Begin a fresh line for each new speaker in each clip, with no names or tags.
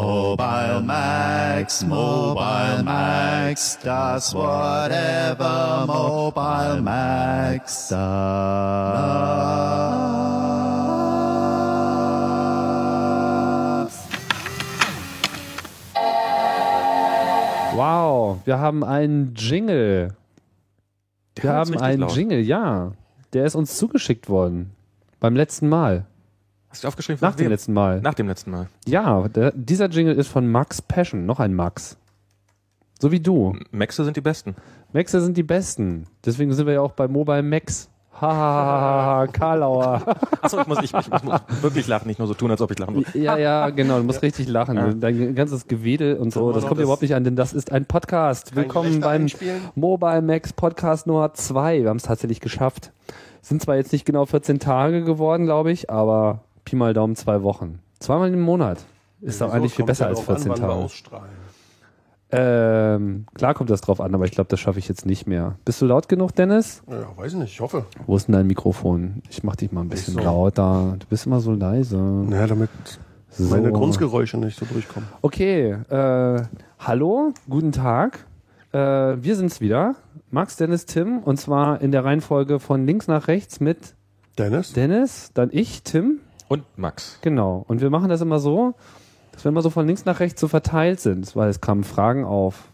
Mobile Max, Mobile Max, das whatever Mobile Max does.
Wow, wir haben einen Jingle. Wir haben einen
laut.
Jingle, ja. Der ist uns zugeschickt worden. Beim letzten Mal.
Hast du aufgeschrieben?
Nach dem
wem?
letzten Mal.
Nach dem letzten Mal.
Ja, der, dieser Jingle ist von Max Passion. Noch ein Max. So wie du.
Maxe sind die besten.
Maxe sind die Besten. Deswegen sind wir ja auch bei Mobile Max. Hahaha, Karlauer.
Achso, ich muss, ich, ich, muss wirklich lachen, nicht nur so tun, als ob ich lachen würde.
Ja, ja, genau. Du musst richtig lachen.
Ja.
Dein ganzes Gewedel und so, das kommt
das-
überhaupt nicht an, denn das ist ein Podcast. Willkommen beim
einspielen?
Mobile Max Podcast Nummer 2. Wir haben es tatsächlich geschafft. Sind zwar jetzt nicht genau 14 Tage geworden, glaube ich, aber Pi mal Daumen zwei Wochen. Zweimal im Monat. Ist doch eigentlich viel besser als
drauf an,
14
wann wir
Tage. Ähm, klar kommt das drauf an, aber ich glaube, das schaffe ich jetzt nicht mehr. Bist du laut genug, Dennis?
Ja, weiß ich nicht, ich hoffe.
Wo ist denn dein Mikrofon? Ich mach dich mal ein bisschen
so.
lauter. Du bist immer so leise.
Naja, damit
So.
meine Grundgeräusche nicht so durchkommen.
Okay, äh, hallo, guten Tag. Äh, wir sind's wieder. Max, Dennis, Tim. Und zwar in der Reihenfolge von links nach rechts mit
Dennis?
Dennis, dann ich, Tim.
Und Max.
Genau. Und wir machen das immer so, dass wir immer so von links nach rechts so verteilt sind, weil es kamen Fragen auf.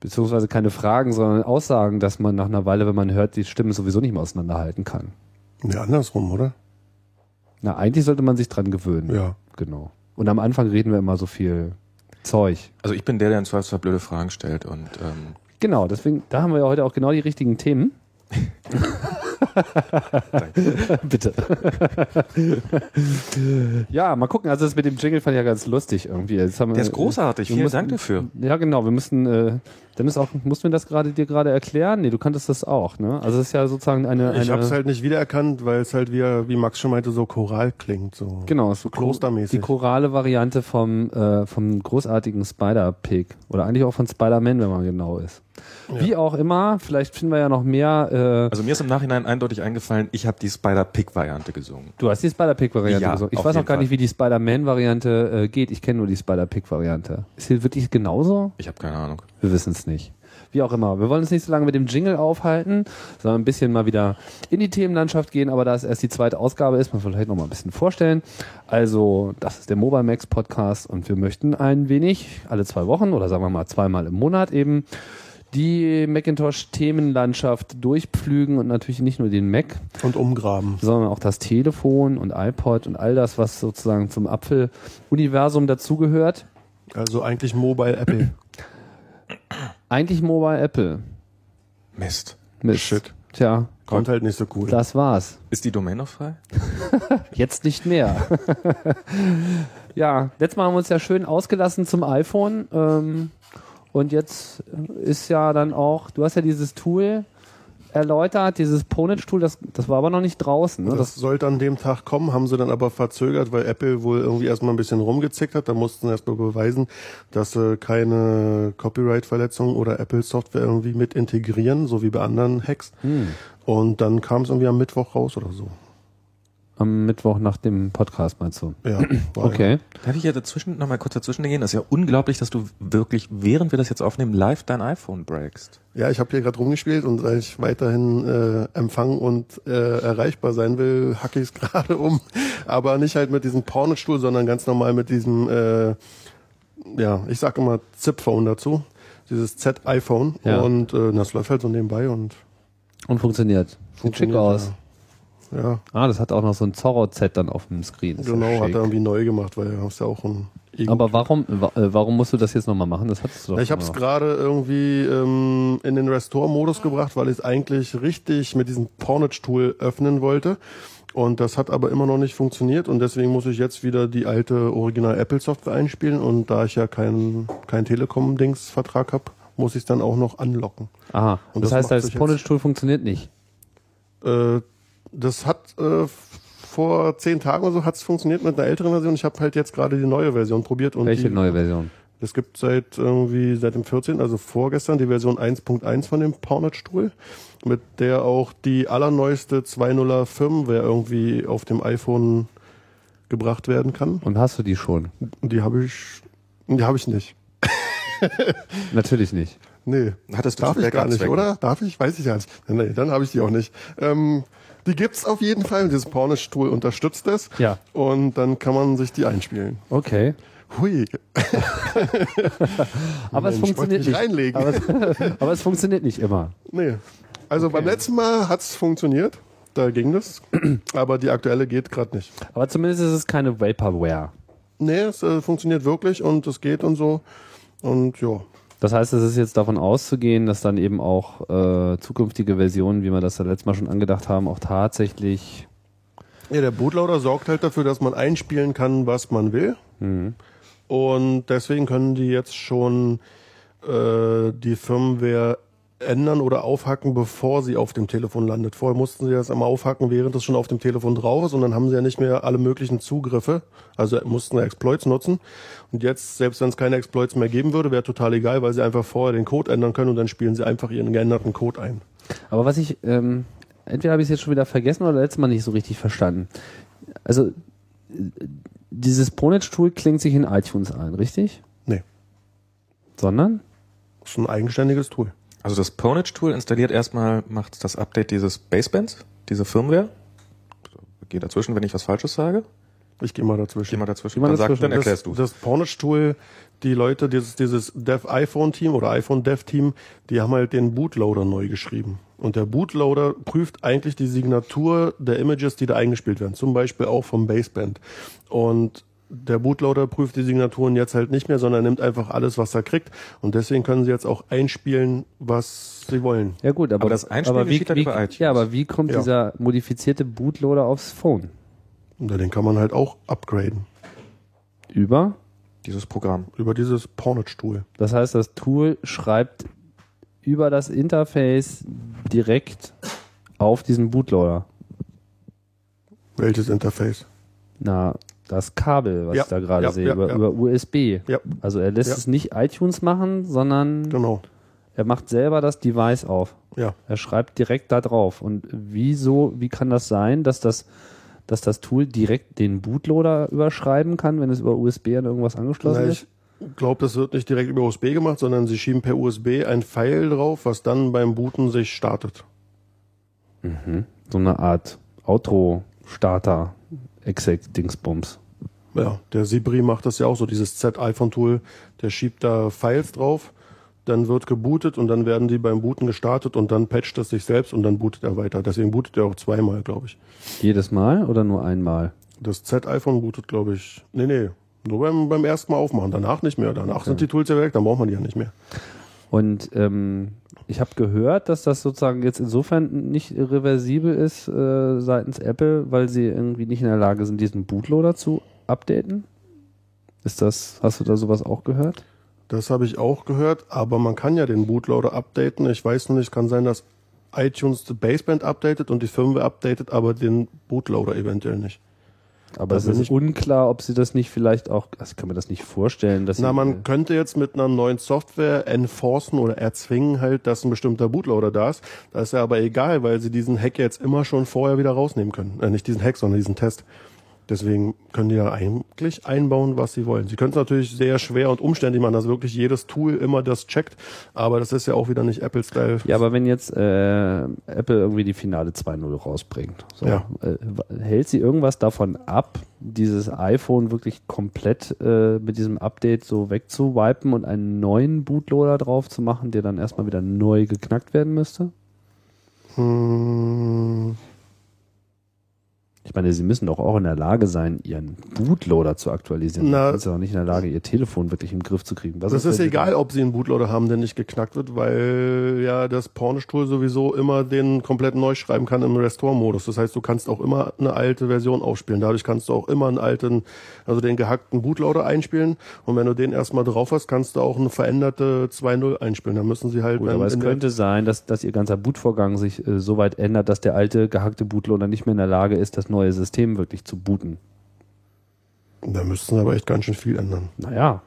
Beziehungsweise keine Fragen, sondern Aussagen, dass man nach einer Weile, wenn man hört, die Stimmen sowieso nicht mehr auseinanderhalten kann.
Ja, andersrum, oder?
Na, eigentlich sollte man sich dran gewöhnen.
Ja.
Genau. Und am Anfang reden wir immer so viel Zeug.
Also ich bin der, der in Zweifelsfall blöde Fragen stellt und ähm,
Genau, deswegen, da haben wir ja heute auch genau die richtigen Themen. Bitte. ja, mal gucken. Also das mit dem Jingle fand ich ja ganz lustig irgendwie. Jetzt haben wir,
der ist großartig.
wir
Vielen
mussten-
Dank dafür.
Ja, genau. Wir müssen, äh, Dennis auch, mussten wir das gerade dir gerade erklären? Nee, du kanntest das auch, ne? Also es ist ja sozusagen eine, eine
Ich habe es halt nicht wiedererkannt, weil es halt wie, wie Max schon meinte, so choral klingt. So.
genau, so
klostermäßig.
Die chorale Variante vom, äh, vom großartigen Spider-Pig. Oder eigentlich auch von Spider-Man, wenn man genau ist. Wie auch immer, vielleicht finden wir ja noch mehr, äh,
Also mir ist im Nachhinein eindeutig eingefallen, ich habe die Spider-Pig-Variante gesungen.
Du hast die Spider-Pig-Variante
Ja,
gesungen. Ich weiß auch gar
Fall.
nicht, wie die Spider-Man-Variante äh, geht. Ich kenne nur die Spider-Pig-Variante. Ist hier wirklich genauso?
Ich habe keine Ahnung.
Wir wissen es nicht. Wie auch immer. Wir wollen uns nicht so lange mit dem Jingle aufhalten, sondern ein bisschen mal wieder in die Themenlandschaft gehen. Aber da es erst die zweite Ausgabe ist, muss man vielleicht noch mal ein bisschen vorstellen. Also, das ist der Mobile Max Podcast und wir möchten ein wenig alle zwei Wochen oder sagen wir mal zweimal im Monat eben die Macintosh-Themenlandschaft durchpflügen und natürlich nicht nur den Mac,
Und umgraben.
sondern auch das Telefon und iPod und all das, was sozusagen zum Apfel-Universum dazugehört.
Also eigentlich Mobile Apple.
Eigentlich Mobile Apple.
Mist.
Mist.
Shit.
Tja,
Kommt halt nicht so cool.
das war's.
Ist die Domain noch frei?
Jetzt nicht mehr. ja, letztes Mal haben wir uns ja schön ausgelassen zum iPhone. Ähm, und jetzt ist ja dann auch, du hast ja dieses Tool erläutert, dieses Ponage-Tool, das, das war aber noch nicht draußen. Ne?
Das
Das,
sollte an dem Tag kommen, haben sie dann aber verzögert, weil Apple wohl irgendwie erstmal ein bisschen rumgezickt hat. Da mussten sie erstmal beweisen, dass sie keine Copyright-Verletzungen oder Apple-Software irgendwie mit integrieren, so wie bei anderen Hacks.
hm,
Und dann kam es irgendwie am Mittwoch raus oder so.
Am Mittwoch nach dem Podcast meinst du?
Ja,
Okay.
Darf ich ja dazwischen noch mal kurz dazwischen gehen? Das ist ja unglaublich, dass du wirklich, während wir das jetzt aufnehmen, live dein iPhone breakst.
Ja, ich habe hier gerade rumgespielt und weil ich weiterhin äh, empfangen und äh, erreichbar sein will, hacke ich es gerade um. Aber nicht halt mit diesem Pornostuhl, sondern ganz normal mit diesem, äh, ja, ich sag immer Zip-Phone dazu. Dieses Z-iPhone.
Ja.
Und äh, das läuft halt so nebenbei und
Und funktioniert. Sieht schick
funktioniert,
aus.
Ja. Ja,
Ah, das hat auch noch so ein Zorro-Z dann auf dem Screen. Das
genau, hat er irgendwie neu gemacht, weil er hast ja auch ein.
Aber warum, wa- äh, warum musst du das jetzt nochmal machen? Das hattest du doch
ich habe es gerade irgendwie ähm, in den Restore-Modus gebracht, weil ich es eigentlich richtig mit diesem Pornage-Tool öffnen wollte. Und das hat aber immer noch nicht funktioniert und deswegen muss ich jetzt wieder die alte Original Apple-Software einspielen und da ich ja keinen kein Telekom-Dings-Vertrag habe, muss ich es dann auch noch anlocken.
Aha.
Und
das,
das
heißt, das Ponage-Tool funktioniert nicht.
Äh, das hat äh, vor zehn Tagen oder so hat's funktioniert mit einer älteren Version. Ich habe halt jetzt gerade die neue Version probiert und
Welche
die,
neue Version?
Es gibt seit irgendwie seit dem 14., also vorgestern, die Version 1.1 von dem Pornage-Tool, mit der auch die allerneueste 2.0er Firmware irgendwie auf dem iPhone gebracht werden kann.
Und hast du die schon?
Die habe ich, die habe ich nicht.
Natürlich nicht.
Nee,
Hattest du
darf ich gar nicht, oder? Darf ich? Weiß ich ja nicht. Nee, dann habe ich die auch nicht. Ähm, die gibt's auf jeden Fall. Dieses Pornish-Tool unterstützt es.
Ja.
Und dann kann man sich die einspielen.
Okay.
Hui.
Aber es
Mensch,
funktioniert
wollte ich
nicht.
reinlegen.
Aber es, aber es funktioniert nicht immer.
Nee. Also beim letzten Mal hat's funktioniert. Da ging das. Aber die aktuelle geht gerade nicht.
Aber zumindest ist es keine Vaporware.
Nee, es äh, funktioniert wirklich und es geht und so. Und ja.
Das heißt, es ist jetzt davon auszugehen, dass dann eben auch äh, zukünftige Versionen, wie wir das ja letztes Mal schon angedacht haben, auch tatsächlich.
Ja, der Bootloader sorgt halt dafür, dass man einspielen kann, was man will. Und deswegen können die jetzt schon äh, die Firmware ändern oder aufhacken, bevor sie auf dem Telefon landet. Vorher mussten sie das einmal aufhacken, während es schon auf dem Telefon drauf ist und dann haben sie ja nicht mehr alle möglichen Zugriffe, also mussten Exploits nutzen. Und jetzt, selbst wenn es keine Exploits mehr geben würde, wäre total egal, weil sie einfach vorher den Code ändern können und dann spielen sie einfach ihren geänderten Code ein.
Aber was ich, ähm, entweder habe ich es jetzt schon wieder vergessen oder letztes Mal nicht so richtig verstanden. Also, äh, dieses Pronage-Tool klingt sich in iTunes ein, richtig?
Nee,
Sondern?
das ist ein eigenständiges Tool.
Also das Ponage-Tool installiert erstmal, macht das Update dieses Basebands, diese Firmware. Geh dazwischen, wenn ich was Falsches sage.
Ich gehe mal dazwischen.
Geh mal dazwischen.
Geh mal
dann, sag,
dazwischen.
dann erklärst du.
Das, Pornish-Tool, die Leute, dieses, dieses Dev iPhone Team oder iPhone Dev Team, die haben halt den Bootloader neu geschrieben. Und der Bootloader prüft eigentlich die Signatur der Images, die da eingespielt werden. Zum Beispiel auch vom Baseband. Und der Bootloader prüft die Signaturen jetzt halt nicht mehr, sondern nimmt einfach alles, was er kriegt. Und deswegen können sie jetzt auch einspielen, was sie wollen.
Ja gut, aber,
Aber das Einspielen
aber wie,
geschieht dann
wie,
über iTunes.
Ja, aber wie kommt
Ja.
dieser modifizierte Bootloader aufs Phone?
Und den kann man halt auch upgraden.
Über?
Dieses Programm.
Über dieses Pornage-Tool.
Das heißt, das Tool schreibt über das Interface direkt auf diesen Bootloader.
Welches Interface?
Na, das Kabel, was
Ja,
ich da gerade
ja,
sehe,
ja,
über, über USB.
Ja,
Also er lässt es nicht iTunes machen, sondern
genau.
er macht selber das Device auf.
Ja.
Er schreibt direkt da drauf. Und wieso, wie kann das sein, dass das, dass das Tool direkt den Bootloader überschreiben kann, wenn es über USB an irgendwas angeschlossen
Na,
ist?
ich glaube, das wird nicht direkt über USB gemacht, sondern sie schieben per USB ein File drauf, was dann beim Booten sich startet.
So eine Art Outro-Starter, Exec-Dingsbums.
Ja, der Sibri macht das ja auch so, dieses Z-iPhone-Tool, der schiebt da Files drauf, dann wird gebootet und dann werden die beim Booten gestartet und dann patcht es sich selbst und dann bootet er weiter. Deswegen bootet er auch zweimal, glaube ich.
Jedes Mal oder nur einmal?
Das Z-iPhone bootet, glaube ich. Nee, nee. Nur beim, beim ersten Mal aufmachen. Danach nicht mehr. Danach sind die Tools ja weg, dann braucht man die ja nicht mehr.
Und ähm, ich habe gehört, dass das sozusagen jetzt insofern nicht reversibel ist äh, seitens Apple, weil sie irgendwie nicht in der Lage sind, diesen Bootloader zu updaten. Ist das, hast du da sowas auch gehört?
Das habe ich auch gehört, aber man kann ja den Bootloader updaten. Ich weiß nur nicht, kann sein, dass iTunes die Baseband updatet und die Firmware updatet, aber den Bootloader eventuell nicht.
Aber
Da
es ist unklar, ob sie das nicht vielleicht auch, also ich kann mir das nicht vorstellen, dass
Na, man könnte jetzt mit einer neuen Software enforcen oder erzwingen halt, dass ein bestimmter Bootloader da ist. Das ist ja aber egal, weil sie diesen Hack jetzt immer schon vorher wieder rausnehmen können. Äh, nicht diesen Hack, sondern diesen Test. Deswegen können die ja eigentlich einbauen, was sie wollen. Sie können es natürlich sehr schwer und umständlich machen, dass wirklich jedes Tool immer das checkt. Aber das ist ja auch wieder nicht Apple-Style.
Ja, aber wenn jetzt äh, Apple irgendwie die Finale 2.0 rausbringt, so,
Ja.
äh, hält sie irgendwas davon ab, dieses iPhone wirklich komplett äh, mit diesem Update so wegzuwipen und einen neuen Bootloader drauf zu machen, der dann erstmal wieder neu geknackt werden müsste?
Hm,
Ich meine, sie müssen doch auch in der Lage sein, ihren Bootloader zu aktualisieren.
Na-
Sie sind doch nicht in der Lage, ihr Telefon wirklich im Griff zu kriegen. Was
das ist
sie
egal, ob sie einen Bootloader haben, der nicht geknackt wird, weil ja das Pornish-Tool sowieso immer den komplett neu schreiben kann im Restore-Modus. Das heißt, du kannst auch immer eine alte Version aufspielen. Dadurch kannst du auch immer einen alten, also den gehackten Bootloader einspielen. Und wenn du den erstmal drauf hast, kannst du auch eine veränderte 2.0 einspielen. Dann müssen sie halt,
Gut, aber es könnte sein, dass, dass ihr ganzer Bootvorgang sich äh, so weit ändert, dass der alte gehackte Bootloader nicht mehr in der Lage ist, das neue System wirklich zu booten.
da müssten sie aber echt ganz schön viel ändern.
Naja,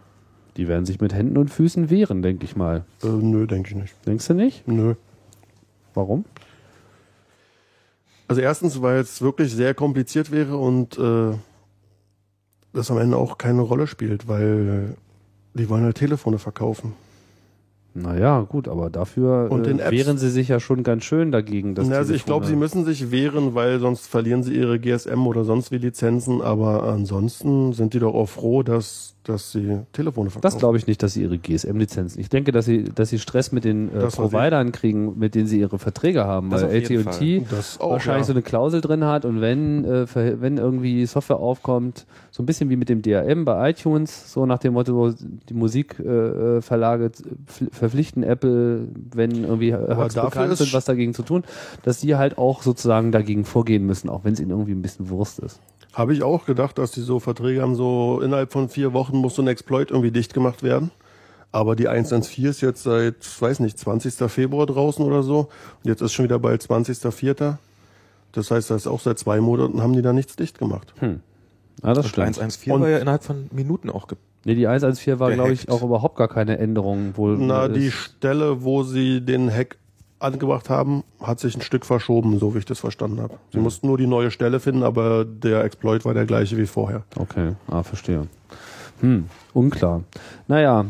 die werden sich mit Händen und Füßen wehren, denke ich mal.
Äh, nö, denke ich nicht.
Denkst du nicht?
Nö.
Warum?
Also erstens, weil es wirklich sehr kompliziert wäre und äh, das am Ende auch keine Rolle spielt, weil die wollen halt Telefone verkaufen.
Naja, gut, aber dafür
Und
äh, wehren sie sich ja schon ganz schön dagegen. Dass
also ich glaube, sie müssen sich wehren, weil sonst verlieren sie ihre GSM oder sonst wie Lizenzen. Aber ansonsten sind die doch auch froh, dass, dass sie Telefone verkaufen.
Das glaube ich nicht, dass sie ihre GSM-Lizenzen. Ich denke, dass sie, dass sie Stress mit den äh, Providern kriegen, mit denen sie ihre Verträge haben,
Das
weil AT&T wahrscheinlich
ja.
so eine Klausel drin hat und wenn, äh, wenn irgendwie Software aufkommt, so ein bisschen wie mit dem DRM bei iTunes, so nach dem Motto, die Musikverlage äh, Verlage, äh, pf- verpflichten Apple, wenn irgendwie Hacks bekannt sind, was dagegen zu tun, dass die halt auch sozusagen dagegen vorgehen müssen, auch wenn es ihnen irgendwie ein bisschen Wurst ist.
Habe ich auch gedacht, dass die so Verträge haben, so innerhalb von vier Wochen muss so ein Exploit irgendwie dicht gemacht werden. Aber die 114 ist jetzt seit, weiß nicht, 20. Februar draußen oder so. Und jetzt ist schon wieder bald 20.04. Das heißt, das ist auch seit zwei Monaten haben die da nichts dicht gemacht.
Ja, das
Und
stimmt.
114
Und-
war ja innerhalb von Minuten auch ge
Nee, die 114 war, glaube ich, auch überhaupt gar keine Änderung. Wohl
Na, die Stelle, wo sie den Hack angebracht haben, hat sich ein Stück verschoben, so wie ich das verstanden habe. Sie mussten nur die neue Stelle finden, aber der Exploit war der gleiche wie vorher.
Okay, ah, verstehe. Hm, unklar. Naja.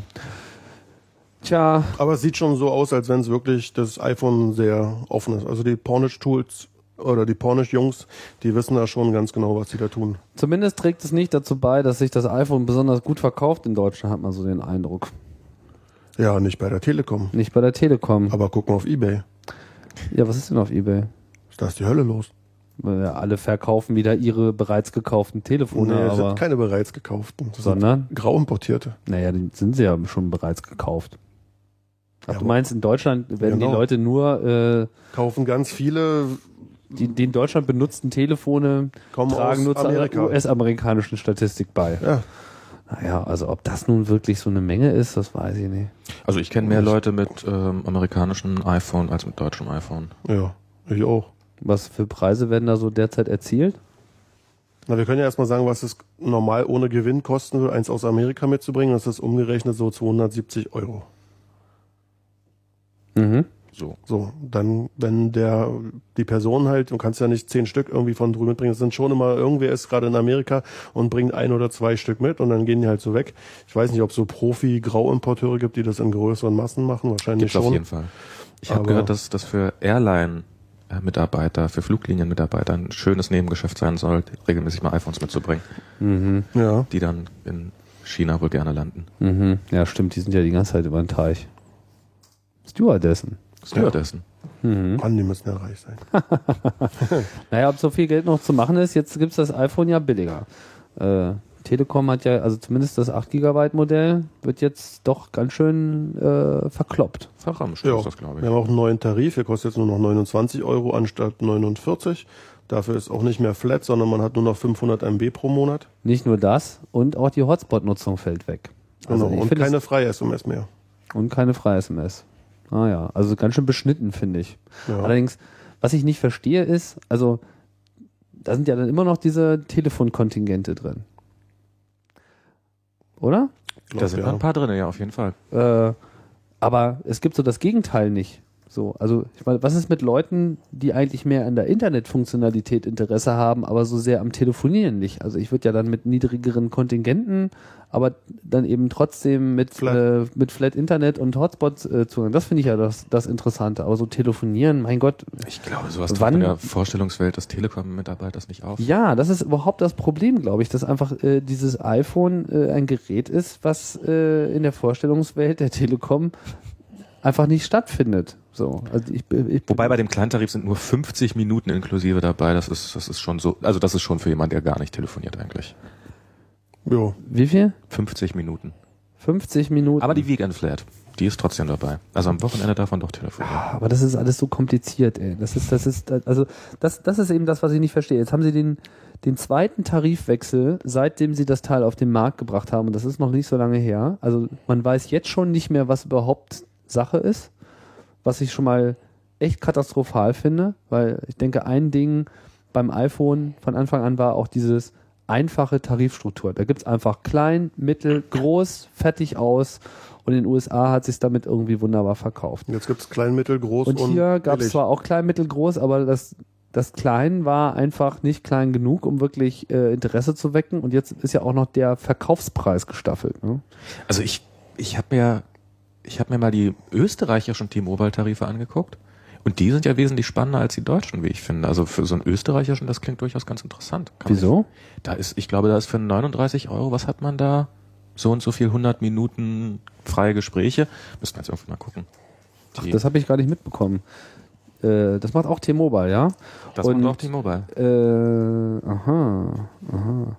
Tja,
Aber es sieht schon so aus, als wenn es wirklich das iPhone sehr offen ist. Also die Pornish-Tools oder die Pornish-Jungs, die wissen da schon ganz genau, was sie da tun.
zumindest trägt es nicht dazu bei, dass sich das iPhone besonders gut verkauft in Deutschland, hat man so den Eindruck.
Ja, nicht bei der Telekom.
Nicht bei der Telekom.
Aber guck mal auf Ebay.
Ja, was ist denn auf Ebay?
Da ist die Hölle los.
Ja alle verkaufen wieder ihre bereits gekauften Telefone,
nee, das
aber.
sind keine bereits gekauften. Das
Sondern?
grau importierte.
Naja, die sind sie ja schon bereits gekauft. Ach,
Ja,
du meinst, in Deutschland werden die
Genau.
Leute nur äh,
Kaufen ganz viele,
die, die in Deutschland benutzten Telefone
kommen
tragen nur zur
Amerika.
US-amerikanischen Statistik bei.
Ja,
Naja, also ob das nun wirklich so eine Menge ist, das weiß ich nicht.
Also ich kenne mehr Leute mit ähm, amerikanischen iPhone als mit deutschem iPhone.
ja, ich auch.
Was für Preise werden da so derzeit erzielt?
Na, wir können ja erstmal sagen, was es normal ohne Gewinn kosten würde, eins aus Amerika mitzubringen. Das ist umgerechnet so 270 Euro.
Mhm.
So.
So, dann, wenn der, die Person halt, du kannst ja nicht zehn Stück irgendwie von drüben mitbringen, es sind schon immer, irgendwer ist gerade in Amerika und bringt ein oder zwei Stück mit und dann gehen die halt so weg. Ich weiß nicht, ob es so Profi-Grauimporteure gibt, die das in größeren Massen machen, wahrscheinlich
Gibt's auf
schon.
jeden Fall. Ich habe gehört, dass das für Airline-Mitarbeiter, für Fluglinienmitarbeiter ein schönes Nebengeschäft sein soll, regelmäßig mal iPhones mitzubringen,
Mhm.
Ja,
die dann in China wohl gerne landen.
Mhm. Ja, stimmt, die sind ja die ganze Zeit über den Teich. Stewardessen.
Stewardessen.
Mhm.
Mann, die müssen ja reich sein.
Naja, ob so viel Geld noch zu machen ist, jetzt gibt's das iPhone ja billiger. Äh, Telekom hat ja, also zumindest das 8 GB Modell wird jetzt doch ganz schön äh, verkloppt.
Verramscht
Ja,
ist das, glaube ich.
wir haben auch einen neuen Tarif, der kostet jetzt nur noch 29 Euro anstatt 49. Dafür ist auch nicht mehr flat, sondern man hat nur noch 500 MB pro Monat.
Nicht nur das, und auch die Hotspot-Nutzung fällt weg. Also
Genau. und
es-
keine freie SMS mehr.
Und keine freie SMS. Ah ja, also ganz schön beschnitten, finde ich.
Ja.
Allerdings, was ich nicht verstehe, ist, also da sind ja dann immer noch diese Telefonkontingente drin. Oder?
Glaub,
Da sind
ja.
noch ein paar drin, ja, auf jeden Fall.
Äh, aber es gibt so das Gegenteil nicht. So, also ich meine, was ist mit Leuten, die eigentlich mehr an der Internetfunktionalität Interesse haben, aber so sehr am Telefonieren nicht? Also ich würde ja dann mit niedrigeren Kontingenten, aber dann eben trotzdem mit
Flat.
Äh, mit Flat Internet und Hotspots äh, zugang. Das finde ich ja das, das Interessante. Aber so telefonieren, mein Gott,
Ich glaube, sowas
Wann-
in der Vorstellungswelt des Telekom-Mitarbeiters nicht auf.
ja, das ist überhaupt das Problem, glaube ich, dass einfach äh, dieses iPhone äh, ein Gerät ist, was äh, in der Vorstellungswelt der Telekom einfach nicht stattfindet. So, also ich, ich
Wobei bei dem Kleintarif sind nur 50 Minuten inklusive dabei. Das ist, das ist schon so, also das ist schon für jemanden, der gar nicht telefoniert eigentlich.
Jo.
wie viel?
50 Minuten.
50 Minuten.
Aber die Weekend Flat, die ist trotzdem dabei. Also am Wochenende darf man doch telefonieren.
Aber das ist alles so kompliziert, ey. Das ist, das ist, also das, das ist eben das, was ich nicht verstehe. Jetzt haben sie den, den zweiten Tarifwechsel, seitdem sie das Teil auf den Markt gebracht haben, und das ist noch nicht so lange her. Also man weiß jetzt schon nicht mehr, was überhaupt Sache ist, was ich schon mal echt katastrophal finde, weil ich denke, ein Ding beim iPhone von Anfang an war auch dieses einfache Tarifstruktur. Da gibt's einfach klein, mittel, groß, fertig aus. Und in den USA hat sich damit irgendwie wunderbar verkauft.
Jetzt gibt's klein, mittel, groß
Und
und,
hier gab es zwar auch klein, mittel, groß, aber das das Klein war einfach nicht klein genug, um wirklich äh, Interesse zu wecken. Und jetzt ist ja auch noch der Verkaufspreis gestaffelt. Ne?
Also ich, ich habe mir, ich habe mir mal die österreichischen T-Mobile-Tarife angeguckt. Und die sind ja wesentlich spannender als die deutschen, wie ich finde. Also für so einen österreichischen, das klingt durchaus ganz interessant. Kann
Wieso?
Da ist, ich glaube, da ist für 39 Euro, was hat man da? So und so viel 100 Minuten freie Gespräche. Müssen wir jetzt irgendwie mal gucken.
Ach,
Die-
das habe ich gar nicht mitbekommen. Äh, das macht auch T-Mobile, ja?
das
und-
macht auch T-Mobile.
Äh, aha, aha.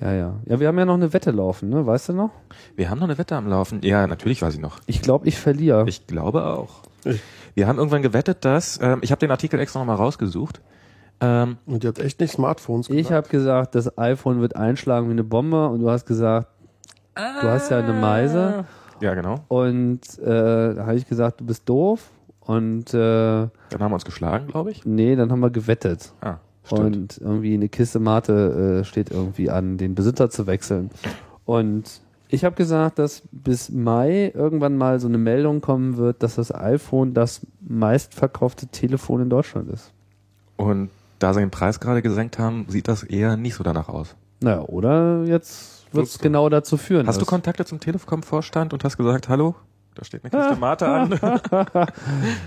Ja, ja. Ja, wir haben ja noch eine Wette laufen, ne? Weißt du noch?
Wir haben noch eine Wette am Laufen. Ja, natürlich weiß ich noch.
Ich glaube, ich verliere.
Ich glaube auch.
Ich-
Wir haben irgendwann gewettet, dass, ähm, ich habe den Artikel extra nochmal rausgesucht. Ähm,
Und die hat echt nicht Smartphones
Ich habe gesagt, das iPhone wird einschlagen wie eine Bombe und du hast gesagt, du hast ja eine Meise
ja, genau.
und äh, da habe ich gesagt, du bist doof und äh,
Dann haben wir uns geschlagen, glaube ich.
nee, dann haben wir gewettet.
Ah, stimmt.
Und irgendwie eine Kiste Mate äh, steht irgendwie an, den Besitzer zu wechseln. Und ich habe gesagt, dass bis Mai irgendwann mal so eine Meldung kommen wird, dass das iPhone das meistverkaufte Telefon in Deutschland ist.
Und da sie den Preis gerade gesenkt haben, sieht das eher nicht so danach aus.
Naja, oder jetzt wird es genau dazu führen.
Hast du Kontakte zum Telekom-Vorstand und hast gesagt, hallo, da steht eine Kiste Mate an.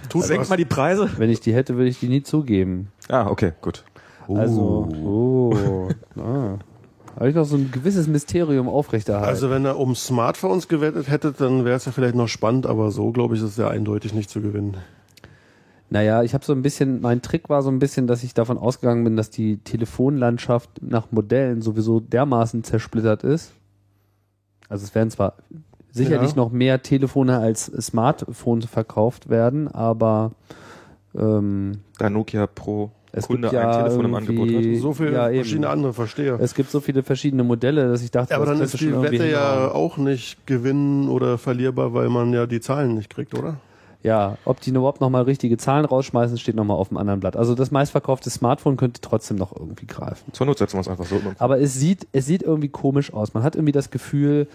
Tut
Senk
was.
mal die Preise.
Wenn ich die hätte, würde ich die nie zugeben.
Ah, okay, gut.
Also, oh, ah. habe ich noch so ein gewisses Mysterium aufrechterhalten.
Also wenn er um Smartphones gewettet hätte, dann wäre es ja vielleicht noch spannend, aber so glaube ich, ist es ja eindeutig nicht zu gewinnen.
Naja, ich habe so ein bisschen, mein Trick war so ein bisschen, dass ich davon ausgegangen bin, dass die Telefonlandschaft nach Modellen sowieso dermaßen zersplittert ist. Also es werden zwar sicherlich
Ja.
noch mehr Telefone als Smartphones verkauft werden, aber ähm,
Da Nokia pro
es
Kunde
gibt ja
ein Telefon im Angebot hat.
So viele
ja,
verschiedene andere, verstehe.
Es gibt so viele verschiedene Modelle, dass ich dachte,
Ja, aber dann ist die Wette ja auch nicht gewinnen oder verlierbar, weil man ja die Zahlen nicht kriegt, oder?
Ja, ob die überhaupt nochmal richtige Zahlen rausschmeißen, steht nochmal auf dem anderen Blatt. Also das meistverkaufte Smartphone könnte trotzdem noch irgendwie greifen.
Zur Not setzen wir uns einfach so.
Aber es sieht, es sieht irgendwie komisch aus. Man hat irgendwie das Gefühl,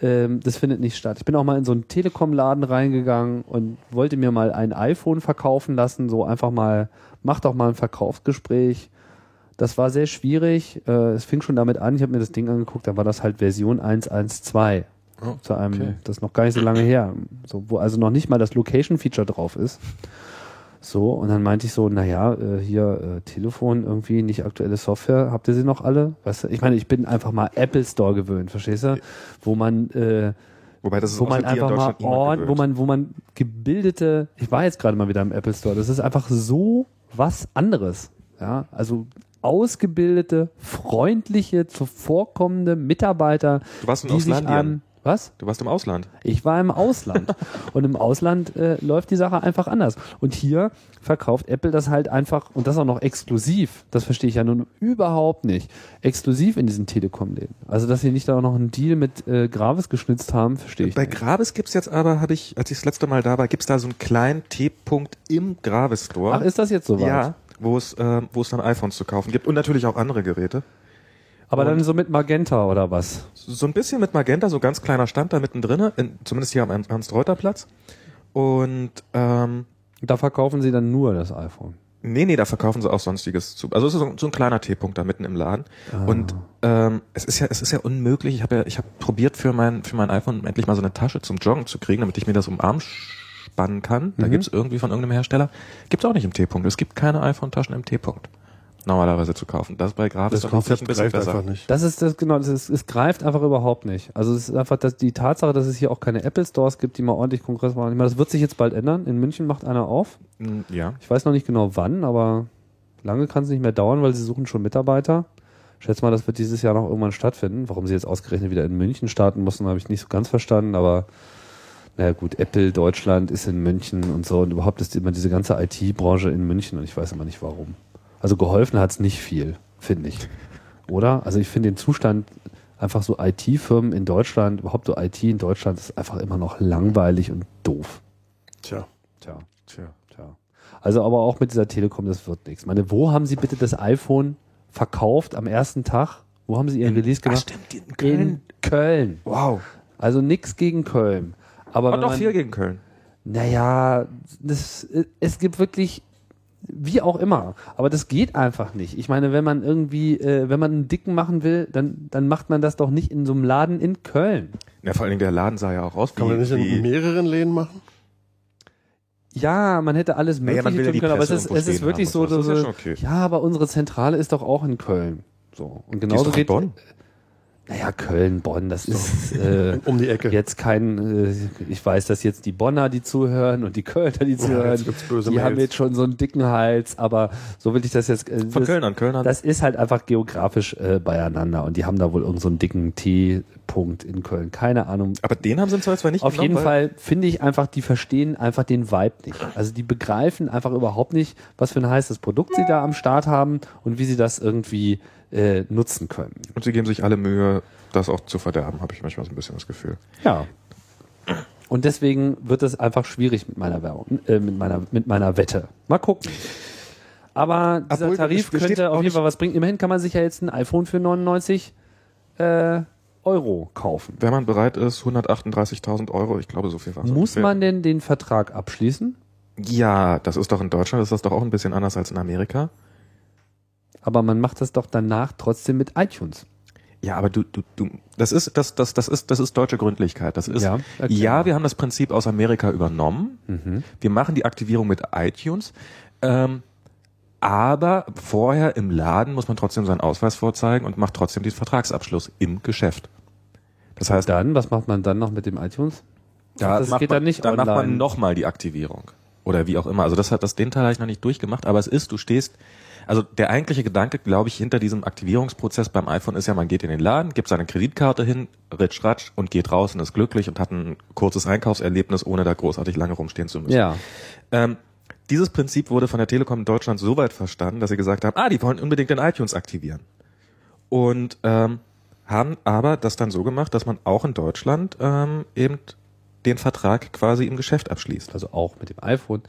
ähm, das findet nicht statt. Ich bin auch mal in so einen Telekom-Laden reingegangen und wollte mir mal ein iPhone verkaufen lassen, so einfach mal, mach doch mal ein Verkaufsgespräch. Das war sehr schwierig. Äh, es fing schon damit an, ich habe mir das Ding angeguckt, da war das halt Version 112.
Oh,
zu einem,
okay.
das ist noch gar nicht so lange her, so, wo also noch nicht mal das Location-Feature drauf ist. So, und dann meinte ich so, naja, äh, hier äh, Telefon, irgendwie nicht aktuelle Software, habt ihr sie noch alle? Weißt du, ich meine, ich bin einfach mal Apple Store gewöhnt, verstehst du? Wo man, äh,
Wobei das ist
wo man einfach mal ord, wo man, wo man gebildete, ich war jetzt gerade mal wieder im Apple Store, das ist einfach so was anderes. Ja, also ausgebildete, freundliche, zuvorkommende Mitarbeiter,
Du warst in
die sich an, was?
Du warst im Ausland.
Ich war im Ausland. und im Ausland äh, läuft die Sache einfach anders. Und hier verkauft Apple das halt einfach, und das auch noch exklusiv, das verstehe ich ja nun überhaupt nicht, exklusiv in diesen Telekom-Läden. Also, dass sie nicht da auch noch einen Deal mit äh, Gravis geschnitzt haben, verstehe ich
Bei
nicht.
Gravis gibt's jetzt aber, habe ich, als ich das letzte Mal da war, gibt's da so einen kleinen T-Punkt im Gravis Store.
Ach, ist das jetzt soweit?
ja, wo es, äh, wo es dann iPhones zu kaufen gibt und natürlich auch andere Geräte.
Aber dann so mit Magenta oder was?
So ein bisschen mit Magenta, so ganz kleiner Stand da mittendrin, in, zumindest hier am Ernst-Reuter-Platz. Und ähm,
Da verkaufen sie dann nur das iPhone.
nee, nee, da verkaufen sie auch sonstiges zu. Also es ist so, so ein kleiner T-Punkt da mitten im Laden. Und ähm, es ist ja, es ist ja unmöglich. Ich habe ja, ich habe probiert für mein für mein iPhone endlich mal so eine Tasche zum Joggen zu kriegen, damit ich mir das um den Arm spannen kann. Da gibt's irgendwie von irgendeinem Hersteller. Gibt's auch nicht im T-Punkt. Es gibt keine iPhone-Taschen im T-Punkt normalerweise zu kaufen. Das ist bei Gravis
Das
hoffentlich
Konzept greift einfach nicht.
Das ist das, genau, das ist, es greift einfach überhaupt nicht. Also es ist einfach das, die Tatsache, dass es hier auch keine Apple Stores gibt, die mal ordentlich Kongress machen. Ich meine, das wird sich jetzt bald ändern. In München macht einer auf.
Mm, Ja.
Ich weiß noch nicht genau wann, aber lange kann es nicht mehr dauern, weil sie suchen schon Mitarbeiter. Ich schätze mal, das wird dieses Jahr noch irgendwann stattfinden. Warum sie jetzt ausgerechnet wieder in München starten mussten, habe ich nicht so ganz verstanden, aber naja gut, Apple Deutschland ist in München und so und überhaupt ist immer diese ganze IT-Branche in München und ich weiß immer nicht warum. Also geholfen hat es nicht viel, finde ich. Oder? Also ich finde den Zustand einfach so IT-Firmen in Deutschland, überhaupt so IT in Deutschland ist einfach immer noch langweilig und doof.
Tja.
Tja.
Tja.
Tja. Also aber auch mit dieser Telekom, das wird nichts. Ich meine, wo haben Sie bitte das iPhone verkauft am ersten Tag? Wo haben Sie Ihren Release
Ach,
gemacht?
stimmt, in Köln.
In Köln.
Wow.
Also nichts gegen Köln. Aber wenn
noch
man,
viel gegen Köln.
Naja, das, es gibt wirklich wie auch immer. Aber das geht einfach nicht. Ich meine, wenn man irgendwie, äh, wenn man einen Dicken machen will, dann, dann macht man das doch nicht in so einem Laden in Köln.
Ja, vor allen Dingen der Laden sah ja auch aus
Kann man nicht in mehreren Läden machen?
Ja, man hätte alles Mögliche
will ja
tun können, aber es ist, es ist wirklich so,
so. Das ist ja okay.
ja, aber unsere Zentrale ist doch auch in Köln. So. Und
die ist
genauso
doch in
geht,
Bonn.
Naja, Köln, Bonn, das ist, äh,
Um die Ecke.
jetzt kein, äh, ich weiß, dass jetzt die Bonner, die zuhören und die Kölner, die zuhören,
böse
die haben
Mails.
jetzt schon so einen dicken Hals, aber so will ich das jetzt, äh,
Von
das,
Köln an, Köln an.
das ist halt einfach geografisch äh, beieinander und die haben da wohl irgendeinen so einen dicken T-Punkt in Köln. Keine Ahnung.
aber den haben sie zwar zwar nicht
Auf jeden Fall finde ich einfach, die verstehen einfach den Vibe nicht. Also die begreifen einfach überhaupt nicht, was für ein heißes Produkt sie da am Start haben und wie sie das irgendwie äh, nutzen können.
Und sie geben sich alle Mühe, das auch zu verderben, habe ich manchmal so ein bisschen das Gefühl.
Ja. Und deswegen wird es einfach schwierig mit meiner Werbung, äh, mit meiner, mit meiner Wette. Mal gucken. Aber dieser
Obwohl,
Tarif könnte
auch
auf jeden Fall was bringen. Immerhin kann man sich ja jetzt ein iPhone für 99 äh, Euro kaufen.
Wenn man bereit ist, 138.000 Euro, ich glaube, so viel war
Muss man denn den Vertrag abschließen?
Ja, das ist doch in Deutschland, ist das doch auch ein bisschen anders als in Amerika.
Aber man macht das doch danach trotzdem mit iTunes.
Ja, aber du, du, du, das ist, das, das, das ist, das ist deutsche Gründlichkeit. Das ist,
Ja, erklär
ja, wir haben das Prinzip aus Amerika übernommen. Wir machen die Aktivierung mit iTunes. Ähm, aber vorher im Laden muss man trotzdem seinen Ausweis vorzeigen und macht trotzdem den Vertragsabschluss im Geschäft. Das heißt,
Dann, was macht man dann noch mit dem iTunes?
da
das
macht
geht
man,
dann nicht
dann macht man
online.
nochmal die Aktivierung. Oder wie auch immer. Also das hat das den Teil habe ich noch nicht durchgemacht, aber es ist, du stehst, also der eigentliche Gedanke, glaube ich, hinter diesem Aktivierungsprozess beim iPhone ist ja, man geht in den Laden, gibt seine Kreditkarte hin, ritsch ratsch und geht raus und ist glücklich und hat ein kurzes Einkaufserlebnis, ohne da großartig lange rumstehen zu müssen.
Ja.
Ähm, dieses Prinzip wurde von der Telekom in Deutschland so weit verstanden, dass sie gesagt haben, ah, die wollen unbedingt den iTunes aktivieren. Und ähm, haben aber das dann so gemacht, dass man auch in Deutschland ähm, eben den Vertrag quasi im Geschäft abschließt.
Also auch mit dem iPhone.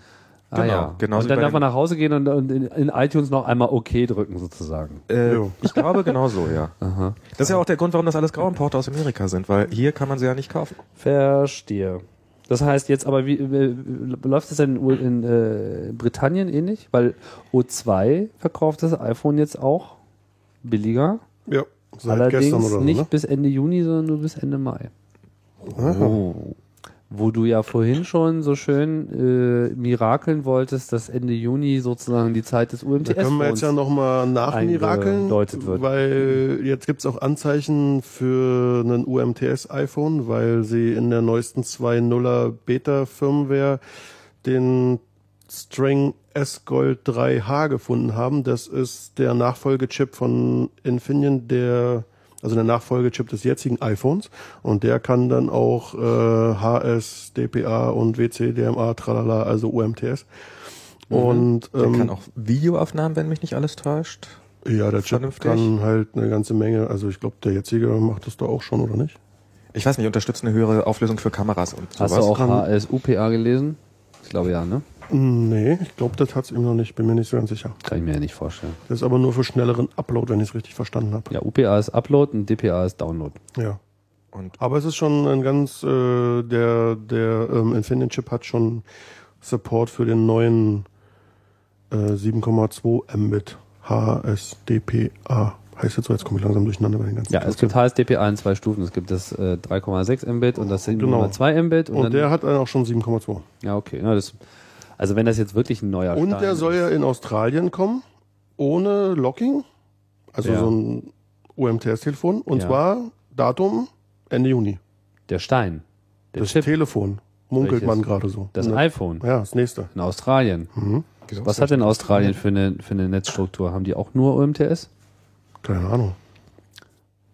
Ah,
Genau,
ja.
genauso
und dann
wie
darf man nach Hause gehen und, und in, in iTunes noch einmal OK drücken sozusagen.
Äh, ich glaube genau so, ja.
Aha.
Das ist ja auch der Grund, warum das alles Grauimporte aus Amerika sind, weil hier kann man sie ja nicht kaufen.
Verstehe. Das heißt jetzt aber, wie äh, läuft es denn in, in äh, Britannien ähnlich? Weil O2 verkauft das iPhone jetzt auch billiger.
Ja, seit
allerdings
gestern oder so,
nicht
ne?
bis Ende Juni, sondern nur bis Ende Mai. Oh. Wo du ja vorhin schon so schön äh, mirakeln wolltest, dass Ende Juni sozusagen die Zeit des UMTS
Da können wir jetzt ja nochmal nachmirakeln,
wird.
weil jetzt gibt's auch Anzeichen für einen UMTS-iPhone, weil sie in der neuesten 2.0er Beta-Firmware den String S-Gold 3H gefunden haben. Das ist der Nachfolgechip von Infineon, der also der Nachfolgechip des jetzigen iPhones und der kann dann auch äh, HS, DPA und WC, DMA, tralala, also UMTS. Und
Der
ähm,
kann auch Videoaufnahmen, wenn mich nicht alles täuscht.
ja, der Chip
Vernünftig.
kann halt eine ganze Menge. Also ich glaube, der jetzige macht das doch auch schon, oder nicht?
Ich weiß nicht, unterstützt eine höhere Auflösung für Kameras und sowas.
Hast du auch
kann-
HSUPA gelesen? Ich glaube ja, ne?
Nee, ich glaube, das hat's ihm noch nicht. Bin mir nicht so ganz sicher.
Kann ich mir ja nicht vorstellen.
Das ist aber nur für schnelleren Upload, wenn ich es richtig verstanden habe.
Ja, UPA ist Upload und DPA ist Download.
Ja.
Und
Aber es ist schon ein ganz, äh, der, der ähm, Infineon Chip hat schon Support für den neuen äh, 7,2 Mbit HSDPA. Heißt jetzt so, jetzt komme ich langsam durcheinander bei den ganzen
Ja, es gibt HSDPA in zwei Stufen. Es gibt das äh, 3,6 Mbit und das 7,2 Mbit. Und,
Und
dann,
der hat dann auch schon 7,2.
ja, okay. Ja, das, also wenn das jetzt wirklich ein neuer
Und
Stein
der soll
ist.
ja in Australien kommen, ohne Locking. Also
Ja.
so ein UMTS-Telefon. Und
Ja.
zwar Datum Ende Juni.
Der Stein. Der
das
Chip.
Telefon. Munkelt
Welches?
man gerade so.
Das
Ne?
iPhone.
Ja, das nächste.
In Australien.
wieso
Was
ist
hat denn Australien für eine, für eine Netzstruktur? Haben die auch nur UMTS?
Keine Ahnung.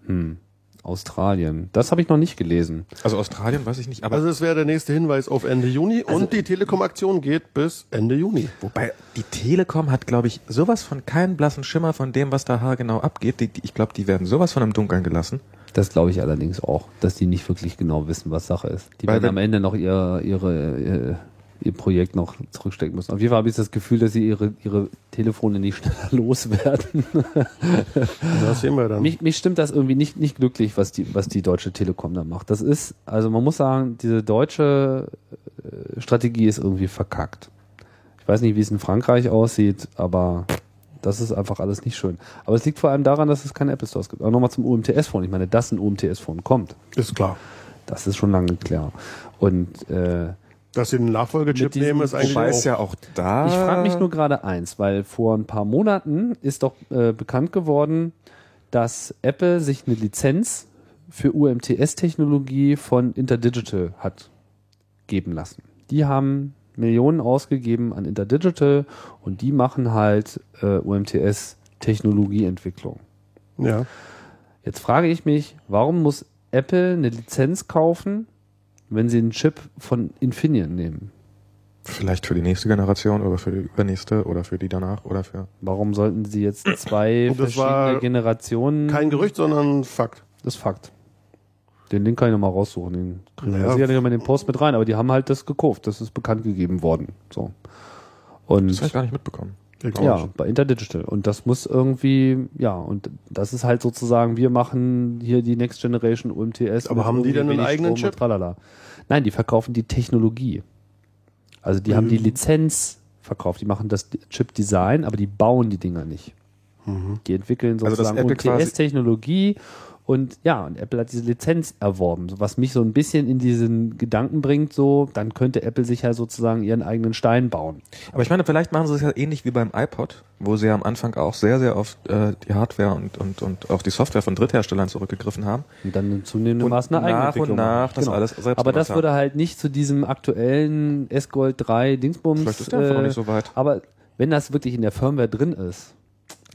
Hm. Australien. Das habe ich noch nicht gelesen.
Also Australien weiß ich nicht, aber
Also es wäre der nächste Hinweis auf Ende Juni.
Also
und die Telekom-Aktion geht bis Ende Juni.
Wobei die Telekom hat, glaube ich, sowas von keinen blassen Schimmer von dem, was da haargenau abgeht. Die, die, ich glaube, die werden sowas von im Dunkeln gelassen.
Das glaube ich allerdings auch, dass die nicht wirklich genau wissen, was Sache ist. Die
Weil
werden am Ende noch ihr, ihre, ihr, ihr Projekt noch zurückstecken müssen. Auf jeden Fall habe ich das Gefühl, dass sie ihre, ihre Telefone nicht schneller loswerden.
Das sehen wir dann.
mich, mich stimmt das irgendwie nicht, nicht glücklich, was die, was die Deutsche Telekom da macht. Das ist, also man muss sagen, diese deutsche äh, Strategie ist irgendwie verkackt. Ich weiß nicht, wie es in Frankreich aussieht, aber das ist einfach alles nicht schön. Aber es liegt vor allem daran, dass es keine Apple Stores gibt. Aber nochmal zum UMTS-Phone. Ich meine, dass ein UMTS-Phone kommt,
Ist klar.
das ist schon lange klar. Und äh,
Dass sie den Nachfolgechip nehmen, ist eigentlich
Wobei
auch,
es ja auch da.
Ich frage mich nur gerade eins, weil vor ein paar Monaten ist doch äh, bekannt geworden, dass Apple sich eine Lizenz für UMTS-Technologie von Interdigital hat geben lassen. Die haben Millionen ausgegeben an Interdigital und die machen halt äh, UMTS-Technologieentwicklung.
ja.
Jetzt frage ich mich, warum muss Apple eine Lizenz kaufen, wenn sie einen Chip von Infineon nehmen?
Vielleicht für die nächste Generation oder für die übernächste oder für die danach oder für.
Warum sollten sie jetzt zwei verschiedene Generationen?
Kein Gerücht, sondern Fakt.
Das ist Fakt. Den Link kann ich nochmal raussuchen. Den kriegen wir
Ja.
sicher nicht mal in den Post mit rein, aber die haben halt das gekauft. Das ist bekannt gegeben worden. So. Und
Das habe ich gar nicht mitbekommen.
Ja, bei Interdigital. Und das muss irgendwie, ja, und das ist halt sozusagen, wir machen hier die Next Generation UMTS.
Aber haben die denn einen eigenen
Strom
Chip?
Tralala. Nein, die verkaufen die Technologie. Also die haben die
Mhm.
Lizenz verkauft. Die machen das Chip-Design, aber die bauen die Dinger nicht.
Mhm.
Die entwickeln
Also,
sozusagen
quasi-
UMTS-Technologie und ja, und Apple hat diese Lizenz erworben, was mich so ein bisschen in diesen Gedanken bringt, so, dann könnte Apple sich ja sozusagen ihren eigenen Stein bauen.
Aber ich meine, vielleicht machen sie es ja ähnlich wie beim iPod, wo sie ja am Anfang auch sehr, sehr auf äh, die Hardware und, und, und auf die Software von Drittherstellern zurückgegriffen haben.
Und dann zunehmendem Maße eine eigene
nach und nach das alles selbst
Aber das würde halt nicht zu diesem aktuellen S-Gold 3 Dingsbums.
Vielleicht ist der einfach noch nicht so weit.
Aber wenn das wirklich in der Firmware drin ist,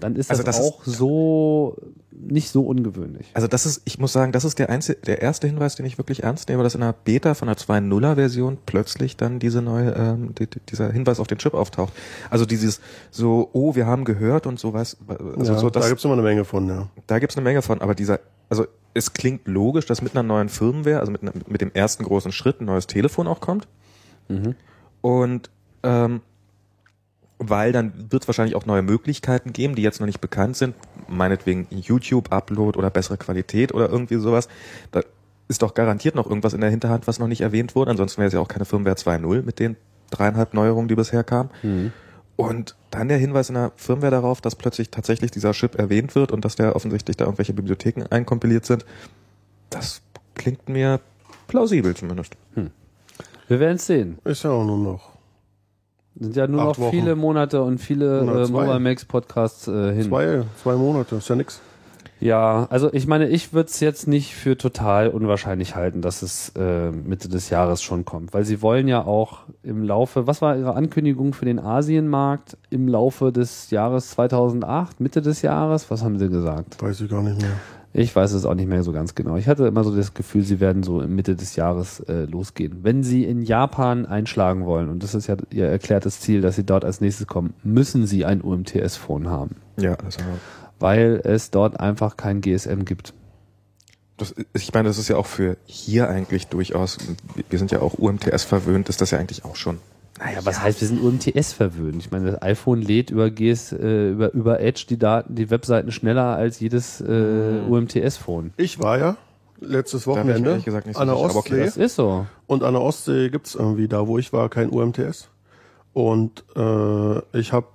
dann ist das,
Also das
auch so nicht so ungewöhnlich.
Also das ist, ich muss sagen, das ist der einzige, der erste Hinweis, den ich wirklich ernst nehme, dass in einer Beta von einer 2.0er Version plötzlich dann diese neue, ähm, die, die, dieser Hinweis auf den Chip auftaucht. Also dieses so, oh, wir haben gehört und sowas. Also
ja,
so,
da
das,
gibt's immer eine Menge von, ja.
da gibt's eine Menge von, aber dieser, also es klingt logisch, dass mit einer neuen Firmware, also mit, einer- mit dem ersten großen Schritt ein neues Telefon auch kommt. Und ähm, weil dann wird es wahrscheinlich auch neue Möglichkeiten geben, die jetzt noch nicht bekannt sind, meinetwegen YouTube-Upload oder bessere Qualität oder irgendwie sowas. Da ist doch garantiert noch irgendwas in der Hinterhand, was noch nicht erwähnt wurde. Ansonsten wäre es ja auch keine Firmware 2.0 mit den dreieinhalb Neuerungen, die bisher kamen. Und dann der Hinweis in der Firmware darauf, dass plötzlich tatsächlich dieser Chip erwähnt wird und dass der offensichtlich da irgendwelche Bibliotheken einkompiliert sind. Das klingt mir plausibel zumindest.
Wir werden es sehen.
Ist ja auch nur noch.
Sind ja nur noch
Wochen.
viele Monate und viele äh. Mobile Max Podcasts äh, hin.
Zwei, zwei Monate, ist ja nix.
Ja, also ich meine, ich würde es jetzt nicht für total unwahrscheinlich halten, dass es äh, Mitte des Jahres schon kommt, weil sie wollen ja auch im Laufe, was war ihre Ankündigung für den Asienmarkt im Laufe des Jahres 2008, Mitte des Jahres, was haben sie gesagt?
Weiß ich gar nicht mehr.
Ich weiß es auch nicht mehr so ganz genau. Ich hatte immer so das Gefühl, sie werden so in Mitte des Jahres äh, losgehen. Wenn sie in Japan einschlagen wollen, und das ist ja ihr erklärtes Ziel, dass sie dort als nächstes kommen, müssen sie ein UMTS-Phone haben,
Ja, das,
weil es dort einfach kein GSM gibt.
das, ich meine, das ist ja auch für hier eigentlich durchaus, wir sind ja auch UMTS verwöhnt, ist das ja eigentlich auch schon.
Naja, was heißt, wir sind UMTS verwöhnt? Ich meine, das iPhone lädt über GS, äh, über, über Edge die Daten, die Webseiten schneller als jedes äh, UMTS-Phone.
Ich war ja letztes Wochenende
ehrlich gesagt nicht so
an der
aber okay,
Ostsee.
Das ist so.
Und an der Ostsee gibt's irgendwie da, wo ich war, kein UMTS. Und äh, ich habe,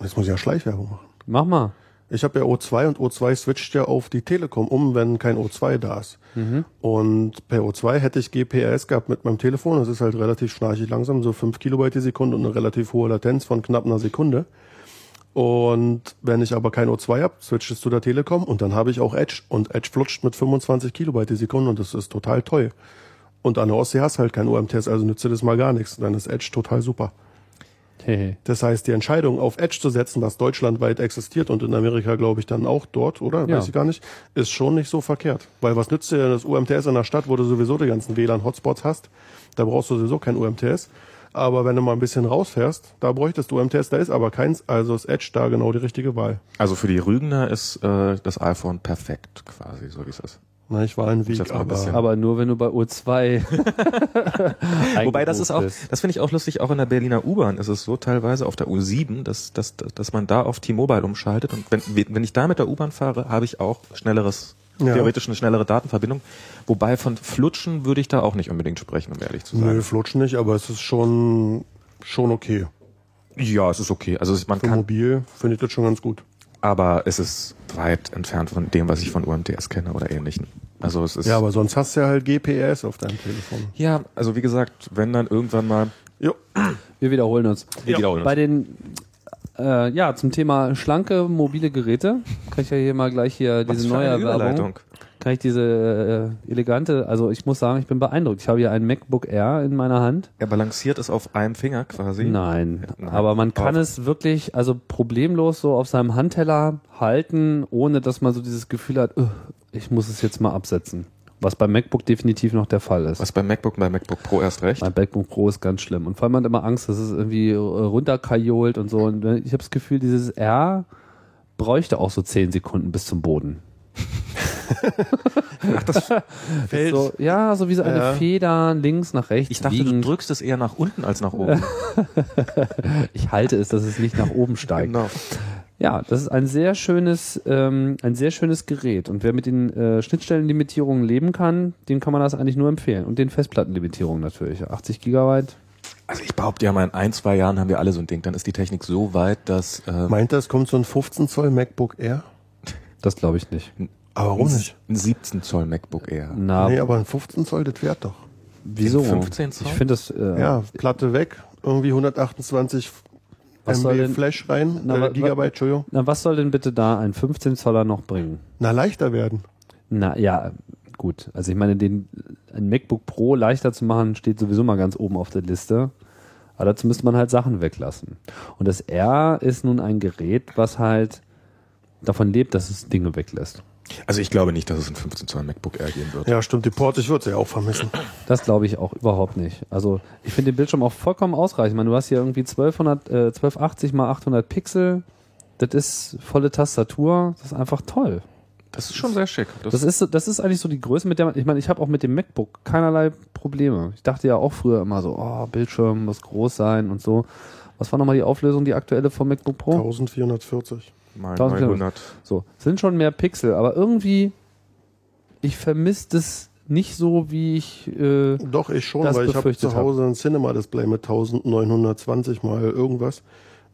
jetzt muss ich ja Schleichwerbung machen.
Mach mal.
Ich habe ja O2 und O2 switcht ja auf die Telekom um, wenn kein O2 da ist.
Mhm.
Und per O2 hätte ich GPRS gehabt mit meinem Telefon. Das ist halt relativ schnarchig langsam, so 5 Kilobyte die Sekunde und eine relativ hohe Latenz von knapp einer Sekunde. Und wenn ich aber kein O2 habe, switcht es zu der Telekom und dann habe ich auch Edge. Und Edge flutscht mit 25 Kilobyte die Sekunde und das ist total toll. Und an der Ostsee hast halt kein UMTS, also nützt dir das mal gar nichts. Dann ist Edge total super. Das heißt, die Entscheidung auf Edge zu setzen, was deutschlandweit existiert und in Amerika glaube ich dann auch dort, oder?
Ja.
Weiß ich gar nicht, ist schon nicht so verkehrt. Weil was nützt dir denn das UMTS in der Stadt, wo du sowieso die ganzen WLAN-Hotspots hast? Da brauchst du sowieso kein UMTS. Aber wenn du mal ein bisschen rausfährst, da bräuchtest du UMTS, da ist aber keins, also ist Edge da genau die richtige Wahl.
Also für die Rügener ist äh, das iPhone perfekt, quasi, so wie es ist.
Na, ich war ein Weg, aber
bisschen-
Aber nur wenn du bei U2.
Wobei das ist auch, das finde ich auch lustig, auch in der Berliner U-Bahn ist es so teilweise auf der U7, dass, dass, dass man da auf T-Mobile umschaltet und wenn, wenn ich da mit der U-Bahn fahre, habe ich auch schnelleres,
Ja.
theoretisch eine schnellere Datenverbindung. Wobei von Flutschen würde ich da auch nicht unbedingt sprechen, um ehrlich zu sein.
nö, flutsch nicht, aber es ist schon schon okay.
Ja, es ist okay. Also es- man
Für
kann,
mobil finde ich das schon ganz gut.
Aber es ist weit entfernt von dem, was ich von UMTS kenne oder ähnlichen. Also es ist
Ja, aber sonst hast du ja halt GPS auf deinem Telefon.
ja, also wie gesagt, wenn dann irgendwann mal
Jo.
Wir wiederholen uns.
Wir wiederholen uns.
Bei den, äh, ja, zum Thema schlanke mobile Geräte kann ich ja hier mal gleich hier
Was
diese neue Werbung. Kann ich diese äh, elegante, also ich muss sagen, ich bin beeindruckt. Ich habe hier ein MacBook Air in meiner Hand.
Er balanciert es auf einem Finger quasi.
Nein,
Nein.
aber man kann
Auf-
es wirklich, also problemlos so auf seinem Handteller halten, ohne dass man so dieses Gefühl hat, "Ugh, ich muss es jetzt mal absetzen. Was beim MacBook definitiv noch der Fall ist.
Was beim MacBook beim MacBook Pro erst recht.
Mein MacBook Pro ist ganz schlimm. Und vor allem man hat immer Angst, dass es irgendwie äh, runterkajolt und so. Und ich habe das Gefühl, dieses R bräuchte auch so 10 Sekunden bis zum Boden.
Ach, das,
Fällt.
So, ja, so wie so eine
Ja.
Feder links nach rechts.
ich dachte, du
wiegend.
drückst es eher nach unten als nach oben.
ich halte es, dass es nicht nach oben steigt.
genau.
Ja, das ist ein sehr schönes, ähm, ein sehr schönes Gerät. Und wer mit den äh, Schnittstellenlimitierungen leben kann, dem kann man das eigentlich nur empfehlen. Und den Festplattenlimitierungen natürlich. 80 Gigabyte.
Also ich behaupte ja mal, in ein, zwei Jahren haben wir alle so ein Ding. Dann ist die Technik so weit, dass äh,
Meint er, es kommt so ein 15 Zoll MacBook Air?
Das glaube ich nicht.
Aber warum
ein,
nicht?
ein 17 Zoll MacBook Air.
Na,
Nee, aber ein 15 Zoll, das fährt doch.
wieso?
15 Zoll?
Ich finde das. Äh,
Ja, Platte weg, irgendwie 128
Was soll
MB
denn-
Flash rein,
Na,
äh, Gigabyte, Entschuldigung.
Na, was soll denn bitte da ein 15 Zoller noch bringen?
Na, leichter werden.
Na ja, gut. Also ich meine, den ein MacBook Pro leichter zu machen, steht sowieso mal ganz oben auf der Liste. Aber dazu müsste man halt Sachen weglassen. Und das R ist nun ein Gerät, was halt davon lebt, dass es Dinge weglässt.
Also ich glaube nicht, dass es ein 15 Zoll MacBook Air geben wird.
Ja, stimmt, die Port, ich würde sie ja auch vermissen.
Das glaube ich auch überhaupt nicht. Also ich finde den Bildschirm auch vollkommen ausreichend. Ich meine, du hast hier irgendwie 1200, äh, 1280 mal 800 Pixel. Das ist volle Tastatur. Das ist einfach toll.
Das ist schon sehr schick. Das,
Das ist, das ist eigentlich so die Größe, mit der man, ich meine, ich habe auch mit dem MacBook keinerlei Probleme. Ich dachte ja auch früher immer so, oh, Bildschirm muss groß sein und so. Was war nochmal die Auflösung, die aktuelle vom MacBook Pro?
1440.
mal
1400.
900.
So, sind schon mehr Pixel, aber irgendwie, ich vermisse das nicht so, wie ich, äh,
Doch, ich schon, weil ich habe zu Hause ein Cinema-Display mit 1920 mal irgendwas.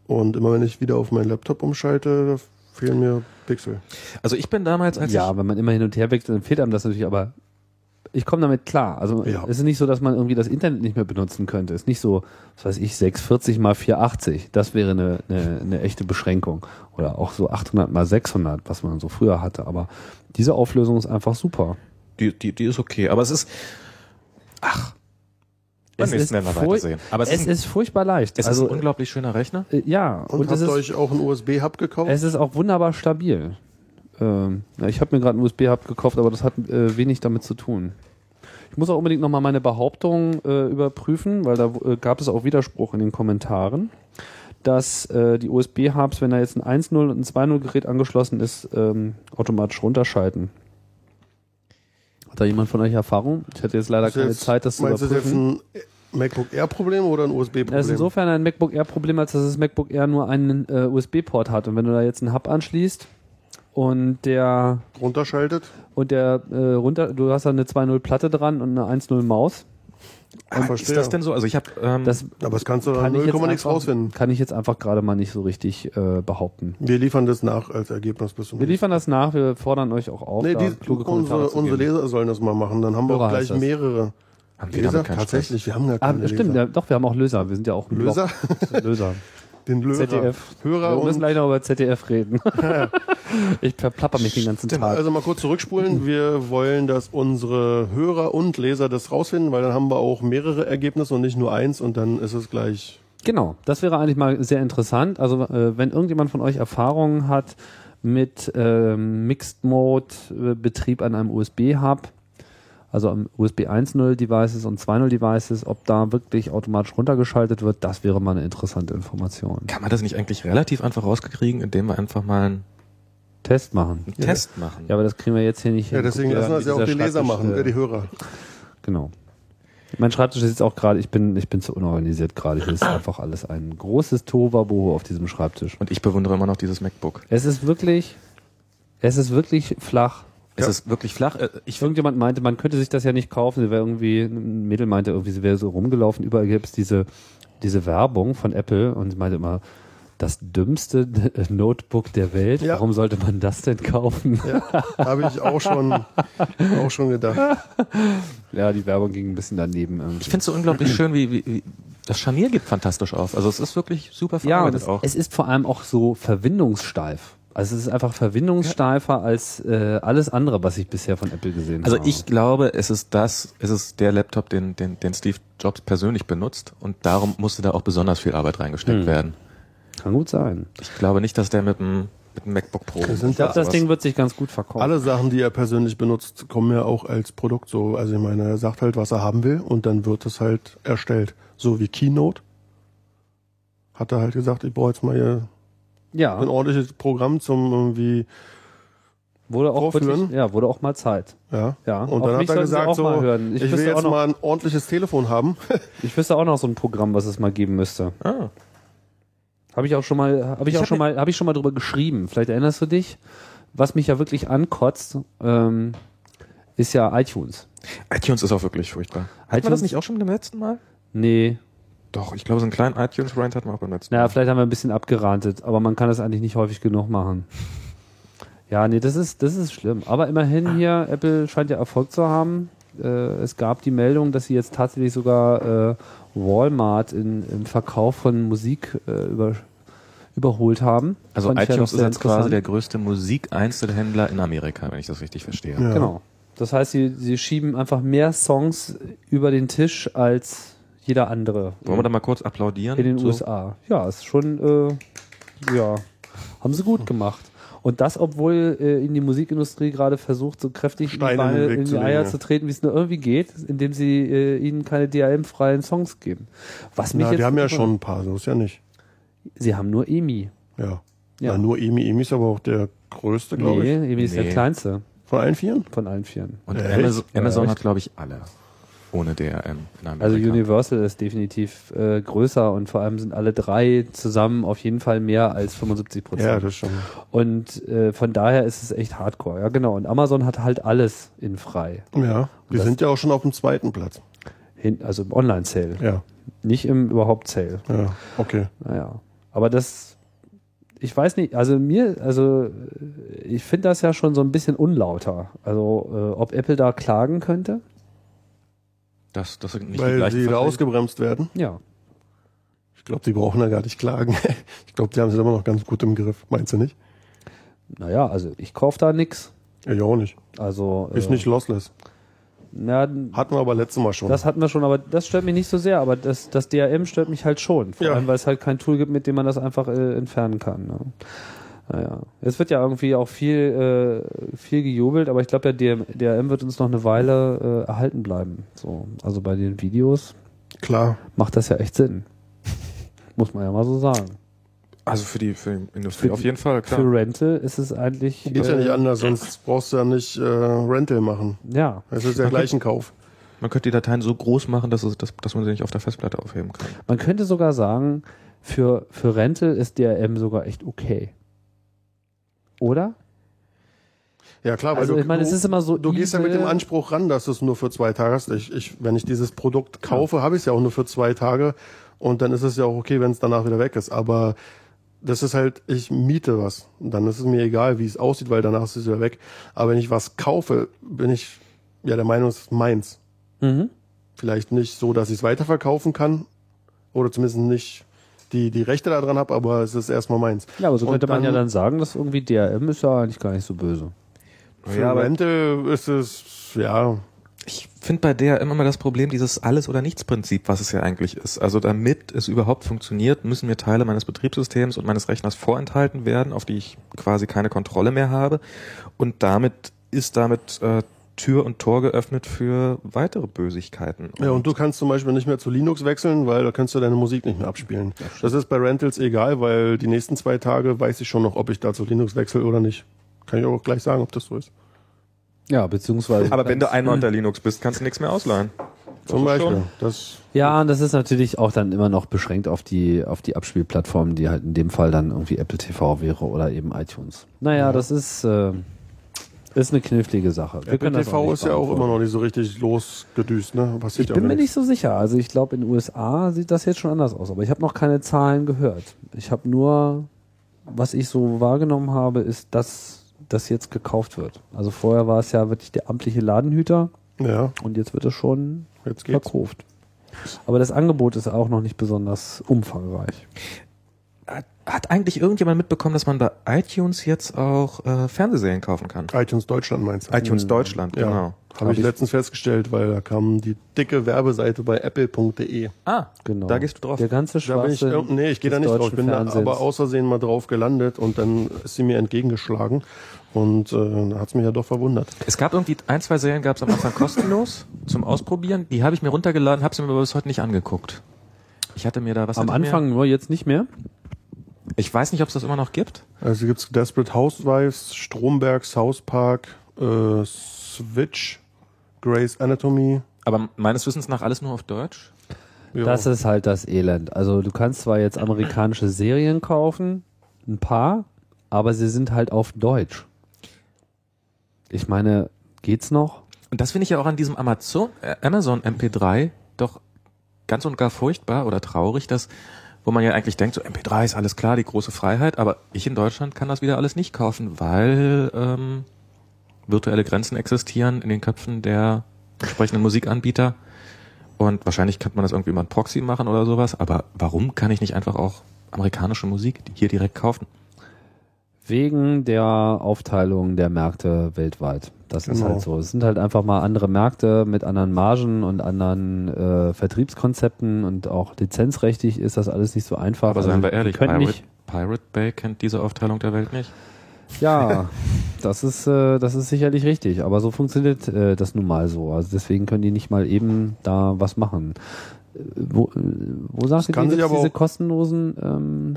Und immer wenn ich wieder auf meinen Laptop umschalte, fehlen mir Pixel.
Also ich bin damals, als
ja,
ich
wenn man immer hin und her wechselt, dann fehlt einem das natürlich, aber ich komme damit klar. Also
Ja.
es ist nicht so, dass man irgendwie das Internet nicht mehr benutzen könnte. Es ist nicht so, was weiß ich, 640 mal 480. Das wäre eine, eine, eine echte Beschränkung. Oder auch so 800 mal 600, was man so früher hatte. Aber diese Auflösung ist einfach super.
die, die, die ist okay, aber es ist ach beim
Es
nächsten
ist.
Aber es,
Es
ist,
furchtbar leicht.
es
also
ist ein unglaublich schöner Rechner.
äh, ja,
Und,
und, es
habt
ist,
ihr euch auch einen USB-Hub gekauft?
es ist auch wunderbar stabil. Ähm, ja, ich habe mir gerade einen USB-Hub gekauft, aber das hat äh, wenig damit zu tun. Ich muss auch unbedingt nochmal meine Behauptung äh, überprüfen, weil da äh, gab es auch Widerspruch in den Kommentaren, dass äh, die USB-Hubs, wenn da jetzt ein 1.0 und ein 2.0 Gerät angeschlossen ist, ähm, automatisch runterschalten. Hat da jemand von euch Erfahrung? Ich hatte jetzt leider
Ist
keine
jetzt-
Zeit, das zu überprüfen.
ein MacBook Air-Problem oder ein
Das ist insofern ein MacBook Air-Problem, als dass das MacBook Air nur einen äh, USB-Port hat. Und wenn du da jetzt einen Hub anschließt und der
Runterschaltet?
und der äh, runter, du hast da eine 2.0 Platte dran und eine 1.0 Maus.
Ah,
ist das denn so? Also ich habe ähm,
Das
Aber das kannst du
kann ich, jetzt
0, nichts
einfach,
rausfinden.
kann ich jetzt einfach gerade mal nicht so richtig äh, behaupten.
Wir liefern das nach als Ergebnis bis zum
Wir liefern das nach, wir fordern euch auch auf,
Nee, die, unsere,
zu
unsere. Leser sollen das mal machen. Dann haben wir
Hörer
auch gleich mehrere.
haben wir
Leser? Tatsächlich, wir haben gar
Ah,
keine
stimmt,
Leser.
ja, doch, wir haben auch Löser. Wir sind ja auch ein
Löser?
Löser.
Den Löser.
ZDF.
Hörer
wir müssen gleich noch über ZDF reden. ich verplapper mich den ganzen Tag.
Also mal kurz zurückspulen. Wir wollen, dass unsere Hörer und Leser das rausfinden, weil dann haben wir auch mehrere Ergebnisse und nicht nur eins und dann ist es gleich.
Genau, das wäre eigentlich mal sehr interessant. Also äh, wenn irgendjemand von euch Erfahrungen hat mit ähm, Mixed Mode äh, Betrieb an einem USB Hub, also am USB 1.0 Devices und 2.0 Devices, ob da wirklich automatisch runtergeschaltet wird, das wäre mal eine interessante Information.
Kann man das nicht eigentlich relativ einfach rauskriegen, indem wir einfach mal einen
Test machen.
Test machen?
Ja, aber das kriegen wir jetzt hier nicht
Ja,
hin.
deswegen
Guck dir
lassen wir es ja auch die Leser machen,
äh,
äh, die Hörer.
Genau. Mein Schreibtisch ist jetzt auch gerade, ich bin, ich bin zu unorganisiert gerade. Hier ist einfach alles ein großes Tohuwabohu auf diesem Schreibtisch.
Und ich bewundere immer noch dieses MacBook.
Es ist wirklich, es ist wirklich flach.
Es
Ja.
ist wirklich flach. Äh, Ich
Irgendjemand meinte, man könnte sich das ja nicht kaufen. Sie wäre irgendwie, ein Mädel meinte irgendwie, sie wäre so rumgelaufen. Überall gäbe es diese diese Werbung von Apple und sie meinte immer, das dümmste Notebook der Welt.
Ja.
Warum sollte man das denn kaufen?
Ja, habe ich auch schon, auch schon gedacht.
Ja, die Werbung ging ein bisschen daneben irgendwie.
Ich finde es so unglaublich schön, wie, wie, wie das Scharnier geht fantastisch auf. Also es ist wirklich super
Ja, und
verarbeitet
es,
auch.
es ist vor allem auch so verwindungssteif. Also es ist einfach verwindungssteifer als äh, alles andere, was ich bisher von Apple gesehen
Also
habe.
ich glaube, es ist das, es ist der Laptop, den, den, den Steve Jobs persönlich benutzt und darum musste da auch besonders viel Arbeit reingesteckt
Hm.
werden.
Kann gut sein.
Ich glaube nicht, dass der mit dem, mit dem MacBook Pro.
Das sind
Ich glaube, das Ding wird sich ganz gut verkaufen.
alle Sachen, die er persönlich benutzt, kommen ja auch als Produkt so. Also ich meine, er sagt halt, was er haben will und dann wird es halt erstellt. So wie Keynote. Hat er halt gesagt, ich brauche jetzt mal hier
ja,
ein ordentliches Programm zum irgendwie,
wurde auch
vorführen.
wirklich, ja, wurde auch mal Zeit.
ja.
Ja,
Und dann hat er gesagt,
auch
so.
Ich
ich, will
wüsste auch
jetzt
noch-
mal ein ordentliches Telefon haben.
Ich wüsste auch noch so ein Programm, was es mal geben müsste.
Ah.
Habe ich auch schon mal, habe ich,
Ich
auch
hab
schon mal, habe ich schon mal drüber geschrieben. Vielleicht erinnerst du dich. Was mich ja wirklich ankotzt, ähm, ist ja iTunes.
iTunes ist auch wirklich furchtbar. Hat man das nicht auch schon beim letzten Mal?
Nee,
Doch, ich glaube, so einen kleinen iTunes-Rant hatten wir auch beim letzten
naja,
Mal.
vielleicht haben wir ein bisschen abgerantet, aber man kann das eigentlich nicht häufig genug machen. Ja, nee, das ist, das ist schlimm. Aber immerhin hier, Apple scheint ja Erfolg zu haben. Äh, es gab die Meldung, dass sie jetzt tatsächlich sogar äh, Walmart in, im Verkauf von Musik äh, über, überholt haben.
Also
Fand ja
iTunes ist jetzt quasi der größte Musikeinzelhändler in Amerika, wenn ich das richtig verstehe.
Ja.
Genau. Das heißt, sie, sie schieben einfach mehr Songs über den Tisch als jeder andere
Wollen wir da mal kurz applaudieren?
in den
So.
USA. Ja, ist schon, äh, ja, haben sie gut gemacht. Und das, obwohl äh, in die Musikindustrie gerade versucht, so kräftig in die,
Steine in
Beine,
Weg
in die Eier zu treten, wie es nur irgendwie geht, indem sie äh, ihnen keine DRM-freien Songs geben. Was mich
Ja,
jetzt
die haben ja schon ein paar, so ist ja nicht.
Sie haben nur EMI.
Ja.
Ja.
ja. nur Emi. Emi ist aber auch der größte, glaube
Nee,
ich.
EMI ist der
Nee.
kleinste
Von allen Vieren?
von allen Vieren.
Und
Echt?
Amazon, Amazon hat, glaube ich, alle. Ohne DRM in Amerika.
Also Universal ist definitiv äh, größer und vor allem sind alle drei zusammen auf jeden Fall mehr als 75 Prozent.
Ja, das schon.
Und äh, von daher ist es echt hardcore. Ja, genau. Und Amazon hat halt alles in frei.
Ja, die
das-
sind ja auch schon auf dem zweiten Platz.
Hin, also im Online-Sale.
Ja,
Nicht im überhaupt Sale.
ja, okay.
Naja. Aber das, ich weiß nicht, also mir, also ich finde das ja schon so ein bisschen unlauter. Also äh, ob Apple da klagen könnte?
Das, das sind nicht die
Weil sie da
Verträge.
ausgebremst werden.
Ja.
Ich glaube, die brauchen da gar nicht klagen. Ich glaube, die haben sie immer noch ganz gut im Griff. Meinst du nicht?
Naja, also ich kaufe da nix.
Ich auch nicht.
Also
Ist
äh,
nicht lossless.
Na,
Hatten wir aber letztes Mal schon.
Das hatten wir schon, aber das stört mich nicht so sehr. Aber das, das DRM stört mich halt schon. Vor
Ja.
allem, weil es halt kein Tool gibt, mit dem man das einfach äh, entfernen kann. Ne? Naja. Es wird ja irgendwie auch viel, äh, viel gejubelt, aber ich glaube, der DRM, DRM wird uns noch eine Weile äh, erhalten bleiben. So, also bei den Videos
Klar.
macht das ja echt Sinn. Muss man ja mal so sagen.
Also für die, für die Industrie
Für
auf jeden Fall, klar.
Für Rental ist es eigentlich.
Geht ja nicht anders, sonst brauchst du ja nicht äh, Rental machen.
Ja.
Es ist ja gleich ein Kauf.
Man könnte die Dateien so groß machen, dass, es, dass, dass man sie nicht auf der Festplatte aufheben kann.
Man könnte sogar sagen, für, für Rental ist DRM sogar echt okay. Oder?
Ja klar, weil
Also
du,
ich meine, es ist immer so.
du gehst ja mit dem. Anspruch ran, dass du es nur für zwei Tage hast. Ich, ich, wenn ich dieses Produkt kaufe, habe ich es ja auch nur für zwei Tage und dann ist es ja auch okay, wenn es danach wieder weg ist. Aber das ist halt, ich miete was. Und dann ist es mir egal, wie es aussieht, weil danach ist es wieder weg. Aber wenn ich was kaufe, bin ich ja der Meinung, es ist meins.
Mhm.
Vielleicht nicht so, dass ich es weiterverkaufen kann oder zumindest nicht die, die Rechte daran habe, aber es ist erstmal meins.
Ja, aber so könnte man ja
dann-
dann sagen, dass irgendwie DRM ist ja eigentlich gar nicht so böse.
Für
Ja, aber-
Rental ist es, ja,
Ich finde bei der immer mal das Problem, dieses Alles- oder Nichts-Prinzip, was es ja eigentlich ist. Also damit es überhaupt funktioniert, müssen mir Teile meines Betriebssystems und meines Rechners vorenthalten werden, auf die ich quasi keine Kontrolle mehr habe. Und damit ist damit äh, Tür und Tor geöffnet für weitere Bösigkeiten.
Ja, und du kannst zum Beispiel nicht mehr zu Linux wechseln, weil da kannst du deine Musik nicht mehr abspielen. Das ist bei Rentals egal, weil die nächsten zwei Tage weiß ich schon noch, ob ich da zu Linux wechsle oder nicht. Kann ich auch gleich sagen, ob das so ist.
Ja, beziehungsweise.
Aber wenn du einmal unter Linux bist, kannst du nichts mehr ausleihen.
Zum
Das ist
Beispiel. Das,
Ja, und das ist natürlich auch dann immer noch beschränkt auf die, auf die Abspielplattformen, die halt in dem Fall dann irgendwie Apple TV wäre oder eben iTunes. Naja, das ist, äh, Ist eine knifflige Sache. Wir können das
TV
nicht
ist ja auch immer noch nicht so richtig losgedüst, ne? Passiert
Ich bin mir
nichts.
nicht so sicher. Also ich glaube, in den USA sieht das jetzt schon anders aus. Aber ich habe noch keine Zahlen gehört. Ich habe nur, was ich so wahrgenommen habe, ist, dass das jetzt gekauft wird. Also vorher war es ja wirklich der amtliche Ladenhüter
Ja,
und jetzt wird es schon
jetzt
verkauft. Aber das Angebot ist auch noch nicht besonders umfangreich.
Hat, hat eigentlich irgendjemand mitbekommen, dass man bei iTunes jetzt auch äh, Fernsehserien kaufen kann?
iTunes Deutschland meinst du?
iTunes Deutschland,
Ja,
genau.
habe ich letztens festgestellt, weil da kam die dicke Werbeseite bei apple.de.
Ah,
Genau.
Da gehst du drauf.
Der ganze
Da bin ich,
Schwachsinn.
nee, ich gehe da nicht drauf. Ich bin da
Fernsehens.
aber außersehen mal drauf gelandet und dann ist sie mir entgegengeschlagen. Und äh, da hat's mich ja doch verwundert.
Es gab irgendwie ein, zwei Serien gab es am Anfang kostenlos zum Ausprobieren. Die habe ich mir runtergeladen, habe sie mir aber bis heute nicht angeguckt. Ich hatte mir da was
Am Anfang nur, jetzt nicht mehr.
Ich weiß nicht, ob es das immer noch gibt.
Also gibt's Desperate Housewives, Stromberg, South Park, äh, Switch, Grey's Anatomy.
Aber meines Wissens nach alles nur auf Deutsch.
Ja.
Das ist halt das Elend. Also du kannst zwar jetzt amerikanische Serien kaufen, ein paar, aber sie sind halt auf Deutsch. Ich meine, geht's noch?
Und das finde ich ja auch an diesem Amazon, äh, Amazon MP3 doch ganz und gar furchtbar oder traurig, dass, wo man ja eigentlich denkt, so MP3 ist alles klar, die große Freiheit, aber ich in Deutschland kann das wieder alles nicht kaufen, weil ähm, virtuelle Grenzen existieren in den Köpfen der entsprechenden Musikanbieter. Und wahrscheinlich könnte man das irgendwie über ein Proxy machen oder sowas, aber warum kann ich nicht einfach auch amerikanische Musik hier direkt kaufen?
Wegen der Aufteilung der Märkte weltweit. Das ist
Genau.
halt so. Es sind halt einfach mal andere Märkte mit anderen Margen und anderen äh, Vertriebskonzepten und auch lizenzrechtlich ist das alles nicht so einfach.
Aber seien wir ehrlich, Pirate,
nicht,
Pirate Bay kennt diese Aufteilung der Welt nicht.
Ja, das ist, äh, das ist sicherlich richtig, aber so funktioniert äh, das nun mal so. Also deswegen können die nicht mal eben da was machen. Äh, Wo, äh, wo sagst du,
kann
die
sich
gibt's
aber
diese kostenlosen ähm,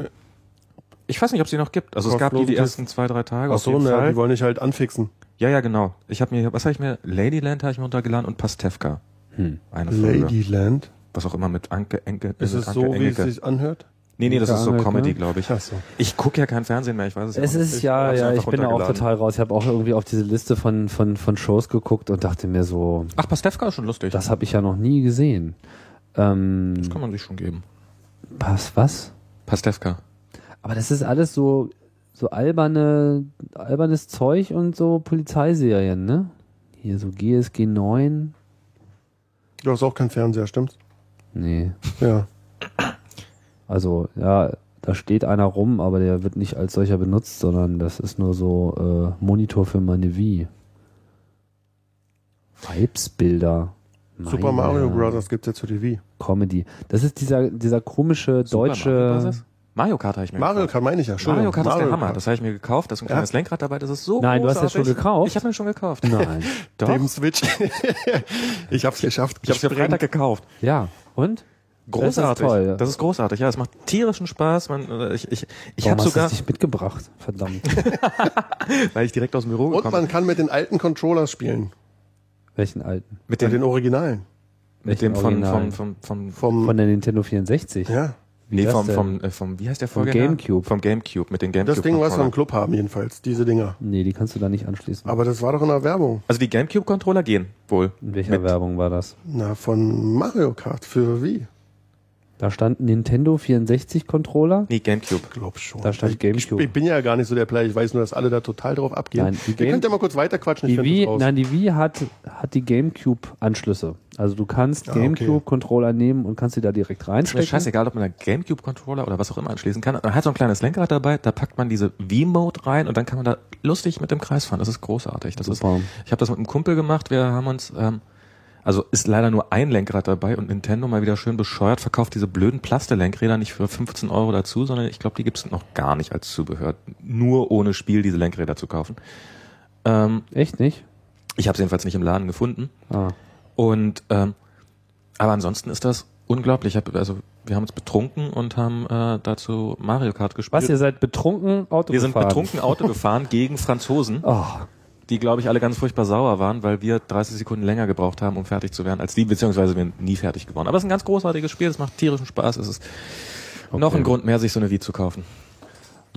Ich weiß nicht, ob es die noch gibt. Also es gab die die ersten zwei, drei Tage.
Ach
auf
so,
jeden
ne,
Fall.
die wollen dich halt anfixen.
Ja, ja, genau. Ich habe mir, was habe ich mir? Ladyland habe ich mir runtergeladen und Pastewka.
Hm.
Eine Folge.
Ladyland.
Was auch immer mit Anke, Enke.
Ist es
Anke
so, wie es
Engelke.
sich anhört?
Nee, nee, das ist so Comedy,
ne?
glaube ich.
Ach so.
Ich gucke ja kein Fernsehen mehr, ich weiß es,
Es
ja
ist
nicht.
ja,
hab's
ja,
einfach
ich bin da auch total raus. Ich habe auch irgendwie auf diese Liste von, von, von Shows geguckt und dachte mir so,
Ach, Pastewka ist schon lustig.
das habe ich ja noch nie gesehen. Ähm,
das kann man sich schon geben.
was, was?
Pastewka.
Aber das ist alles so, so alberne, albernes Zeug und so Polizeiserien, ne? Hier so GSG 9.
Du hast auch keinen Fernseher, stimmt's?
Nee.
Ja.
Also, ja, da steht einer rum, aber der wird nicht als solcher benutzt, sondern das ist nur so äh, Monitor für meine Wii. Vibes-Bilder.
Super Mario. Bros. gibt's jetzt für die Wii.
Comedy. Das ist dieser, dieser komische
Super
deutsche.
Mario. Mario Kart habe ich mir
Mario
gekauft.
Kart meine ich ja schon.
Mario Kart ist der Hammer. Das habe ich mir gekauft. Da ist ein
Ja.
kleines Lenkrad dabei. Das ist so
Nein, du hast das
großartig.
schon gekauft?
Ich habe mir schon gekauft.
Nein.
Doch.
Dem Switch. ich hab's geschafft.
Ich habe es am Freitag gekauft.
Ja. Und?
Großartig.
Das ist toll.
Das ist großartig. Ja, es macht tierischen Spaß. Man, äh, ich ich, ich habe
hast
sogar,
du es nicht mitgebracht? Verdammt.
weil ich direkt aus dem Büro
Und
gekommen
man kann mit den alten Controllers spielen.
Welchen alten?
mit
Mit
dem,
den Originalen.
mit dem von,
Originalen?
vom, vom, vom,
Vom,
Von der Nintendo 64.
ja.
Nee, vom, vom, äh, vom, wie heißt der
Vom
Vorgänger?
Gamecube.
Vom Gamecube, mit den Gamecube.
Das Ding, was wir im Club haben, jedenfalls. Diese Dinger.
Nee, die kannst du da nicht anschließen.
Aber das war doch in der Werbung.
Also die Gamecube-Controller gehen wohl.
In welcher
mit-
Werbung war das?
Na, von Mario Kart für Wii.
Da stand Nintendo 64 Controller.
Nee, Gamecube.
Glaub schon.
Da stand
ich,
Gamecube.
Ich bin ja gar nicht so der Player. Ich weiß nur, dass alle da total drauf abgehen.
Nein, die
Ihr
Game-
könnt ja mal kurz weiterquatschen. Ich
Die Wii,
raus.
nein, die Wii hat, hat die Gamecube-Anschlüsse. Also du kannst
Ah, okay.
Gamecube-Controller nehmen und kannst sie da direkt reinstecken.
scheißegal, ob man da Gamecube-Controller oder was auch immer anschließen kann. Man hat so ein kleines Lenkrad dabei, da packt man diese V-Mode rein und dann kann man da lustig mit dem Kreis fahren. Das ist großartig. Das
Super.
ist, ich habe das mit einem Kumpel gemacht. Wir haben uns, ähm, also ist leider nur ein Lenkrad dabei und Nintendo mal wieder schön bescheuert verkauft diese blöden Plaste-Lenkräder nicht für 15 Euro dazu, sondern ich glaube, die gibt's noch gar nicht als Zubehör. Nur ohne Spiel diese Lenkräder zu kaufen. Ähm,
Echt nicht?
ich habe es jedenfalls nicht im Laden gefunden.
Ah.
Und ähm, aber ansonsten ist das unglaublich. Ich hab, also wir haben uns betrunken und haben äh, dazu Mario Kart gespielt.
Was, ihr seid betrunken Auto
wir sind
gefahren?
betrunken Auto gefahren gegen Franzosen,
Oh,
die glaube ich alle ganz furchtbar sauer waren, weil wir 30 Sekunden länger gebraucht haben, um fertig zu werden als die, beziehungsweise wir sind nie fertig geworden. Aber es ist ein ganz großartiges Spiel, es macht tierischen Spaß, es ist noch ein Grund mehr, sich so eine Wii zu kaufen.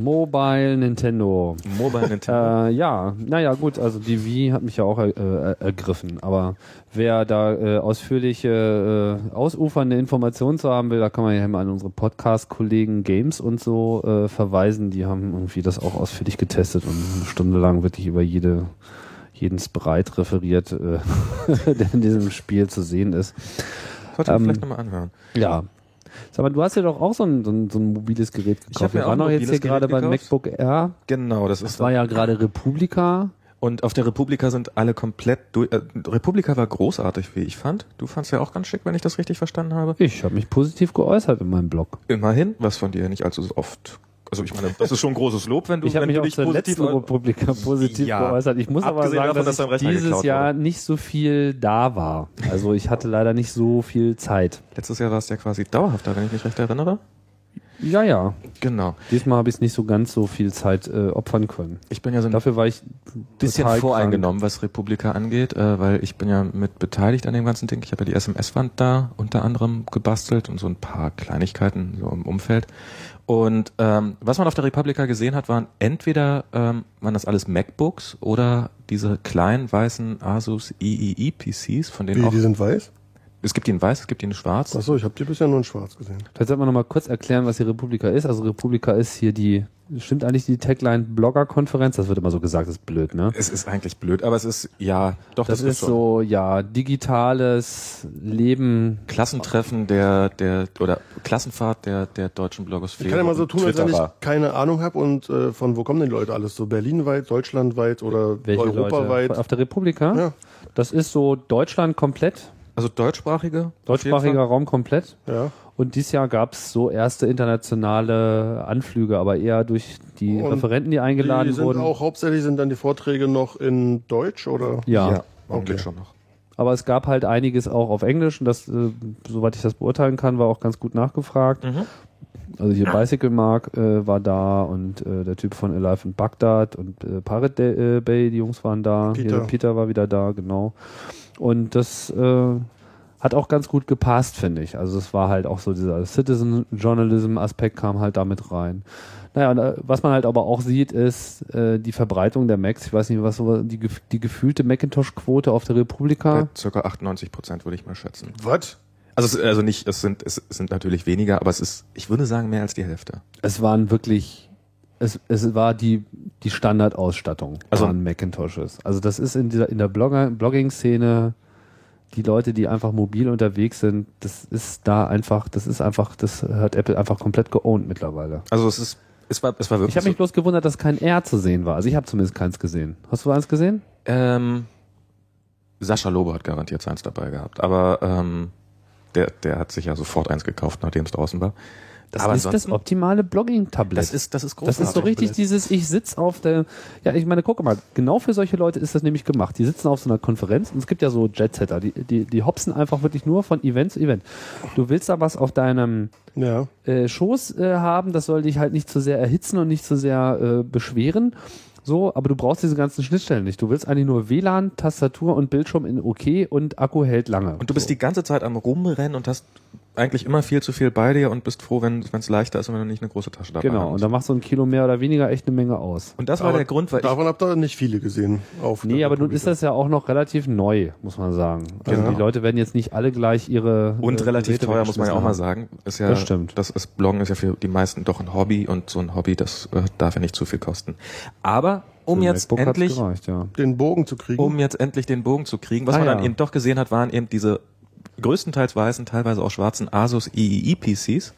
Mobile Nintendo.
Mobile Nintendo.
Äh, ja, naja, gut, also die Wii hat mich ja auch äh, ergriffen. Aber wer da äh, ausführliche, äh, ausufernde Informationen zu haben will, da kann man ja immer an unsere Podcast-Kollegen Games und so äh, verweisen. Die haben irgendwie das auch ausführlich getestet und eine Stunde lang wirklich über jede jeden Sprite referiert, äh, der in diesem Spiel zu sehen ist.
Sollte man
ähm,
vielleicht nochmal anhören.
Ja. Sag mal, du hast ja doch auch so ein, so ein, so ein mobiles Gerät gekauft.
hab mir
Wir
auch
waren
ein
doch jetzt hier gerade beim
gekauft.
MacBook Air.
Genau, das
Das
ist
war ja gerade Republika.
Und auf der Republika sind alle komplett durch. Äh, Republika war großartig, wie ich fand. Du fandst ja auch ganz schick, wenn ich das richtig verstanden habe.
Ich habe mich positiv geäußert in meinem Blog.
Immerhin, was von dir nicht allzu oft. Also ich meine, das ist schon ein großes Lob, wenn du,
Ich
wenn
mich
du dich
zur
positiv
letzten Republika positiv
Ja.
geäußert. Ich muss aber sagen,
davon,
dass,
dass
ich dieses Jahr
wurde.
nicht so viel da war. Also ich hatte leider nicht so viel Zeit.
Letztes Jahr warst du ja quasi dauerhaft da, wenn ich mich recht erinnere.
Ja, ja.
Genau.
Diesmal habe ich nicht so ganz so viel Zeit äh, opfern können.
Ich bin ja so ein
Dafür war ich
bisschen voreingenommen, was Republika angeht, äh, weil ich bin ja mit beteiligt an dem ganzen Ding. Ich habe ja die SMS-Wand da unter anderem gebastelt und so ein paar Kleinigkeiten so im Umfeld. Und ähm, was man auf der Republika gesehen hat, waren entweder ähm, waren das alles MacBooks oder diese kleinen weißen Asus III PCs, von denen
Wie,
auch
die sind weiß?
Es gibt die in weiß, es gibt die in schwarz.
Achso, ich habe die bisher nur in schwarz gesehen.
Vielleicht sollte man noch mal kurz erklären, was die Republika ist. Also Republika ist hier die, stimmt eigentlich die Tagline Blogger-Konferenz? Das wird immer so gesagt, das ist blöd, ne?
Es ist eigentlich blöd, aber es ist ja doch
Das,
das,
ist
schon.
so, ja, digitales Leben.
Klassentreffen der der oder Klassenfahrt der der deutschen Blogosphäre.
Ich kann ja mal so tun, als wenn ich keine Ahnung habe und äh, von wo kommen die Leute alles? So berlinweit, deutschlandweit oder
Welche
europaweit?
Leute? Auf der Republika?
Ja.
Das ist so Deutschland komplett,
Also deutschsprachige?
deutschsprachiger. Raum komplett.
Ja.
Und dieses Jahr gab es so erste internationale Anflüge, aber eher durch die
Und
Referenten, die eingeladen
Die sind
wurden.
auch hauptsächlich sind dann die Vorträge noch in Deutsch oder?
ja.
Ja,
Okay.
schon noch.
Aber es gab halt einiges auch auf Englisch und das, äh, soweit ich das beurteilen kann, war auch ganz gut nachgefragt.
Mhm.
Also hier Bicycle Mark äh, war da und äh, der Typ von Alive in Baghdad und äh, Pirate äh, Bay, die Jungs waren da.
Peter.
Hier, Peter war wieder da, genau. Und das äh, hat auch ganz gut gepasst, finde ich. Also es war halt auch so dieser Citizen Journalism Aspekt kam halt damit rein. Naja, und, äh, was man halt aber auch sieht, ist äh, die Verbreitung der Macs. Ich weiß nicht, was so die, die gefühlte Macintosh-Quote auf der Republika.
Bei circa 98 Prozent würde ich mal schätzen.
Was?
Also es, also nicht, es sind es sind natürlich weniger, aber es ist, ich würde sagen mehr als die Hälfte.
Es waren wirklich, es, es war die, die Standardausstattung
Also-
an Macintoshes. Also das ist in dieser, in der Blogger, Blogging-Szene, die Leute, die einfach mobil unterwegs sind, das ist da einfach, das ist einfach, das hat Apple einfach komplett geowned mittlerweile.
Also es ist, es war, es war wirklich.
Ich habe mich
so,
bloß gewundert, dass kein R zu sehen war. Also ich habe zumindest keins gesehen. Hast du eins gesehen?
ähm, Sascha Lobe hat garantiert seins dabei gehabt, aber ähm, der, der hat sich ja sofort eins gekauft, nachdem es draußen war.
Das
aber
ist das optimale Blogging-Tablet.
Das ist, das ist
Das
großartig.
ist so richtig dieses, ich sitz auf der, ja, ich meine, guck mal, genau für solche Leute ist das nämlich gemacht. Die sitzen auf so einer Konferenz und es gibt ja so Jetsetter, die, die, die hopsen einfach wirklich nur von Event zu Event. Du willst da was auf deinem
Ja.
äh, Schoß äh, haben, das soll dich halt nicht zu sehr erhitzen und nicht zu sehr äh, beschweren. So, aber du brauchst diese ganzen Schnittstellen nicht. Du willst eigentlich nur WLAN, Tastatur und Bildschirm in OK und Akku hält lange.
Und du bist die ganze Zeit am Rumrennen und hast eigentlich immer viel zu viel bei dir und bist froh, wenn es leichter ist und wenn du nicht eine große Tasche dabei
Genau,
hast.
und da macht so ein Kilo mehr oder weniger echt eine Menge aus.
Und das war
Aber
der Grund, weil ich,
Davon habt ihr nicht viele gesehen. Auf
Nee, aber nun ist das ja auch noch relativ neu, muss man sagen. Also
Genau.
die Leute werden jetzt nicht alle gleich ihre
und
äh,
relativ
Geräte
teuer, muss man ja auch mal sagen. Ist ja,
Das stimmt.
Das ist, Bloggen ist ja für die meisten doch ein Hobby und so ein Hobby, das äh, darf ja nicht zu viel kosten. Aber um jetzt endlich,
gereicht, ja.
den Bogen zu kriegen.
um jetzt endlich den Bogen zu kriegen, was
Ah,
man dann
ja.
eben doch gesehen hat, waren eben diese größtenteils weißen, teilweise auch schwarzen Asus III PCs.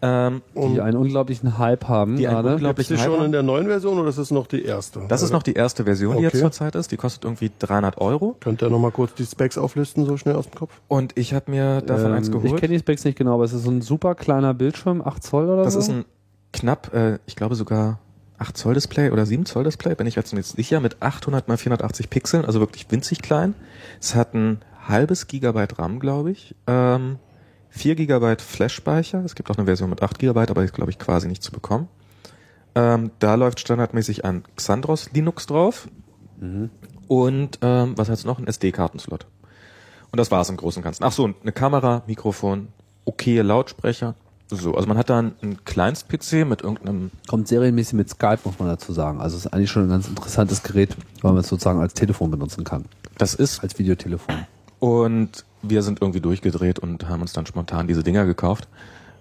Ähm,
Die einen unglaublichen Hype haben
Die einen
gerade.
unglaublich-
Ist die schon in der neuen Version oder ist das noch die erste?
das ist noch die erste Version, die
Okay.
jetzt zurzeit ist. Die kostet irgendwie 300 Euro.
Könnt ihr noch mal kurz die Specs auflisten, so schnell aus dem Kopf?
Und ich habe mir davon eins
Ähm,
geholt.
Ich kenne die Specs nicht genau, aber es ist so ein super kleiner Bildschirm, 8 Zoll oder
Das
so.
ist ein knapp, äh, ich glaube sogar 8 Zoll Display oder 7 Zoll Display, bin ich jetzt nicht sicher, mit 800 mal 480 Pixeln, also wirklich winzig klein. Es hat ein halbes Gigabyte RAM, glaube ich. Ähm, 4 Gigabyte Flash-Speicher. Es gibt auch eine Version mit 8 Gigabyte, aber ist, glaube ich, quasi nicht zu bekommen. Ähm, da läuft standardmäßig ein Xandros Linux drauf. Und ähm, was hat's noch? Ein SD-Kartenslot. Und das war's im Großen und Ganzen. Ach so, eine Kamera, Mikrofon, okaye Lautsprecher. So, also man hat da einen, einen Kleinst-PC mit irgendeinem
Kommt serienmäßig mit Skype, muss man dazu sagen. Also es ist eigentlich schon ein ganz interessantes Gerät, weil man es sozusagen als Telefon benutzen kann.
Das ist
Als Videotelefon.
Und wir sind irgendwie durchgedreht und haben uns dann spontan diese Dinger gekauft.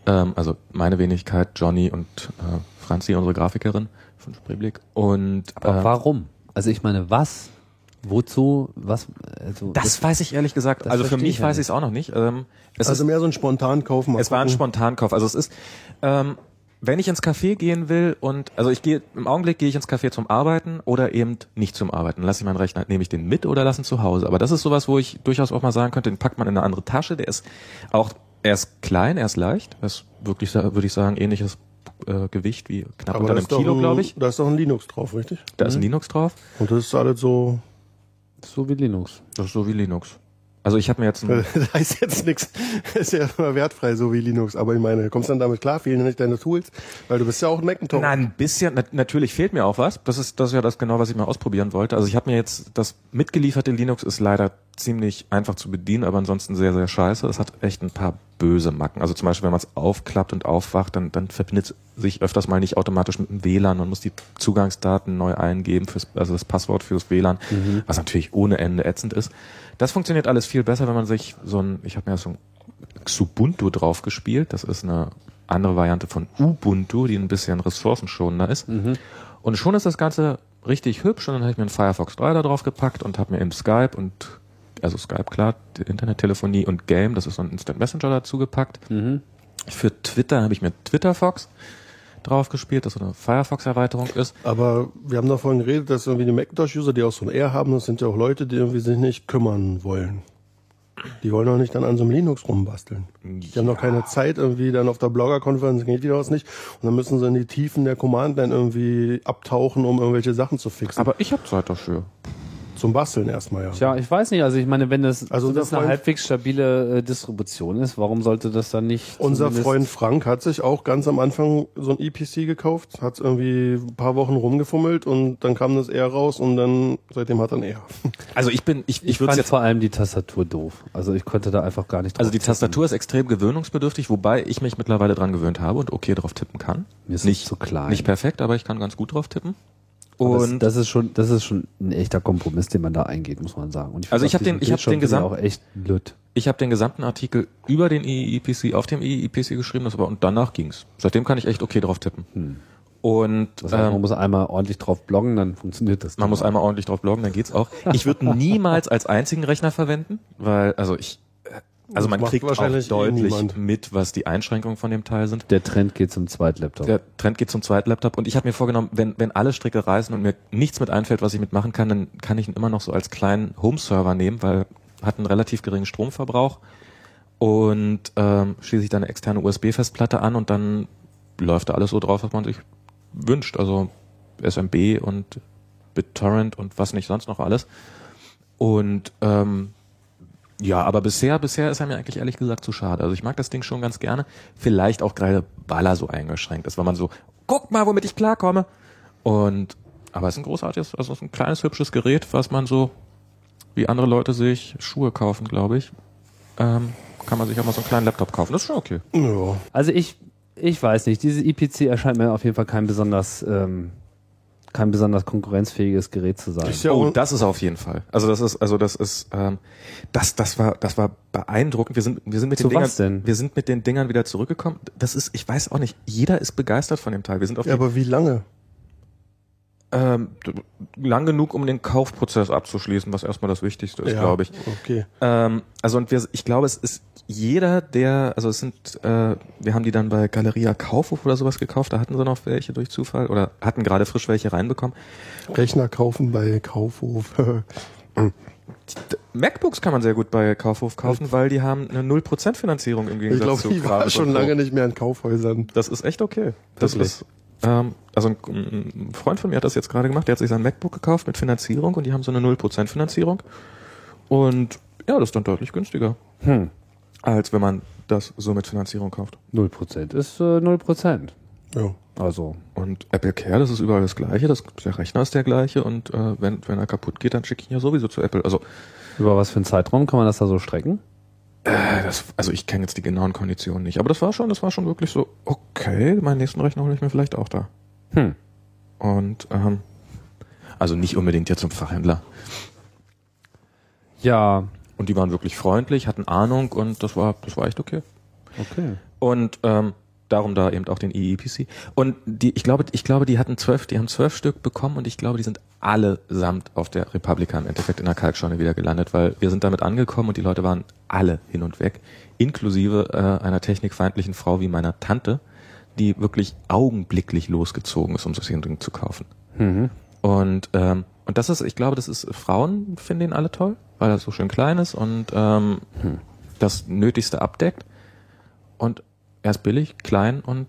Ähm, also meine Wenigkeit, Johnny und äh, Franzi, unsere Grafikerin von Spreeblick. Und
Aber
äh,
warum? Also ich meine, was? Wozu? Was? Also
das weiß ich ehrlich gesagt,
das
also für mich
ich
weiß ich es auch noch nicht. Ähm, es
Also
ist,
mehr so ein Spontankauf. mal
es war ein
gucken.
Spontankauf. Also es ist, ähm, wenn ich ins Café gehen will und also ich gehe im Augenblick gehe ich ins Café zum Arbeiten oder eben nicht zum Arbeiten. Lasse ich meinen Rechner, nehme ich den mit oder lasse ihn zu Hause. Aber das ist sowas, wo ich durchaus auch mal sagen könnte, den packt man in eine andere Tasche. Der ist auch, er ist klein, er ist leicht. Er ist wirklich, würde ich sagen, ähnliches äh, Gewicht wie knapp
Aber
unter einem Kilo,
ein,
glaube ich.
da ist doch ein Linux drauf, richtig?
Da ist ein Linux drauf.
Und das ist alles so,
so wie Linux.
Das ist so wie Linux. Also ich habe mir jetzt ein,
das heißt jetzt nichts, ist ja immer wertfrei, so wie Linux. Aber ich meine, kommst dann damit klar? Fehlen nicht deine Tools? Weil du bist ja auch ein Macintosh.
Na, ein bisschen, nat natürlich fehlt mir auch was. Das ist, das ist ja das genau, was ich mal ausprobieren wollte. Also ich habe mir jetzt, das mitgelieferte Linux ist leider ziemlich einfach zu bedienen, aber ansonsten sehr, sehr scheiße. Es hat echt ein paar böse Macken. Also zum Beispiel, wenn man es aufklappt und aufwacht, dann, dann verbindet sich öfters mal nicht automatisch mit dem WLAN. Man muss die Zugangsdaten neu eingeben, fürs, also das Passwort fürs WLAN, was natürlich ohne Ende ätzend ist. Das funktioniert alles viel besser, wenn man sich so ein, ich habe mir so ein Xubuntu drauf gespielt. Das ist eine andere Variante von Ubuntu, die ein bisschen ressourcenschonender ist. Und schon ist das Ganze richtig hübsch und dann habe ich mir einen Firefox 3 da drauf gepackt und habe mir im Skype und also Skype klar, die Internettelefonie und Game, das ist so ein Instant Messenger dazu gepackt. Für Twitter habe ich mir TwitterFox drauf gespielt, das so eine Firefox-Erweiterung ist.
Aber wir haben davon geredet, dass irgendwie die Macintosh-User, die auch so ein R haben, das sind ja auch Leute, die irgendwie sich nicht kümmern wollen. Die wollen doch nicht dann an so einem Linux rumbasteln. Die haben doch keine Zeit, irgendwie dann auf der Blogger-Konferenz geht wieder was nicht. Und dann müssen sie in die Tiefen der Command-Line irgendwie abtauchen, um irgendwelche Sachen zu fixen.
Aber ich habe Zeit dafür.
Zum Basteln erstmal, ja.
Tja, ich weiß nicht. Also ich meine, wenn das,
Also
wenn das eine
Freund-
halbwegs stabile äh, Distribution ist, warum sollte das dann nicht
Unser Freund Frank hat sich auch ganz am Anfang so ein EPC gekauft, hat irgendwie ein paar Wochen rumgefummelt und dann kam das R raus und dann seitdem hat er ein R.
Also ich bin, ich,
Ich,
ich würde
fand
jetzt
vor allem die Tastatur doof. Also ich konnte da einfach gar nicht drauf
Also die
tippen.
Tastatur ist extrem gewöhnungsbedürftig, wobei ich mich mittlerweile dran gewöhnt habe und okay drauf tippen kann.
Mir ist
nicht
zu klein.
Nicht perfekt, aber ich kann ganz gut drauf tippen. Und
das, das ist schon, das ist schon ein echter Kompromiss, den man da eingeht, muss man sagen. Und ich
Also ich hab
auf
den- ich hab
Bildschirm
den
bin ich
Gesamt-
auch echt lütt.
ich habe den gesamten Artikel über den EEPC auf dem EEPC geschrieben, das aber und danach ging's. Seitdem kann ich echt okay drauf tippen. Und
Das heißt, man
ähm,
muss einmal ordentlich drauf bloggen, dann funktioniert das.
man muss einmal ordentlich drauf bloggen, dann geht's auch. Ich würde niemals als einzigen Rechner verwenden, weil also ich also man kriegt auch
wahrscheinlich eh
deutlich
niemand.
mit, was die Einschränkungen von dem Teil sind.
Der Trend geht zum Zweitlaptop.
Der Trend geht zum zweiten Laptop und ich habe mir vorgenommen, wenn, wenn alle Stricke reißen und mir nichts mit einfällt, was ich mitmachen kann, dann kann ich ihn immer noch so als kleinen Home-Server nehmen, weil hat einen relativ geringen Stromverbrauch und ähm, schließe ich dann eine externe USB-Festplatte an und dann läuft da alles so drauf, was man sich wünscht. Also SMB und BitTorrent und was nicht sonst noch alles. Und ähm, ja, aber bisher, bisher ist er mir eigentlich ehrlich gesagt zu schade. Also ich mag das Ding schon ganz gerne. Vielleicht auch gerade, weil er so eingeschränkt ist, weil man so, guck mal, womit ich klarkomme. Und, aber es ist ein großartiges, also es ist ein kleines, hübsches Gerät, was man so, wie andere Leute sich Schuhe kaufen, glaube ich, ähm, kann man sich auch mal so einen kleinen Laptop kaufen. Das ist schon okay.
Ja.
Also ich, ich weiß nicht, diese IPC erscheint mir auf jeden Fall kein besonders, ähm, kein besonders konkurrenzfähiges Gerät zu sein.
Ja
oh, das ist auf jeden Fall. Also das ist, also das ist, ähm, das, das war, das war beeindruckend. Wir sind, wir sind mit
Zu
den Dingern, wir sind mit den Dingern wieder zurückgekommen. Das ist, ich weiß auch nicht, jeder ist begeistert von dem Teil. Wir sind auf
ja, aber wie lange?
Ähm, lang genug, um den Kaufprozess abzuschließen, was erstmal das Wichtigste ist,
ja,
glaube ich.
Okay.
Ähm, also und wir, ich glaube, es ist jeder, der, also es sind, äh, wir haben die dann bei Galeria Kaufhof oder sowas gekauft, da hatten sie noch welche durch Zufall oder hatten gerade frisch welche reinbekommen.
Rechner kaufen bei Kaufhof.
MacBooks kann man sehr gut bei Kaufhof kaufen, weil die haben eine 0% Finanzierung im
ich
Gegensatz
glaube,
zu
die war schon lange nicht mehr in Kaufhäusern.
Das ist echt okay. Das
Wirklich?
ist, ähm, also ein, ein Freund von mir hat das jetzt gerade gemacht, der hat sich sein MacBook gekauft mit Finanzierung und die haben so eine 0% Finanzierung. Und ja, das ist dann deutlich günstiger,
Hm.
als wenn man das so mit Finanzierung kauft.
0% ist äh, 0%.
Ja.
Also,
Und Apple Care, das ist überall das gleiche, das, der Rechner ist der gleiche und äh, wenn, wenn er kaputt geht, dann schicke ich ihn ja sowieso zu Apple. Also
über was für einen Zeitraum kann man das da so strecken?
Äh, das, also ich kenne jetzt die genauen Konditionen nicht, aber das war schon, das war schon wirklich so, okay, meinen nächsten Rechner hole ich mir vielleicht auch da.
Hm.
Und ähm, also nicht unbedingt jetzt zum Fachhändler.
Ja,
Und die waren wirklich freundlich, hatten Ahnung und das war, das war echt okay.
okay.
Und ähm, darum da eben auch den EEPC. Und die, ich glaube, ich glaube, die hatten zwölf, die haben zwölf Stück bekommen und ich glaube, die sind allesamt auf der Republika im Endeffekt in der Kalkscheune wieder gelandet, weil wir sind damit angekommen und die Leute waren alle hin und weg, inklusive äh, einer technikfeindlichen Frau wie meiner Tante, die wirklich augenblicklich losgezogen ist, um so ein Ding zu kaufen.
Mhm.
Und ähm, und das ist, ich glaube, das ist Frauen finden den alle toll, weil er so schön klein ist und ähm, das Nötigste abdeckt. Und er ist billig, klein und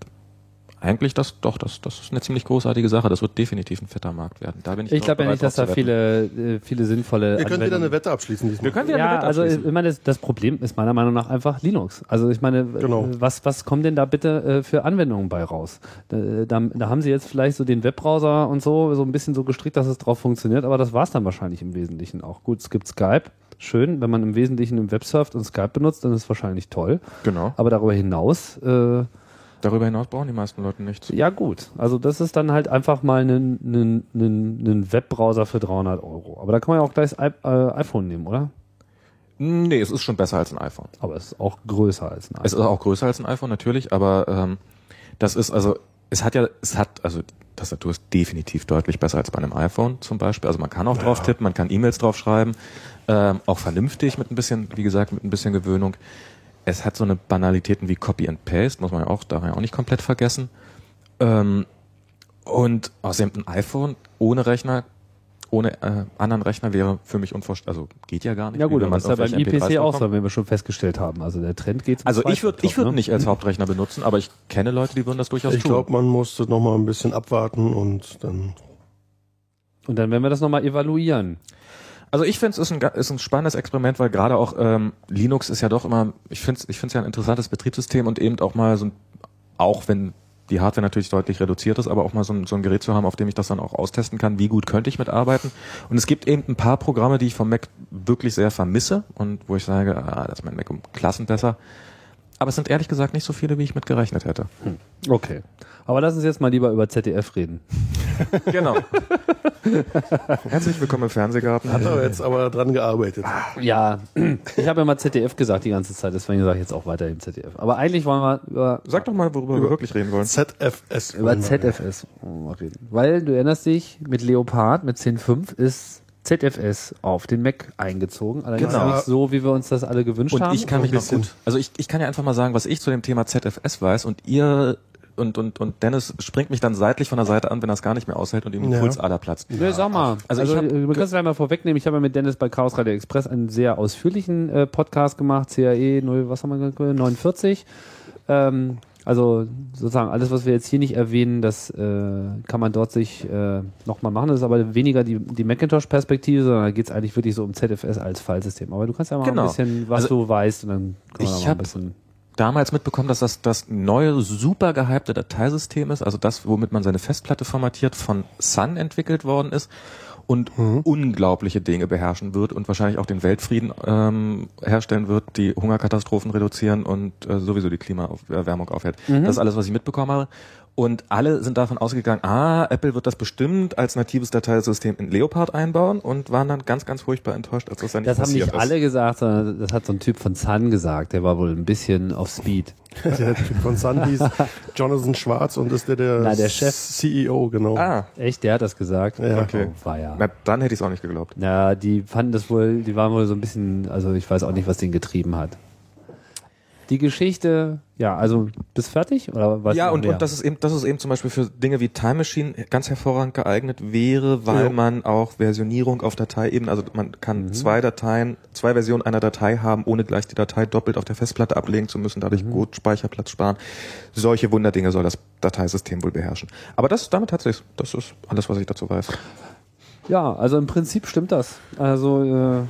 eigentlich das doch, das, das ist eine ziemlich großartige Sache. Das wird definitiv ein fetter Markt werden. Da bin ich
Ich glaube ja nicht, dass da viele, äh, viele sinnvolle
Ihr könnt wieder eine Wette abschließen diesmal.
Wir können wieder
ja,
eine Wette
also ich
abschließen.
meine, das, Problem ist meiner Meinung nach einfach Linux. Also ich meine,
Genau.
äh, was, was kommen denn da bitte äh, für Anwendungen bei raus? Da, da, da haben sie jetzt vielleicht so den Webbrowser und so, so ein bisschen so gestrickt, dass es drauf funktioniert, aber das war's dann wahrscheinlich im Wesentlichen auch. Gut, es gibt Skype, schön, wenn man im Wesentlichen im Web surft und Skype benutzt, dann ist es wahrscheinlich toll.
Genau.
Aber darüber hinaus, äh,
Darüber hinaus brauchen die meisten Leute nichts.
ja gut, also das ist dann halt einfach mal ein, ein, ein, ein Webbrowser für 300 Euro. Aber da kann man ja auch gleich das äh, iPhone nehmen, oder?
Nee, es ist schon besser als ein iPhone.
Aber es ist auch größer als ein iPhone.
Es ist auch größer als ein iPhone natürlich, aber ähm, das ist also, es hat ja, es hat, also Tastatur ist definitiv deutlich besser als bei einem iPhone zum Beispiel. Also man kann auch drauf tippen, man kann E-Mails drauf schreiben, ähm, auch vernünftig mit ein bisschen, wie gesagt, mit ein bisschen Gewöhnung. Es hat so eine Banalitäten wie Copy and Paste, muss man ja auch daher auch nicht komplett vergessen. Ähm, und außerdem ein iPhone ohne Rechner, ohne äh, anderen Rechner wäre für mich unvorstellbar, also geht ja gar nicht.
Ja gut, das ist ja beim IPC
MP3s
auch so, wenn wir schon festgestellt haben. Also der Trend geht
Also ich würde ich würde
ne?
nicht als Hauptrechner benutzen, aber ich kenne Leute, die würden das durchaus
Ich
tun.
glaube, man muss noch mal ein bisschen abwarten und dann.
Und dann werden wir das nochmal evaluieren.
Also ich finde es ist ein, ist ein spannendes Experiment, weil gerade auch ähm, Linux ist ja doch immer, ich finde es ich find's ja ein interessantes Betriebssystem und eben auch mal so ein, auch wenn die Hardware natürlich deutlich reduziert ist, aber auch mal so ein, so ein Gerät zu haben, auf dem ich das dann auch austesten kann, wie gut könnte ich mitarbeiten. Und es gibt eben ein paar Programme, die ich vom Mac wirklich sehr vermisse und wo ich sage, ah, das ist mein Mac um Klassen besser. Aber es sind ehrlich gesagt nicht so viele, wie ich mit gerechnet hätte.
Okay. Aber lass uns jetzt mal lieber über ZDF reden.
Genau. Herzlich willkommen im Fernsehgarten.
Hat er jetzt aber dran gearbeitet.
Ja, ich habe ja mal ZDF gesagt die ganze Zeit, deswegen sage ich jetzt auch weiterhin ZDF. Aber eigentlich wollen wir über,
Sag doch mal, worüber wir wirklich reden wollen.
ZFS.
über ZFS mal reden. Weil du erinnerst dich, mit Leopard, mit 10.5 ist ZFS auf den Mac eingezogen. Allerdings
Genau.
nicht so, wie wir uns das alle gewünscht
Und
haben.
ich kann mich
ein
noch gut. Also ich, ich kann ja einfach mal sagen, was ich zu dem Thema ZFS weiß und ihr und, und, und Dennis springt mich dann seitlich von der Seite an, wenn er es gar nicht mehr aushält und ihm die
Ja.
Pulsader platzt.
Nee, sag mal.
Also
Also,
ich hab
ich wir können es gleich mal vorwegnehmen. Ich habe ja mit Dennis bei Chaos Radio Express einen sehr ausführlichen äh, Podcast gemacht. CAE 0, was haben wir gesagt? 49. Ähm, also sozusagen alles, was wir jetzt hier nicht erwähnen, das äh, kann man dort sich äh, nochmal machen. Das ist aber weniger die, die Macintosh-Perspektive, sondern da geht es eigentlich wirklich so um ZFS als Fallsystem. Aber du kannst ja mal
Genau.
ein bisschen, was
Also,
du weißt, und dann können wir
ich
mal ein bisschen.
damals mitbekommen, dass das das neue, super gehypte Dateisystem ist, also das, womit man seine Festplatte formatiert, von Sun entwickelt worden ist und unglaubliche Dinge beherrschen wird und wahrscheinlich auch den Weltfrieden ähm, herstellen wird, die Hungerkatastrophen reduzieren und äh, sowieso die Klimaerwärmung aufhält. Das ist alles, was ich mitbekommen habe. Und alle sind davon ausgegangen, ah, Apple wird das bestimmt als natives Dateisystem in Leopard einbauen und waren dann ganz, ganz furchtbar enttäuscht, als das dann nicht
Das haben nicht
ist.
alle gesagt, sondern das hat so ein Typ von Sun gesagt. Der war wohl ein bisschen auf Speed.
Der Typ von Sun hieß Jonathan Schwarz und ist der der,
Na, der Chef.
CEO, genau.
Ah,
Echt, der hat das gesagt?
Ja.
Okay.
Oh, war ja.
na, dann hätte ich es auch nicht geglaubt.
Ja, die fanden das wohl, die waren wohl so ein bisschen, also ich weiß auch nicht, was den getrieben hat. Die Geschichte, ja, also bist fertig oder was?
Ja, und,
mehr?
und das ist eben, das ist eben zum Beispiel für Dinge wie Time Machine ganz hervorragend geeignet wäre, weil
Ja.
man auch Versionierung auf Dateiebene, also man kann zwei Dateien, zwei Versionen einer Datei haben, ohne gleich die Datei doppelt auf der Festplatte ablegen zu müssen, dadurch gut Speicherplatz sparen. Solche Wunderdinge soll das Dateisystem wohl beherrschen. Aber das, damit sich's. Das ist alles, was ich dazu weiß.
ja, also im Prinzip stimmt das. Also äh,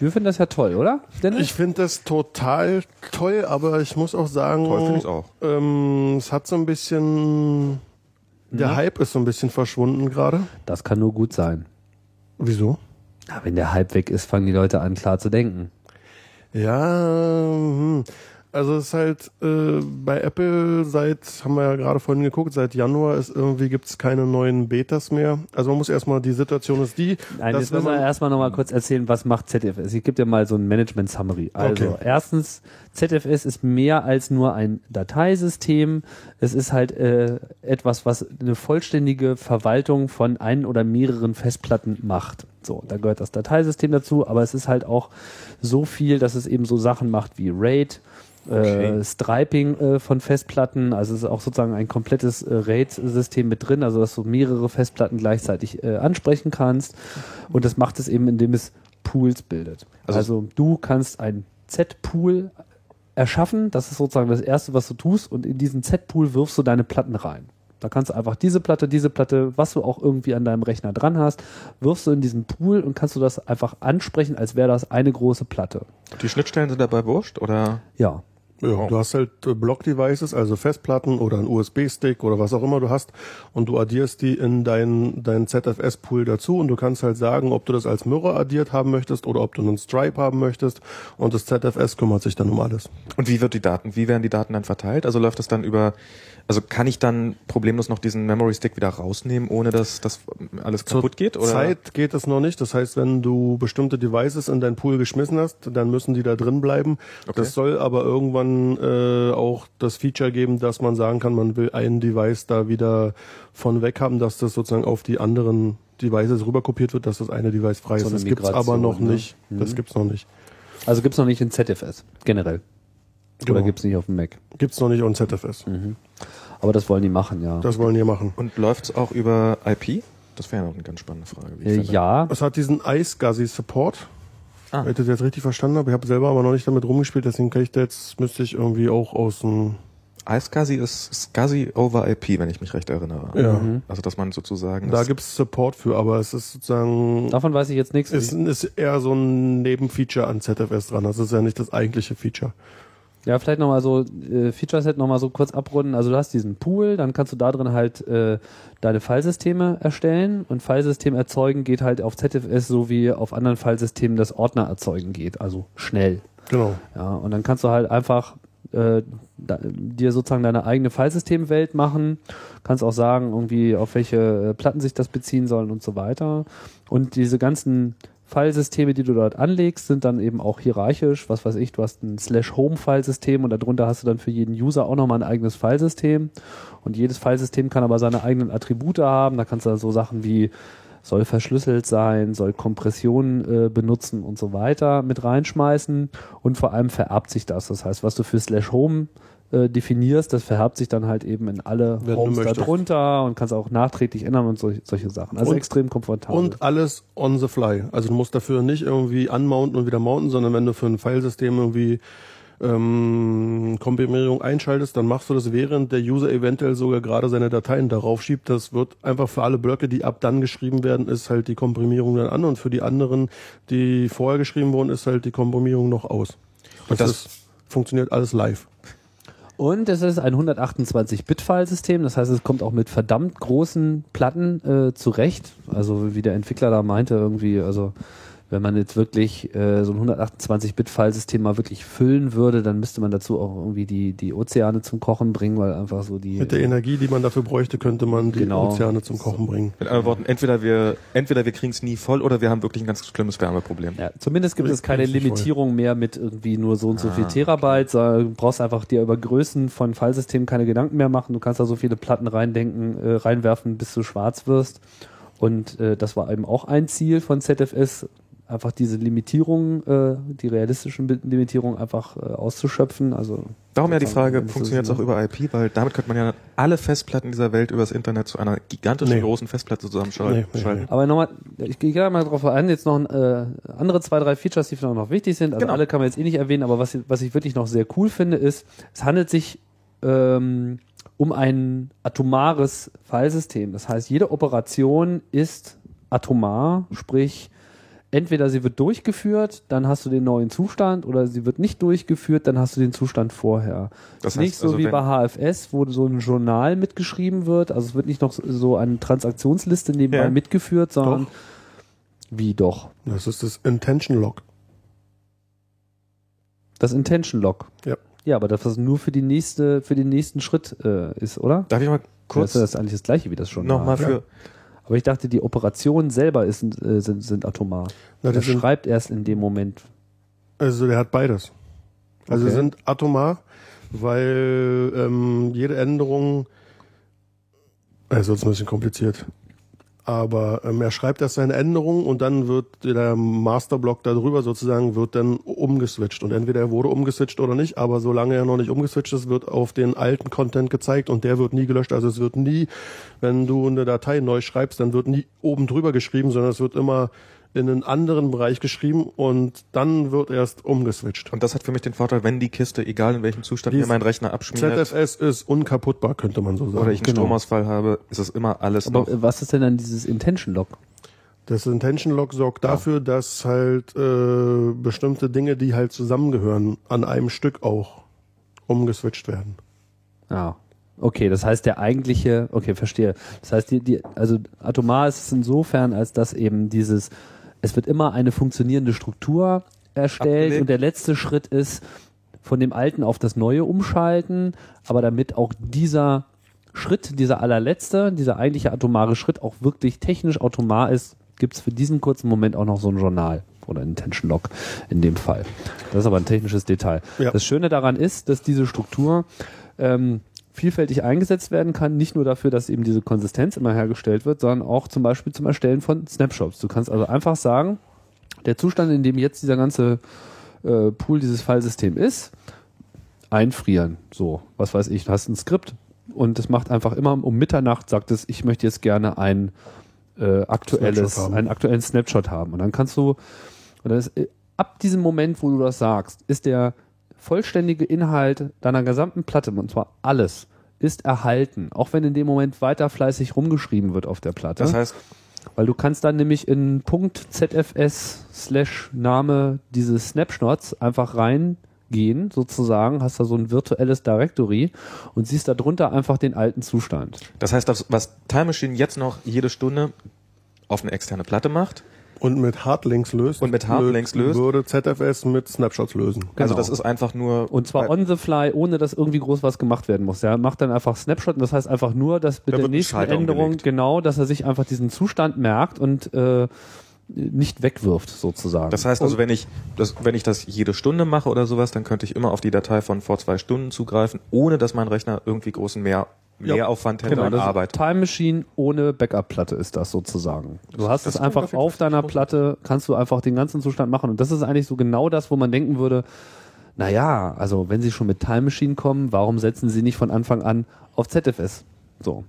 wir finden das ja toll, oder? Dennis?
Ich finde das total toll, aber ich muss auch sagen,
Toll finde auch.
Ähm, es hat so ein bisschen, der Hype ist so ein bisschen verschwunden gerade.
das kann nur gut sein.
Wieso?
Ja, wenn der Hype weg ist, fangen die Leute an, klar zu denken.
Ja, hm. Also es ist halt äh, bei Apple seit, haben wir ja gerade vorhin geguckt, seit Januar ist irgendwie gibt's keine neuen Betas mehr. Also man muss erstmal, die Situation ist die,
Nein, jetzt müssen wir erstmal nochmal kurz erzählen, was macht ZFS. Ich gebe dir mal so ein Management-Summary. Also,
Okay.
erstens, ZFS ist mehr als nur ein Dateisystem. Es ist halt äh, etwas, was eine vollständige Verwaltung von ein oder mehreren Festplatten macht. So, da gehört das Dateisystem dazu, aber es ist halt auch so viel, dass es eben so Sachen macht wie RAID,
Okay.
äh, Striping äh, von Festplatten, also es ist auch sozusagen ein komplettes äh, RAID-System mit drin, also dass du mehrere Festplatten gleichzeitig äh, ansprechen kannst und das macht es eben, indem es Pools bildet. Also,
Also-
du kannst ein Z-Pool erschaffen, das ist sozusagen das Erste, was du tust und in diesen Z-Pool wirfst du deine Platten rein. Da kannst du einfach diese Platte, diese Platte, was du auch irgendwie an deinem Rechner dran hast, wirfst du in diesen Pool und kannst du das einfach ansprechen, als wäre das eine große Platte.
Die Schnittstellen sind dabei wurscht oder?
Ja,
ja, du hast halt äh, Block-Devices, also Festplatten oder ein USB-Stick oder was auch immer du hast und du addierst die in dein, dein ZFS-Pool dazu und du kannst halt sagen, ob du das als Mirror addiert haben möchtest oder ob du einen Stripe haben möchtest und das ZFS kümmert sich dann um alles.
Und wie wird die Daten, wie werden die Daten dann verteilt? Also läuft das dann über, also kann ich dann problemlos noch diesen Memory Stick wieder rausnehmen, ohne dass das alles kaputt geht? Oder?
Zeit geht es noch nicht. Das heißt, wenn du bestimmte Devices in dein Pool geschmissen hast, dann müssen die da drin bleiben.
Okay.
Das soll aber irgendwann äh, auch das Feature geben, dass man sagen kann, man will ein Device da wieder von weg haben, dass das sozusagen auf die anderen Devices rüberkopiert wird, dass das eine Device frei
So
ist. Das gibt's aber
Migration,
noch
ne?
nicht. Das
Mhm.
gibt's noch nicht.
Also gibt's noch nicht in ZFS, generell. Oder
Genau.
gibt's nicht auf dem Mac.
Gibt's noch nicht on ZFS.
Aber das wollen die machen, ja.
Das wollen die machen.
Und läuft's auch über IP? Das wäre noch eine ganz spannende Frage. wie ich
äh, ja,
Es hat diesen iSCSI Support.
Ah.
Wenn ich das jetzt richtig verstanden habe. Ich habe selber aber noch nicht damit rumgespielt, deswegen kann ich da jetzt, müsste ich irgendwie auch aus dem
iSCSI ist SCSI over IP, wenn ich mich recht erinnere.
Ja.
Mhm.
Also dass man sozusagen
Da gibt's Support für, aber es ist sozusagen
davon weiß ich jetzt nichts.
ist, ist eher so ein Nebenfeature an ZFS dran. Das ist ja nicht das eigentliche Feature.
Ja, vielleicht nochmal so, äh, Feature-Set nochmal so kurz abrunden. Also du hast diesen Pool, dann kannst du da drin halt äh, deine Filesysteme erstellen und Filesystem erzeugen geht halt auf ZFS so wie auf anderen Filesystemen das Ordner erzeugen geht, also schnell.
Genau.
Ja, und dann kannst du halt einfach äh, da, dir sozusagen deine eigene Filesystemwelt machen, kannst auch sagen, irgendwie auf welche äh, Platten sich das beziehen sollen und so weiter. Und diese ganzen Filesysteme, die du dort anlegst, sind dann eben auch hierarchisch. Was weiß ich, du hast ein Slash-Home-Filesystem und darunter hast du dann für jeden User auch nochmal ein eigenes Filesystem. Und jedes Filesystem kann aber seine eigenen Attribute haben. Da kannst du dann so Sachen wie soll verschlüsselt sein, soll Kompression äh, benutzen und so weiter mit reinschmeißen und vor allem vererbt sich das. Das heißt, was du für slash home äh, definierst, das vererbt sich dann halt eben in alle
Wenn
Homes darunter und kannst auch nachträglich ändern und solche, solche Sachen. Also
Und-
extrem komfortabel.
Und alles on the fly. Also du musst dafür nicht irgendwie unmounten und wieder mounten, sondern wenn du für ein Filesystem irgendwie ähm, Komprimierung einschaltest, dann machst du das, während der User eventuell sogar gerade seine Dateien darauf schiebt. Das wird einfach für alle Blöcke, die ab dann geschrieben werden, ist halt die Komprimierung dann an und für die anderen, die vorher geschrieben wurden, ist halt die Komprimierung noch aus.
Und
das,
das-
ist, funktioniert alles live.
Und es ist ein 128-Bit-File-System, das heißt, es kommt auch mit verdammt großen Platten äh, zurecht. Also wie der Entwickler da meinte, irgendwie, also wenn man jetzt wirklich äh, so ein 128-Bit-File-System mal wirklich füllen würde, dann müsste man dazu auch irgendwie die, die Ozeane zum Kochen bringen, weil einfach so die.
Mit der Energie, die man dafür bräuchte, könnte man die
Genau.
Ozeane zum Kochen bringen.
Mit anderen Worten, entweder wir, entweder wir kriegen es nie voll oder wir haben wirklich ein ganz schlimmes Wärmeproblem.
Ja, zumindest gibt
Ich
es keine
voll.
Limitierung mehr mit irgendwie nur so und so viel
Ah,
Terabyte. sondern Du brauchst einfach dir über Größen von Filesystemen keine Gedanken mehr machen. Du kannst da so viele Platten reindenken, äh, reinwerfen, bis du schwarz wirst. Und äh, das war eben auch ein Ziel von ZFS, einfach diese Limitierung, äh, die realistischen Limitierungen einfach äh, auszuschöpfen. Also
Darum ja die Frage, funktioniert es auch über IP, weil damit könnte man ja alle Festplatten dieser Welt übers Internet zu einer gigantischen
Nee.
großen Festplatte zusammenschalten.
Nee, nee.
Aber nochmal, ich gehe gerne mal drauf ein, jetzt noch äh, andere zwei, drei Features, die vielleicht noch wichtig sind. Also
Genau.
alle kann man jetzt eh nicht erwähnen, aber was, was ich wirklich noch sehr cool finde, ist, es handelt sich ähm, um ein atomares Filesystem. Das heißt, jede Operation ist atomar, sprich, entweder sie wird durchgeführt, dann hast du den neuen Zustand, oder sie wird nicht durchgeführt, dann hast du den Zustand vorher.
Das
nicht
heißt
so
also,
wie bei HFS, wo so ein Journal mitgeschrieben wird. Also es wird nicht noch so eine Transaktionsliste nebenbei
Ja.
mitgeführt, sondern
Doch.
wie doch.
Das ist das Intention Log.
Das Intention Lock.
Ja.
Ja, aber das was nur für die nächste, für den nächsten Schritt äh, ist, oder?
Darf ich mal kurz
das ist eigentlich das gleiche wie das schon.
nochmal für,
Aber ich dachte, die Operationen selber ist, äh, sind, sind atomar.
Na,
er schreibt erst in dem Moment.
also der hat beides. Also
Okay.
sind atomar, weil ähm, jede Änderung, also ist ein bisschen kompliziert. Aber ähm, er schreibt erst seine Änderung und dann wird der Masterblock darüber sozusagen wird dann umgeswitcht. Und entweder er wurde umgeswitcht oder nicht, aber solange er noch nicht umgeswitcht ist, wird auf den alten Content gezeigt und der wird nie gelöscht. Also es wird nie, wenn du eine Datei neu schreibst, dann wird nie oben drüber geschrieben, sondern es wird immer in einen anderen Bereich geschrieben und dann wird erst umgeswitcht.
und das hat für mich den Vorteil, wenn die Kiste, egal in welchem Zustand mir mein Rechner abschmiert
ZFS ist unkaputtbar, könnte man so sagen.
oder ich einen
Genau.
Stromausfall habe, ist es immer alles
Aber
noch.
was ist denn dann dieses Intention Lock?
Das Intention Log sorgt dafür, dass halt äh, bestimmte Dinge, die halt zusammengehören, an einem Stück auch umgeswitcht werden.
Ja. Okay, das heißt der eigentliche, okay, verstehe. Das heißt, die, die, also atomar ist es insofern, als dass eben dieses, es wird immer eine funktionierende Struktur erstellt
Abgelegt.
und der letzte Schritt ist von dem alten auf das neue umschalten, aber damit auch dieser Schritt, dieser allerletzte, dieser eigentliche atomare Schritt auch wirklich technisch automar ist, gibt es für diesen kurzen Moment auch noch so ein Journal oder ein Intention Log in dem Fall. Das ist aber ein technisches Detail.
Ja.
Das Schöne daran ist, dass diese Struktur ähm, vielfältig eingesetzt werden kann, nicht nur dafür, dass eben diese Konsistenz immer hergestellt wird, sondern auch zum Beispiel zum Erstellen von Snapshots. Du kannst also einfach sagen, der Zustand, in dem jetzt dieser ganze äh, Pool, dieses Fallsystem ist, einfrieren. So, was weiß ich, du hast ein Skript und es macht einfach immer um Mitternacht, sagt es, ich möchte jetzt gerne ein äh, aktuelles, einen aktuellen Snapshot haben. Und dann kannst du, und dann ist, äh, ab diesem Moment, wo du das sagst, ist der vollständige Inhalt deiner gesamten Platte, und zwar alles, ist erhalten, auch wenn in dem Moment weiter fleißig rumgeschrieben wird auf der Platte.
Das heißt,
Weil du kannst dann nämlich in .zfs slash Name dieses Snapshots einfach reingehen, sozusagen, hast da so ein virtuelles Directory und siehst da drunter einfach den alten Zustand.
das heißt, das, was Time Machine jetzt noch jede Stunde auf eine externe Platte macht,
Und mit Hardlinks löst.
Und mit Hardlinks löst.
Würde ZFS mit Snapshots lösen.
also
Genau.
das ist einfach nur
Und zwar on the fly, ohne dass irgendwie groß was gemacht werden muss. Er macht dann einfach Snapshot und das heißt einfach nur, dass mit
Da
der nächsten Änderung,
umgelegt.
genau, dass er sich einfach diesen Zustand merkt und äh, nicht wegwirft, sozusagen.
Das heißt also, wenn ich das, wenn ich das jede Stunde mache oder sowas, dann könnte ich immer auf die Datei von vor zwei Stunden zugreifen, ohne dass mein Rechner irgendwie großen Mehr, Mehraufwand hätte
Genau,
an Arbeit.
Time Machine ohne Backup-Platte ist das sozusagen. Du hast
das
es einfach
auf
deiner. Platte, kannst du einfach den ganzen Zustand machen. Und das ist eigentlich so genau das, wo man denken würde, naja, also wenn sie schon mit Time Machine kommen, warum setzen sie nicht von Anfang an auf ZFS? So.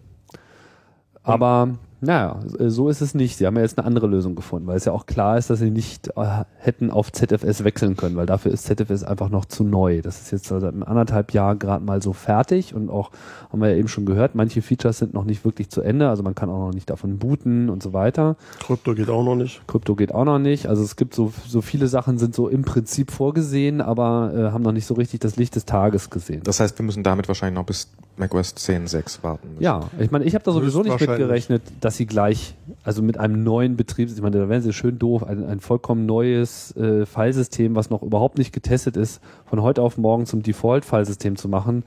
Aber naja, so ist es nicht. Sie haben ja jetzt eine andere Lösung gefunden, weil es ja auch klar ist, dass sie nicht äh, hätten auf ZFS wechseln können, weil dafür ist ZFS einfach noch zu neu. Das ist jetzt seit einem anderthalb Jahr gerade mal so fertig und auch, haben wir ja eben schon gehört, manche Features sind noch nicht wirklich zu Ende, also man kann auch noch nicht davon booten und so weiter.
Krypto geht auch noch nicht.
Krypto geht auch noch nicht. Also es gibt so, so viele Sachen sind so im Prinzip vorgesehen, aber äh, haben noch nicht so richtig das Licht des Tages gesehen.
Das heißt, wir müssen damit wahrscheinlich noch bis macOS 10.6 warten. Müssen.
Ja, ich meine, ich habe da sowieso nicht mitgerechnet, dass sie gleich, also mit einem neuen Betriebs, ich meine, da wären sie schön doof, ein, ein vollkommen neues äh, Filesystem, was noch überhaupt nicht getestet ist, von heute auf morgen zum Default-Filesystem zu machen,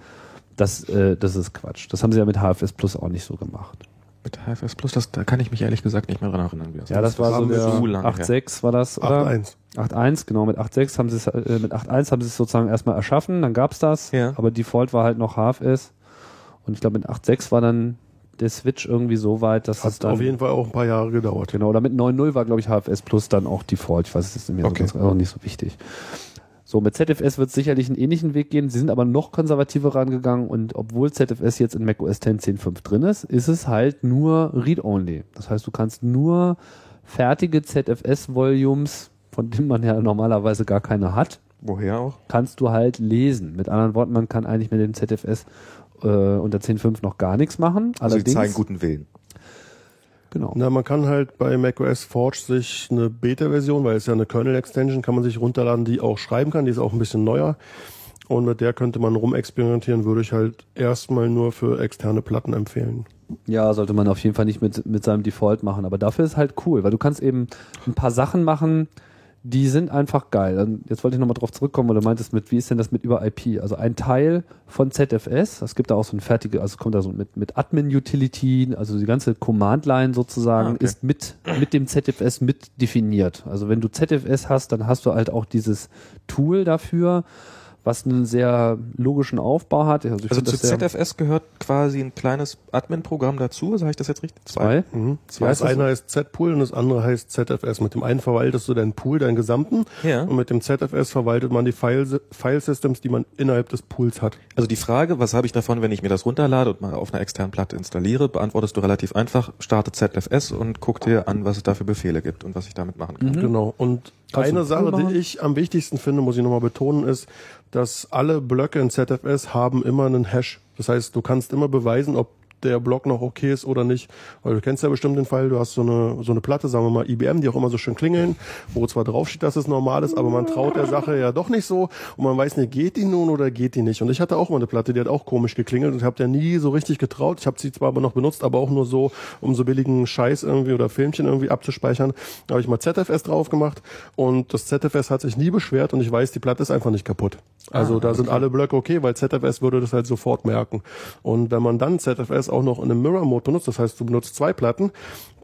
das, äh, das ist Quatsch. Das haben sie ja mit HFS Plus auch nicht so gemacht.
Mit HFS Plus, das, da kann ich mich ehrlich gesagt nicht mehr dran erinnern. Wie das
Ja, das war so der
so lange her.
8.6 war das, oder?
8.1.
8.1, genau, mit 8.6 haben sie es, äh, mit 8.1 haben sie es sozusagen erstmal erschaffen, dann gab's das,
Ja.
aber Default war halt noch HFS und ich glaube mit 8.6 war dann der Switch irgendwie so weit, dass es
Hat
dann
auf jeden Fall auch ein paar Jahre gedauert.
Genau, oder mit 9.0 war, glaube ich, HFS Plus dann auch Default. Ich weiß es jetzt nicht mehr,
Okay.
das ist auch nicht so wichtig. So, mit ZFS wird es sicherlich einen ähnlichen Weg gehen. Sie sind aber noch konservativer rangegangen und obwohl ZFS jetzt in macOS 10 10.5 drin ist, ist es halt nur Read-Only. Das heißt, du kannst nur fertige ZFS-Volumes, von denen man ja normalerweise gar keine hat,
Woher auch?
kannst du halt lesen. Mit anderen Worten, man kann eigentlich mit dem ZFS äh, unter 10.5 noch gar nichts machen.
Also die
Allerdings,
zeigen guten Willen.
genau.
Na, man kann halt bei macOS Forge sich eine Beta-Version, weil es ja eine Kernel-Extension, kann man sich runterladen, die auch schreiben kann. Die ist auch ein bisschen neuer. Und mit der könnte man rumexperimentieren, würde ich halt erstmal nur für externe Platten empfehlen.
Ja, sollte man auf jeden Fall nicht mit, mit seinem Default machen. Aber dafür ist halt cool, weil du kannst eben ein paar Sachen machen, die sind einfach geil. Dann- Jetzt wollte ich nochmal drauf zurückkommen, weil du meintest mit, wie ist denn das mit über IP? Also ein Teil von ZFS, es gibt da auch so ein fertige, also es kommt da so mit, mit Admin-Utility, also die ganze Command-Line sozusagen
Ah, okay.
ist mit, mit dem ZFS mit definiert. Also wenn du ZFS hast, dann hast du halt auch dieses Tool dafür, was einen sehr logischen Aufbau hat. Also,
Also zu ZFS gehört quasi ein kleines Admin-Programm dazu. Sage ich das jetzt richtig?
Zwei?
Mhm.
Zwei
Ja,
ist
das eine heißt Z-Pool und das andere heißt ZFS. Mit dem einen verwaltest du deinen Pool, deinen gesamten.
Ja.
Und mit dem ZFS verwaltet man die File, File-Systems, die man innerhalb des Pools hat.
Also die Frage, was habe ich davon, wenn ich mir das runterlade und mal auf einer externen Platte installiere, beantwortest du relativ einfach. Starte ZFS und guck dir an, was es da für Befehle gibt und was ich damit machen kann.
Genau. Und eine Sache, die ich am wichtigsten finde, muss ich nochmal betonen, ist, dass alle Blöcke in ZFS haben immer einen Hash. Das heißt, du kannst immer beweisen, ob der Block noch okay ist oder nicht. Weil du kennst ja bestimmt den Fall, du hast so eine, so eine Platte, sagen wir mal IBM, die auch immer so schön klingeln, wo zwar draufsteht, dass es normal ist, aber man traut der Sache ja doch nicht so und man weiß nicht, geht die nun oder geht die nicht. Und ich hatte auch mal eine Platte, die hat auch komisch geklingelt und ich habe der nie so richtig getraut. Ich habe sie zwar aber noch benutzt, aber auch nur so, um so billigen Scheiß irgendwie oder Filmchen irgendwie abzuspeichern. Da habe ich mal ZFS drauf gemacht und das ZFS hat sich nie beschwert und ich weiß, die Platte ist einfach nicht kaputt. Also da sind alle Blöcke okay, weil ZFS würde das halt sofort merken. Und wenn man dann ZFS auch noch in einem Mirror-Mode benutzt, das heißt, du benutzt zwei Platten,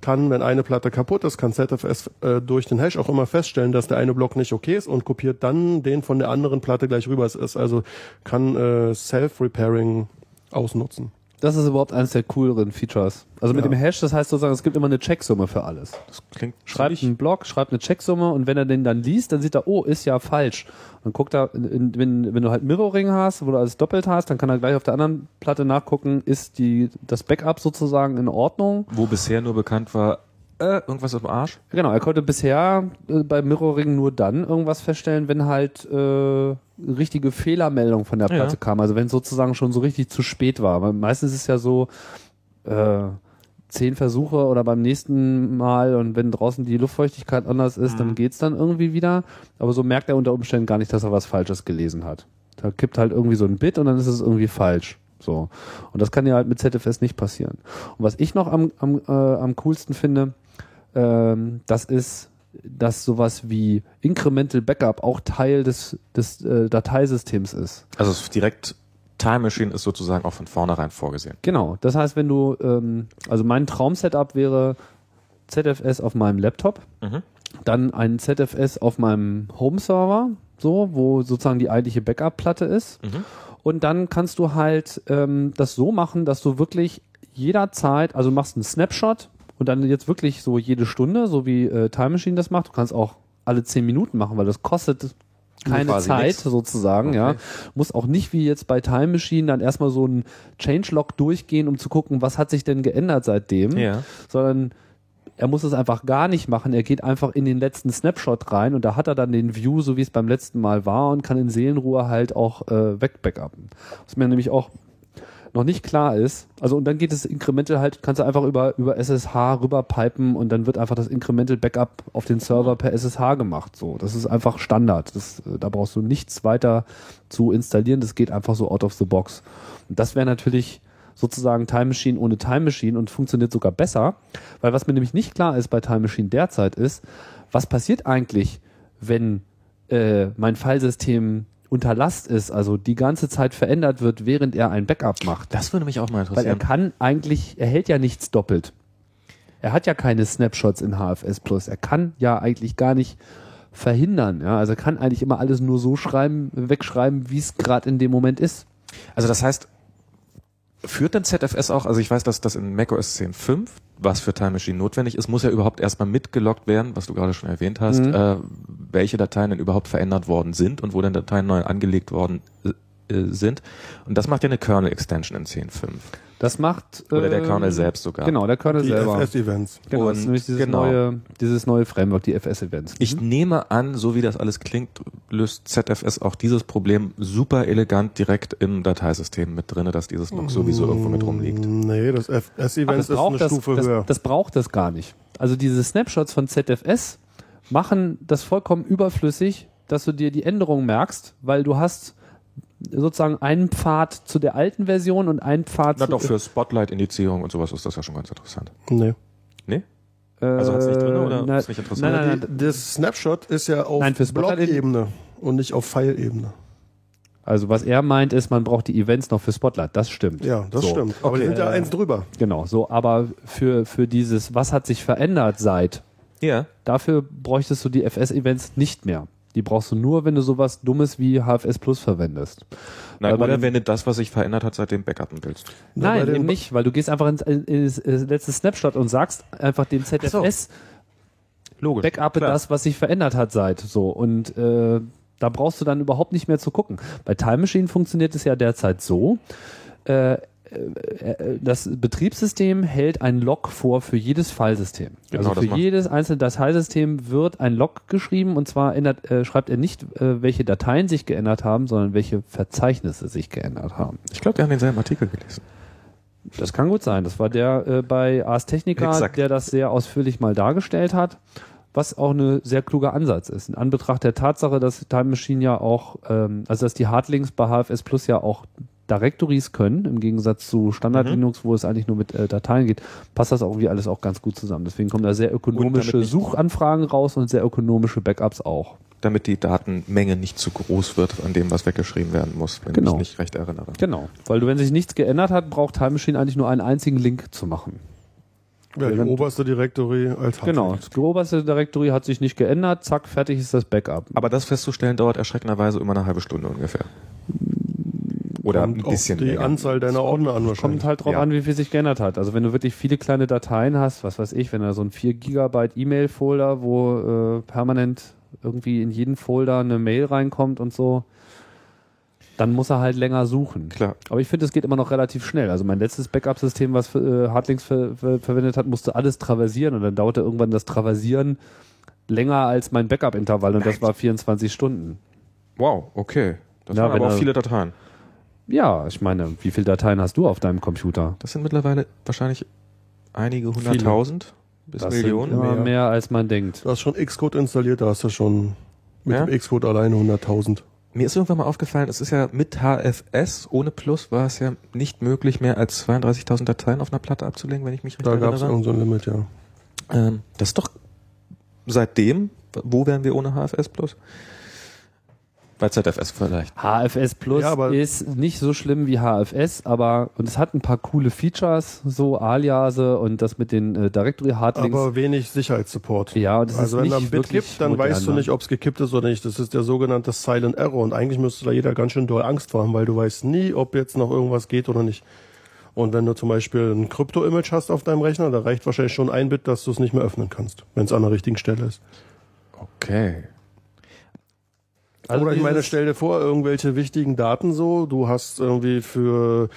kann, wenn eine Platte kaputt ist, kann ZFS äh, durch den Hash auch immer feststellen, dass der eine Block nicht okay ist und kopiert dann den von der anderen Platte gleich rüber. Es ist also kann äh, Self-Repairing ausnutzen.
Das ist überhaupt eines der cooleren Features. Also mit
Ja.
dem Hash, das heißt sozusagen, es gibt immer eine Checksumme für alles.
Das klingt
Schreibt
ziemlich-
einen Block, schreibt eine Checksumme und wenn er den dann liest, dann sieht er, oh, ist ja falsch. Dann guckt er, in, in, wenn, wenn du halt Mirroring hast, wo du alles doppelt hast, dann kann er gleich auf der anderen Platte nachgucken, ist die, das Backup sozusagen in Ordnung.
wo bisher nur bekannt war, äh, irgendwas im Arsch.
Genau, er konnte bisher äh, bei Mirroring nur dann irgendwas feststellen, wenn halt äh, richtige Fehlermeldung von der
Ja.
Platte kam. Also wenn es sozusagen schon so richtig zu spät war. Weil meistens ist es ja so, äh, zehn Versuche oder beim nächsten Mal und wenn draußen die Luftfeuchtigkeit anders ist, dann geht's dann irgendwie wieder. Aber so merkt er unter Umständen gar nicht, dass er was Falsches gelesen hat. Da kippt halt irgendwie so ein Bit und dann ist es irgendwie falsch. So. Und das kann ja halt mit ZFS nicht passieren. Und was ich noch am, am, äh, am coolsten finde, ähm, das ist, dass sowas wie Incremental Backup auch Teil des, des äh, Dateisystems ist.
Also direkt Time Machine ist sozusagen auch von vornherein vorgesehen.
Genau. Das heißt, wenn du, ähm, also mein Traum-Setup wäre ZFS auf meinem Laptop,
Mhm.
dann ein ZFS auf meinem Home-Server, so, wo sozusagen die eigentliche Backup-Platte ist.
Mhm.
Und dann kannst du halt ähm, das so machen, dass du wirklich jederzeit, also machst einen Snapshot und dann jetzt wirklich so jede Stunde, so wie äh, Time Machine das macht. Du kannst auch alle zehn Minuten machen, weil das kostet keine Zeit
nix.
sozusagen, ja.
Okay.
Muss auch nicht wie jetzt bei Time Machine dann erstmal so ein Changelog durchgehen, um zu gucken, was hat sich denn geändert seitdem,
Ja.
sondern er muss es einfach gar nicht machen. Er geht einfach in den letzten Snapshot rein und da hat er dann den View, so wie es beim letzten Mal war und kann in Seelenruhe halt auch äh, wegbackuppen. Was mir nämlich auch noch nicht klar ist. Also und dann geht es Incremental halt, kannst du einfach über, über SSH rüberpipen und dann wird einfach das Incremental Backup auf den Server per SSH gemacht. So, das ist einfach Standard. Das, äh, da brauchst du nichts weiter zu installieren. Das geht einfach so out of the box. Und das wäre natürlich sozusagen Time Machine ohne Time Machine und funktioniert sogar besser, weil was mir nämlich nicht klar ist bei Time Machine derzeit ist, was passiert eigentlich, wenn äh, mein Filesystem unter Last ist, also die ganze Zeit verändert wird, während er ein Backup macht.
Das würde mich auch mal
Weil er
interessieren.
kann eigentlich, er hält ja nichts doppelt. Er hat ja keine Snapshots in HFS Plus. Er kann ja eigentlich gar nicht verhindern. Ja? Also er kann eigentlich immer alles nur so schreiben, wegschreiben, wie es gerade in dem Moment ist.
Also das heißt, führt dann ZFS auch, also ich weiß, dass das in macOS 10.5, was für Time Machine notwendig ist, muss ja überhaupt erstmal mitgeloggt werden, was du gerade schon erwähnt hast,
Mhm.
äh, welche Dateien denn überhaupt verändert worden sind und wo denn Dateien neu angelegt worden äh, sind. Und das macht ja eine Kernel-Extension in 10.5.
Das macht
Oder der
äh,
Kernel selbst sogar.
Genau, der Kernel
Die
selber.
FS-Events.
Genau, das ist nämlich dieses
genau.
neue, dieses neue Framework, die FS-Events.
Ich nehme an, so wie das alles klingt, löst ZFS auch dieses Problem super elegant direkt im Dateisystem mit drinne, dass dieses noch sowieso irgendwo mit rumliegt.
Nee, das FS-Events ist eine
das,
Stufe
das,
höher.
das braucht das gar nicht. Also diese Snapshots von ZFS machen das vollkommen überflüssig, dass du dir die Änderungen merkst, weil du hast sozusagen einen Pfad zu der alten Version und einen Pfad
Na
zu
doch, für Spotlight-Indizierung und sowas ist das ja schon ganz interessant.
nee.
Nee? Also hat's nicht drin oder
na,
ist nicht interessant?
Nein, nein, nein,
Das Snapshot ist ja auf Block-Ebene und nicht auf File-Ebene.
Also was er meint ist, man braucht die Events noch für Spotlight. Das stimmt.
Ja, das
so.
stimmt. Aber die sind ja eins drüber.
Genau, so. Aber für, für dieses, was hat sich verändert seit,
Ja.
dafür bräuchtest du die FS-Events nicht mehr. Die brauchst du nur, wenn du sowas Dummes wie HFS Plus verwendest.
Nein,
Weil
oder wenn du das, was sich verändert hat, seitdem backuppen willst.
Na,
Nein, eben nicht, weil du gehst einfach ins, ins, ins letzte Snapshot und sagst einfach dem ZFS,
Logisch.
backuppe
Klar.
das, was sich verändert hat seit. So. Und äh, da brauchst du dann überhaupt nicht mehr zu gucken. Bei Time Machine funktioniert es ja derzeit so. Äh, äh, das Betriebssystem hält ein Log vor für jedes Filesystem.
Genau,
also für jedes einzelne Dateisystem wird ein Log geschrieben und zwar ändert, äh, schreibt er nicht, äh, welche Dateien sich geändert haben, sondern welche Verzeichnisse sich geändert haben.
Ich glaube, wir haben denselben Artikel gelesen.
Das kann gut sein. Das war der äh, bei Ars Technica,
Exakt.
der das sehr ausführlich mal dargestellt hat, was auch eine sehr kluger Ansatz ist. In Anbetracht der Tatsache, dass Time Machine ja auch, ähm, also dass die Hardlinks bei HFS Plus ja auch Directories können, im Gegensatz zu Standard
Mhm.
Linux, wo es eigentlich nur mit äh, Dateien geht, passt das auch irgendwie alles auch ganz gut zusammen. Deswegen kommen da sehr ökonomische Suchanfragen raus und sehr ökonomische Backups auch.
Damit die Datenmenge nicht zu groß wird an dem, was weggeschrieben werden muss, wenn
Genau.
ich mich nicht recht erinnere.
Genau. Weil du, wenn sich nichts geändert hat, braucht Time Machine eigentlich nur einen einzigen Link zu machen.
Ja, die oberste Directory als
Genau. Das oberste Directory hat sich nicht geändert, zack, fertig ist das Backup.
Aber das festzustellen dauert erschreckenderweise immer eine halbe Stunde ungefähr. Oder
Kommt
ein
auf
bisschen
die
länger.
Anzahl deiner Ordner an wahrscheinlich.
Kommt halt drauf
Ja.
an, wie viel sich geändert hat. Also wenn du wirklich viele kleine Dateien hast, was weiß ich, wenn da so ein 4 Gigabyte E-Mail-Folder, wo äh, permanent irgendwie in jeden Folder eine Mail reinkommt und so, dann muss er halt länger suchen.
Klar.
Aber ich finde, es geht immer noch relativ schnell. Also mein letztes Backup-System, was äh, Hardlinks ver ver verwendet hat, musste alles traversieren und dann dauerte irgendwann das Traversieren länger als mein Backup-Intervall und das war 24 Stunden.
Wow, okay. Das
Ja,
waren aber auch viele Dateien.
Ja, ich meine, wie viele Dateien hast du auf deinem Computer?
Das sind mittlerweile wahrscheinlich einige hunderttausend bis
Das
Millionen.
sind immer
mehr.
mehr, als man denkt.
Du hast schon Xcode installiert, da hast du schon mit
Ja?
dem Xcode alleine 100.000.
Mir ist irgendwann mal aufgefallen, es ist ja mit HFS ohne Plus war es ja nicht möglich, mehr als 32.000 Dateien auf einer Platte abzulegen, wenn ich mich
Da gab es
erinnere.
irgend so ein Limit, ja.
Ähm, das ist doch seitdem, wo wären wir ohne HFS Plus? Bei ZFS vielleicht.
HFS Plus
Ja, aber-
ist nicht so schlimm wie HFS, aber und es hat ein paar coole Features, so Aliase und das mit den äh, Directory Hardlinks.
Aber wenig Sicherheitssupport.
ja, und das
also
ist
wenn da ein Bit gibt, dann weißt du
ne?
nicht, ob es gekippt ist oder nicht. Das ist der sogenannte Silent Error. Und eigentlich müsste da jeder ganz schön doll Angst vor haben, weil du weißt nie, ob jetzt noch irgendwas geht oder nicht. Und wenn du zum Beispiel ein Krypto-Image hast auf deinem Rechner, da reicht wahrscheinlich schon ein Bit, dass du es nicht mehr öffnen kannst, wenn es an der richtigen Stelle ist.
Okay.
Also
Oder ich meine, stell dir vor, irgendwelche wichtigen Daten so, du hast irgendwie für,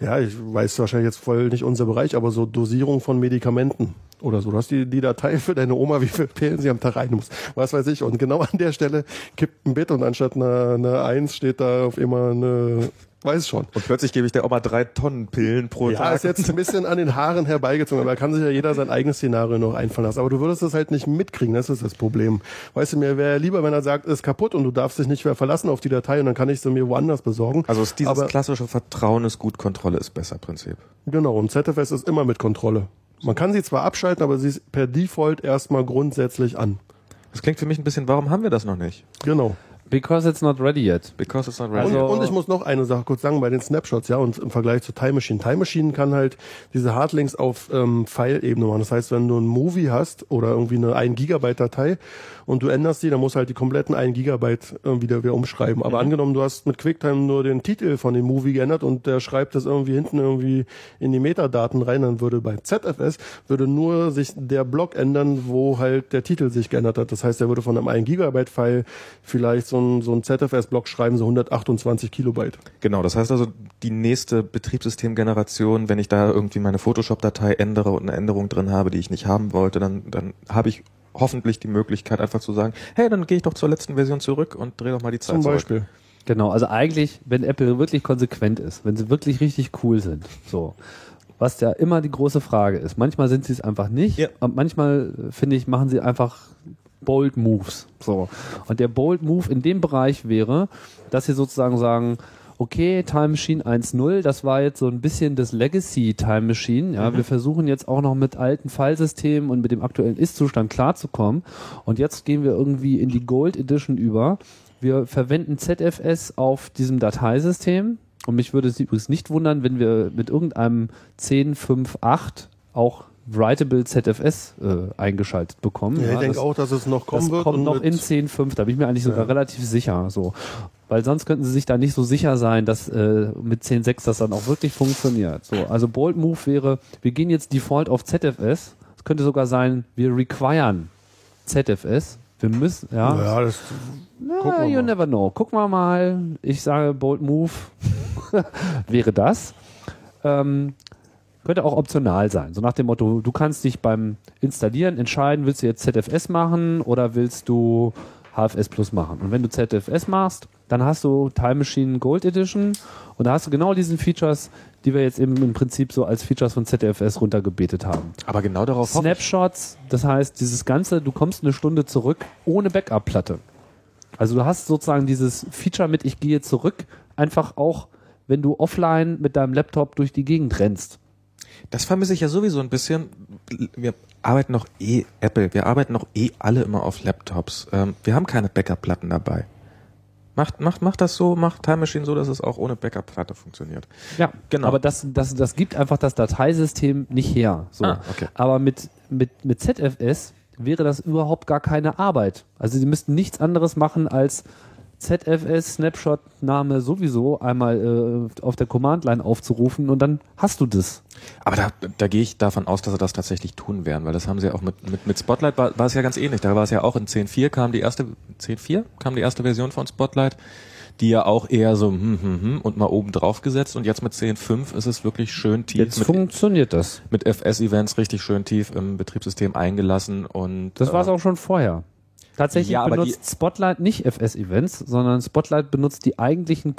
ja, ich weiß wahrscheinlich jetzt voll nicht unser Bereich, aber so Dosierung von Medikamenten oder so. Du hast die, die Datei für deine Oma, wie viele Pillen sie am Tag rein muss. Was weiß ich. Und genau an der Stelle kippt ein Bit und anstatt einer, einer Eins steht da auf immer eine, weiß schon.
Und plötzlich gebe ich der Oma drei Tonnen Pillen pro
Ja,
Tag.
ist jetzt ein bisschen an den Haaren herbeigezogen, aber da kann sich ja jeder sein eigenes Szenario noch einfallen lassen. Aber du würdest das halt nicht mitkriegen, das ist das Problem. Weißt du, mir wäre lieber, wenn er sagt, ist kaputt und du darfst dich nicht mehr verlassen auf die Datei und dann kann ich sie mir woanders besorgen.
also ist dieses
Aber-
klassische Vertrauen ist gut, Kontrolle ist besser Prinzip.
Genau, und ZFS ist immer mit Kontrolle. Man kann sie zwar abschalten, aber sie ist per Default erstmal grundsätzlich an.
Das klingt für mich ein bisschen, warum haben wir das noch nicht?
Genau.
Because it's not ready yet.
Because it's not
Und,
ready.
Also-
und ich muss noch eine Sache kurz sagen bei den Snapshots, ja, und im Vergleich zu Time Machine. Time Machine kann halt diese Hardlinks auf ähm, File-Ebene machen. Das heißt, wenn du ein Movie hast oder irgendwie eine 1 Gigabyte Datei und du änderst die, dann musst du halt die kompletten 1 Gigabyte äh, wieder, wieder umschreiben. Aber angenommen, du hast mit QuickTime nur den Titel von dem Movie geändert und der schreibt das irgendwie hinten irgendwie in die Metadaten rein, dann würde bei ZFS würde nur sich der Block ändern, wo halt der Titel sich geändert hat. Das heißt, er würde von einem 1 Gigabyte File vielleicht so ein, so ein ZFS-Block schreiben, so 128 Kilobyte.
Genau, das heißt also, die nächste Betriebssystemgeneration, wenn ich da irgendwie meine Photoshop-Datei ändere und eine Änderung drin habe, die ich nicht haben wollte, dann, dann habe ich hoffentlich die Möglichkeit einfach zu sagen, hey, dann gehe ich doch zur letzten Version zurück und drehe doch mal die Zeit
Zum
zurück.
Beispiel.
Genau, also eigentlich, wenn Apple wirklich konsequent ist, wenn sie wirklich richtig cool sind, so, was ja immer die große Frage ist. Manchmal sind sie es einfach nicht
Ja.
und manchmal, äh, finde ich, machen sie einfach bold Moves. So. Und der bold Move in dem Bereich wäre, dass sie sozusagen sagen, okay, Time Machine 1.0, das war jetzt so ein bisschen das Legacy Time Machine. Ja, wir versuchen jetzt auch noch mit alten Filesystemen und mit dem aktuellen Ist-Zustand klarzukommen. Und jetzt gehen wir irgendwie in die Gold Edition über. Wir verwenden ZFS auf diesem Dateisystem. Und mich würde es übrigens nicht wundern, wenn wir mit irgendeinem 10.5.8 auch Writable ZFS äh, eingeschaltet bekommen.
Ja, ich denke
das-
auch, dass es noch kommen
das
wird.
kommt noch in 10.5, da bin ich mir eigentlich sogar relativ sicher. So. Weil sonst könnten sie sich da nicht so sicher sein, dass äh, mit 10.6 das dann auch wirklich funktioniert. So, also Bold Move wäre, wir gehen jetzt default auf ZFS. Es könnte sogar sein, wir requiren ZFS. Wir müssen, ja.
Ja, das,
Na, you never know. Gucken wir mal. Ich sage Bold Move wäre das. Ähm, könnte auch optional sein. So nach dem Motto, du kannst dich beim Installieren entscheiden, willst du jetzt ZFS machen oder willst du HFS Plus machen. Und wenn du ZFS machst, dann hast du Time Machine Gold Edition und da hast du genau diesen Features, die wir jetzt eben im Prinzip so als Features von ZFS runtergebetet haben.
Aber genau darauf.
Snapshots, das heißt, dieses Ganze, du kommst eine Stunde zurück ohne Backup-Platte. Also du hast sozusagen dieses Feature mit Ich gehe zurück, einfach auch, wenn du offline mit deinem Laptop durch die Gegend rennst.
Das vermisse ich ja sowieso ein bisschen. Wir arbeiten noch eh Apple, wir arbeiten noch eh alle immer auf Laptops. Ähm, wir haben keine Backup-Platten dabei. Macht, macht, macht das so, macht Time Machine so, dass es auch ohne Backup-Platte funktioniert.
Ja,
Genau.
Aber das, das, das gibt einfach das Dateisystem nicht her. So.
Ah, okay.
Aber mit, mit, mit ZFS wäre das überhaupt gar keine Arbeit. Also sie müssten nichts anderes machen als ZFS Snapshot Name sowieso einmal äh, auf der Command Line aufzurufen und dann hast du das.
Aber da, da gehe ich davon aus, dass sie das tatsächlich tun werden, weil das haben sie ja auch mit, mit, mit Spotlight war, war es ja ganz ähnlich. Da war es ja auch in 10.4 kam die erste, 10.4 kam die erste Version von Spotlight, die ja auch eher so hm, hm, hm, und mal oben drauf gesetzt und jetzt mit 10.5 ist es wirklich schön tief
Jetzt
mit,
funktioniert das.
mit FS-Events richtig schön tief im Betriebssystem eingelassen und
Das war es
äh,
auch schon vorher. Tatsächlich
Ja,
benutzt Spotlight nicht FS-Events, sondern Spotlight benutzt die eigentlichen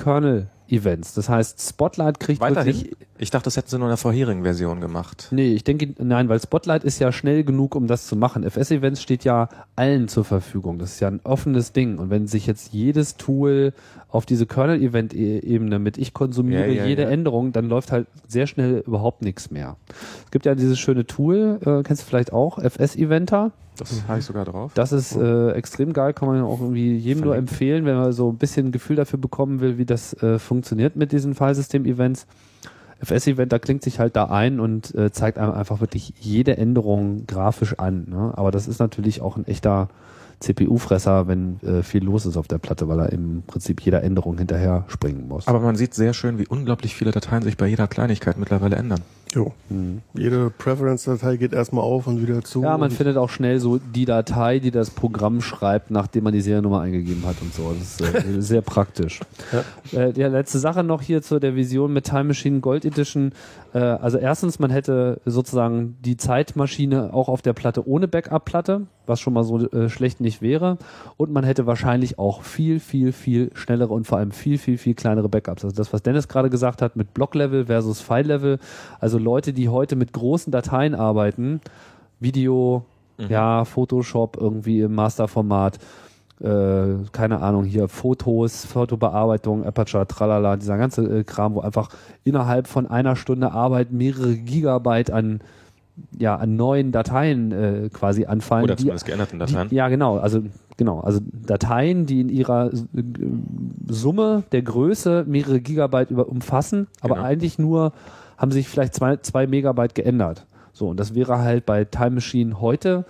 Kernel-Events. Das heißt, Spotlight kriegt
weiterhin.
wirklich
Ich dachte, das hätten sie nur in der vorherigen Version gemacht.
Nee, ich denke, nein, weil Spotlight ist ja schnell genug, um das zu machen. FS-Events steht ja allen zur Verfügung. Das ist ja ein offenes Ding. Und wenn sich jetzt jedes Tool auf diese Kernel-Event-Ebene mit ich konsumiere
Ja, ja,
jede
ja.
Änderung, dann läuft halt sehr schnell überhaupt nichts mehr. Es gibt ja dieses schöne Tool, äh, kennst du vielleicht auch, FS-Eventer.
Das habe ich sogar drauf.
Das ist äh, extrem geil, kann man auch irgendwie jedem nur
Verlinkt.
empfehlen, wenn man so ein bisschen Gefühl dafür bekommen will, wie das äh, funktioniert mit diesen Filesystem-Events. FS-Event, da klingt sich halt da ein und äh, zeigt einem einfach wirklich jede Änderung grafisch an. Ne? Aber das ist natürlich auch ein echter CPU-Fresser, wenn äh, viel los ist auf der Platte, weil er im Prinzip jeder Änderung hinterher springen muss.
Aber man sieht sehr schön, wie unglaublich viele Dateien sich bei jeder Kleinigkeit mittlerweile ändern.
Jo. Jede Preference-Datei geht erstmal auf und wieder zu.
ja, man findet auch schnell so die Datei, die das Programm schreibt, nachdem man die Seriennummer eingegeben hat und so. Das ist äh, sehr praktisch. Äh, die letzte Sache noch hier zu der Vision mit Time Machine Gold Edition. Äh, also erstens, man hätte sozusagen die Zeitmaschine auch auf der Platte ohne Backup-Platte, was schon mal so äh, schlecht nicht wäre. Und man hätte wahrscheinlich auch viel, viel, viel schnellere und vor allem viel, viel, viel kleinere Backups. Also das, was Dennis gerade gesagt hat mit Block-Level versus File-Level. Also Leute, die heute mit großen Dateien arbeiten, Video, ja, Photoshop irgendwie im Masterformat, äh, keine Ahnung, hier Fotos, Fotobearbeitung, Aperture, tralala, dieser ganze äh, Kram, wo einfach innerhalb von einer Stunde Arbeit mehrere Gigabyte an, ja, an neuen Dateien äh, quasi anfallen.
Oder
die-
zumindest geänderten Dateien.
die, ja, genau. Also genau. Also Dateien, die in ihrer äh, Summe der Größe mehrere Gigabyte über, umfassen, aber
Genau.
eigentlich nur haben sich vielleicht zwei, zwei Megabyte geändert. So und das wäre halt bei Time Machine heute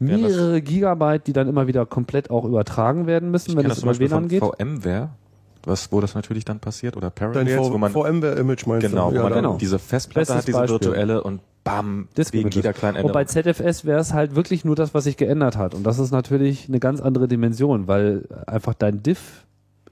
das-
mehrere Gigabyte, die dann immer wieder komplett auch übertragen werden müssen, wenn
das zum
über WLAN geht.
VMware, was, wo das natürlich dann passiert, oder
Dein
Parallels, wo man,
VMware-Image meinst
genau,
du?
wo man dann
genau.
diese Festplatte
Bestes
hat, diese
Beispiel.
virtuelle und bam,
Disk
wegen jeder kleinen
Und bei
Änderung.
ZFS wäre es halt wirklich nur das, was sich geändert hat. Und das ist natürlich eine ganz andere Dimension, weil einfach dein Diff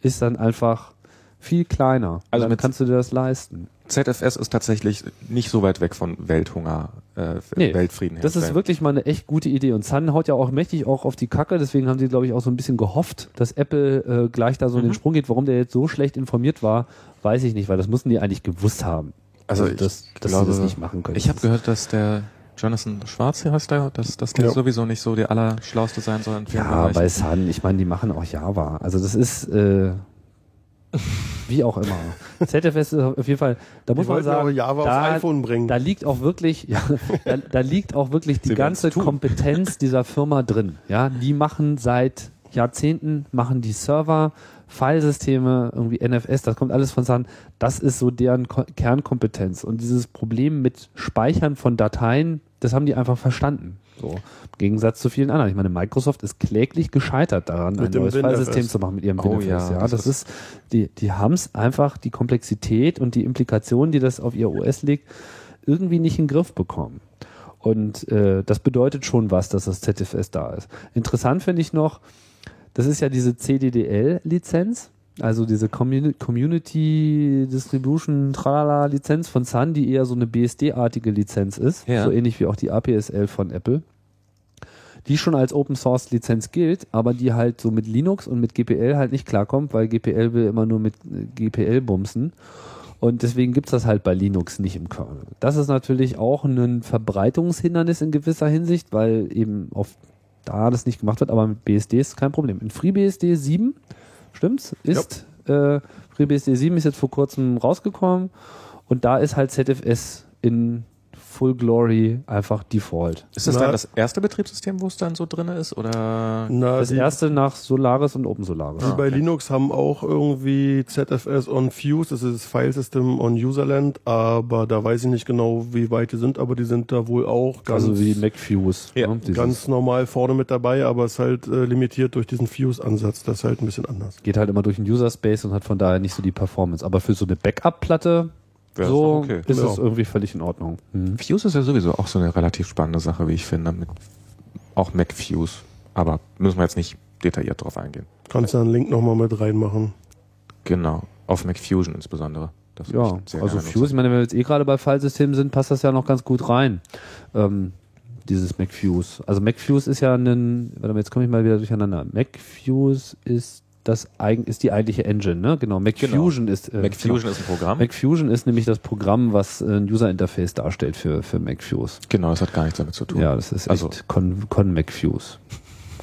ist dann einfach viel kleiner.
Also
Also dann
mit-
kannst du dir das leisten.
ZFS ist tatsächlich nicht so weit weg von Welthunger, äh,
Nee,
Weltfrieden
Das ist
herstellen.
wirklich mal eine echt gute Idee. Und Sun haut ja auch mächtig auch auf die Kacke. Deswegen haben sie, glaube ich, auch so ein bisschen gehofft, dass Apple äh, gleich da so
Mhm.
in den Sprung geht. Warum der jetzt so schlecht informiert war, weiß ich nicht, weil das mussten die eigentlich gewusst haben.
Also ich
das, dass
glaube,
sie das nicht machen können.
Ich habe gehört, dass der Jonathan Schwarz hier heißt der, dass, dass der
Ja.
sowieso nicht so der Allerschlauste sein soll
Ja,
Bereichen.
bei Sun, ich meine, die machen auch Java. Also das ist, äh, Wie auch immer. ZFS ist auf jeden Fall, da muss
Die
man sagen,
Java
da,
aufs iPhone bringen.
da liegt auch wirklich, ja, da, da liegt auch wirklich die
Sie
ganze. Kompetenz dieser Firma drin. Ja, die machen seit Jahrzehnten, machen die Server, Filesysteme, irgendwie NFS, das kommt alles von Sun. Das ist so deren Ko Kernkompetenz. Und dieses Problem mit Speichern von Dateien, das haben die einfach verstanden. So. Im Gegensatz zu vielen anderen. Ich meine, Microsoft ist kläglich gescheitert daran,
Mit
ein neues
WinFS.
Filesystem zu machen mit ihrem
Oh ja,
ja,
das
das,
ist-
ist, die, die haben es einfach, die Komplexität und die Implikationen, die das auf ihr OS legt, irgendwie nicht in den Griff bekommen. Und äh, das bedeutet schon was, dass das ZFS da ist. Interessant finde ich noch, das ist ja diese CDDL-Lizenz, also diese Communi- Community Distribution Tralala Lizenz von Sun, die eher so eine BSD-artige Lizenz ist,
Ja.
so ähnlich wie auch die APSL von Apple, die schon als Open Source Lizenz gilt, aber die halt so mit Linux und mit GPL halt nicht klarkommt, weil GPL will immer nur mit äh, GPL bumsen. Und deswegen gibt's das halt bei Linux nicht im Kernel. Das ist natürlich auch ein Verbreitungshindernis in gewisser Hinsicht, weil eben auf da das nicht gemacht wird, aber mit BSD ist kein Problem. In FreeBSD 7, stimmt's, ist äh, FreeBSD 7 ist jetzt vor kurzem rausgekommen und da ist halt ZFS in Full Glory einfach Default.
Ist das
Na-
dann das erste Betriebssystem, wo es dann so drin ist? Oder
Na,
Das
die,
erste nach Solaris und Open Solaris.
die bei
okay.
Linux haben auch irgendwie ZFS on Fuse, das ist das Filesystem on Userland, aber da weiß ich nicht genau, wie weit die sind, aber die sind da wohl auch ganz,
Also wie MacFuse.
Ja,
ne?
Ganz normal vorne mit dabei, aber es ist halt äh, limitiert durch diesen Fuse-Ansatz, das ist halt ein bisschen anders.
geht halt immer durch den User Space und hat von daher nicht so die Performance. Aber für so eine Backup-Platte
Das
so
okay.
ist
Ja.
es irgendwie völlig in Ordnung. Mhm.
Fuse ist ja sowieso auch so eine relativ spannende Sache, wie ich finde, mit auch Mac Fuse. Aber müssen wir jetzt nicht detailliert drauf eingehen.
Kannst du einen Link nochmal mit reinmachen.
Genau. Auf Mac Fusion insbesondere. Das
Ja, also Fuse, ich meine, wenn wir jetzt eh gerade bei Filesystemen sind, passt das ja noch ganz gut rein. Ähm, dieses MacFuse. Also MacFuse ist ja ein, warte mal, jetzt komme ich mal wieder durcheinander. MacFuse ist das ist die eigentliche Engine, ne? Genau. MacFusion ist äh,
Mac Fusion ist ein Programm.
Genau. MacFusion ist nämlich das Programm, was äh, ein User Interface darstellt für für MacFuse.
genau, das hat gar nichts damit zu tun.
Ja, das ist echt
Also-
con, con MacFuse.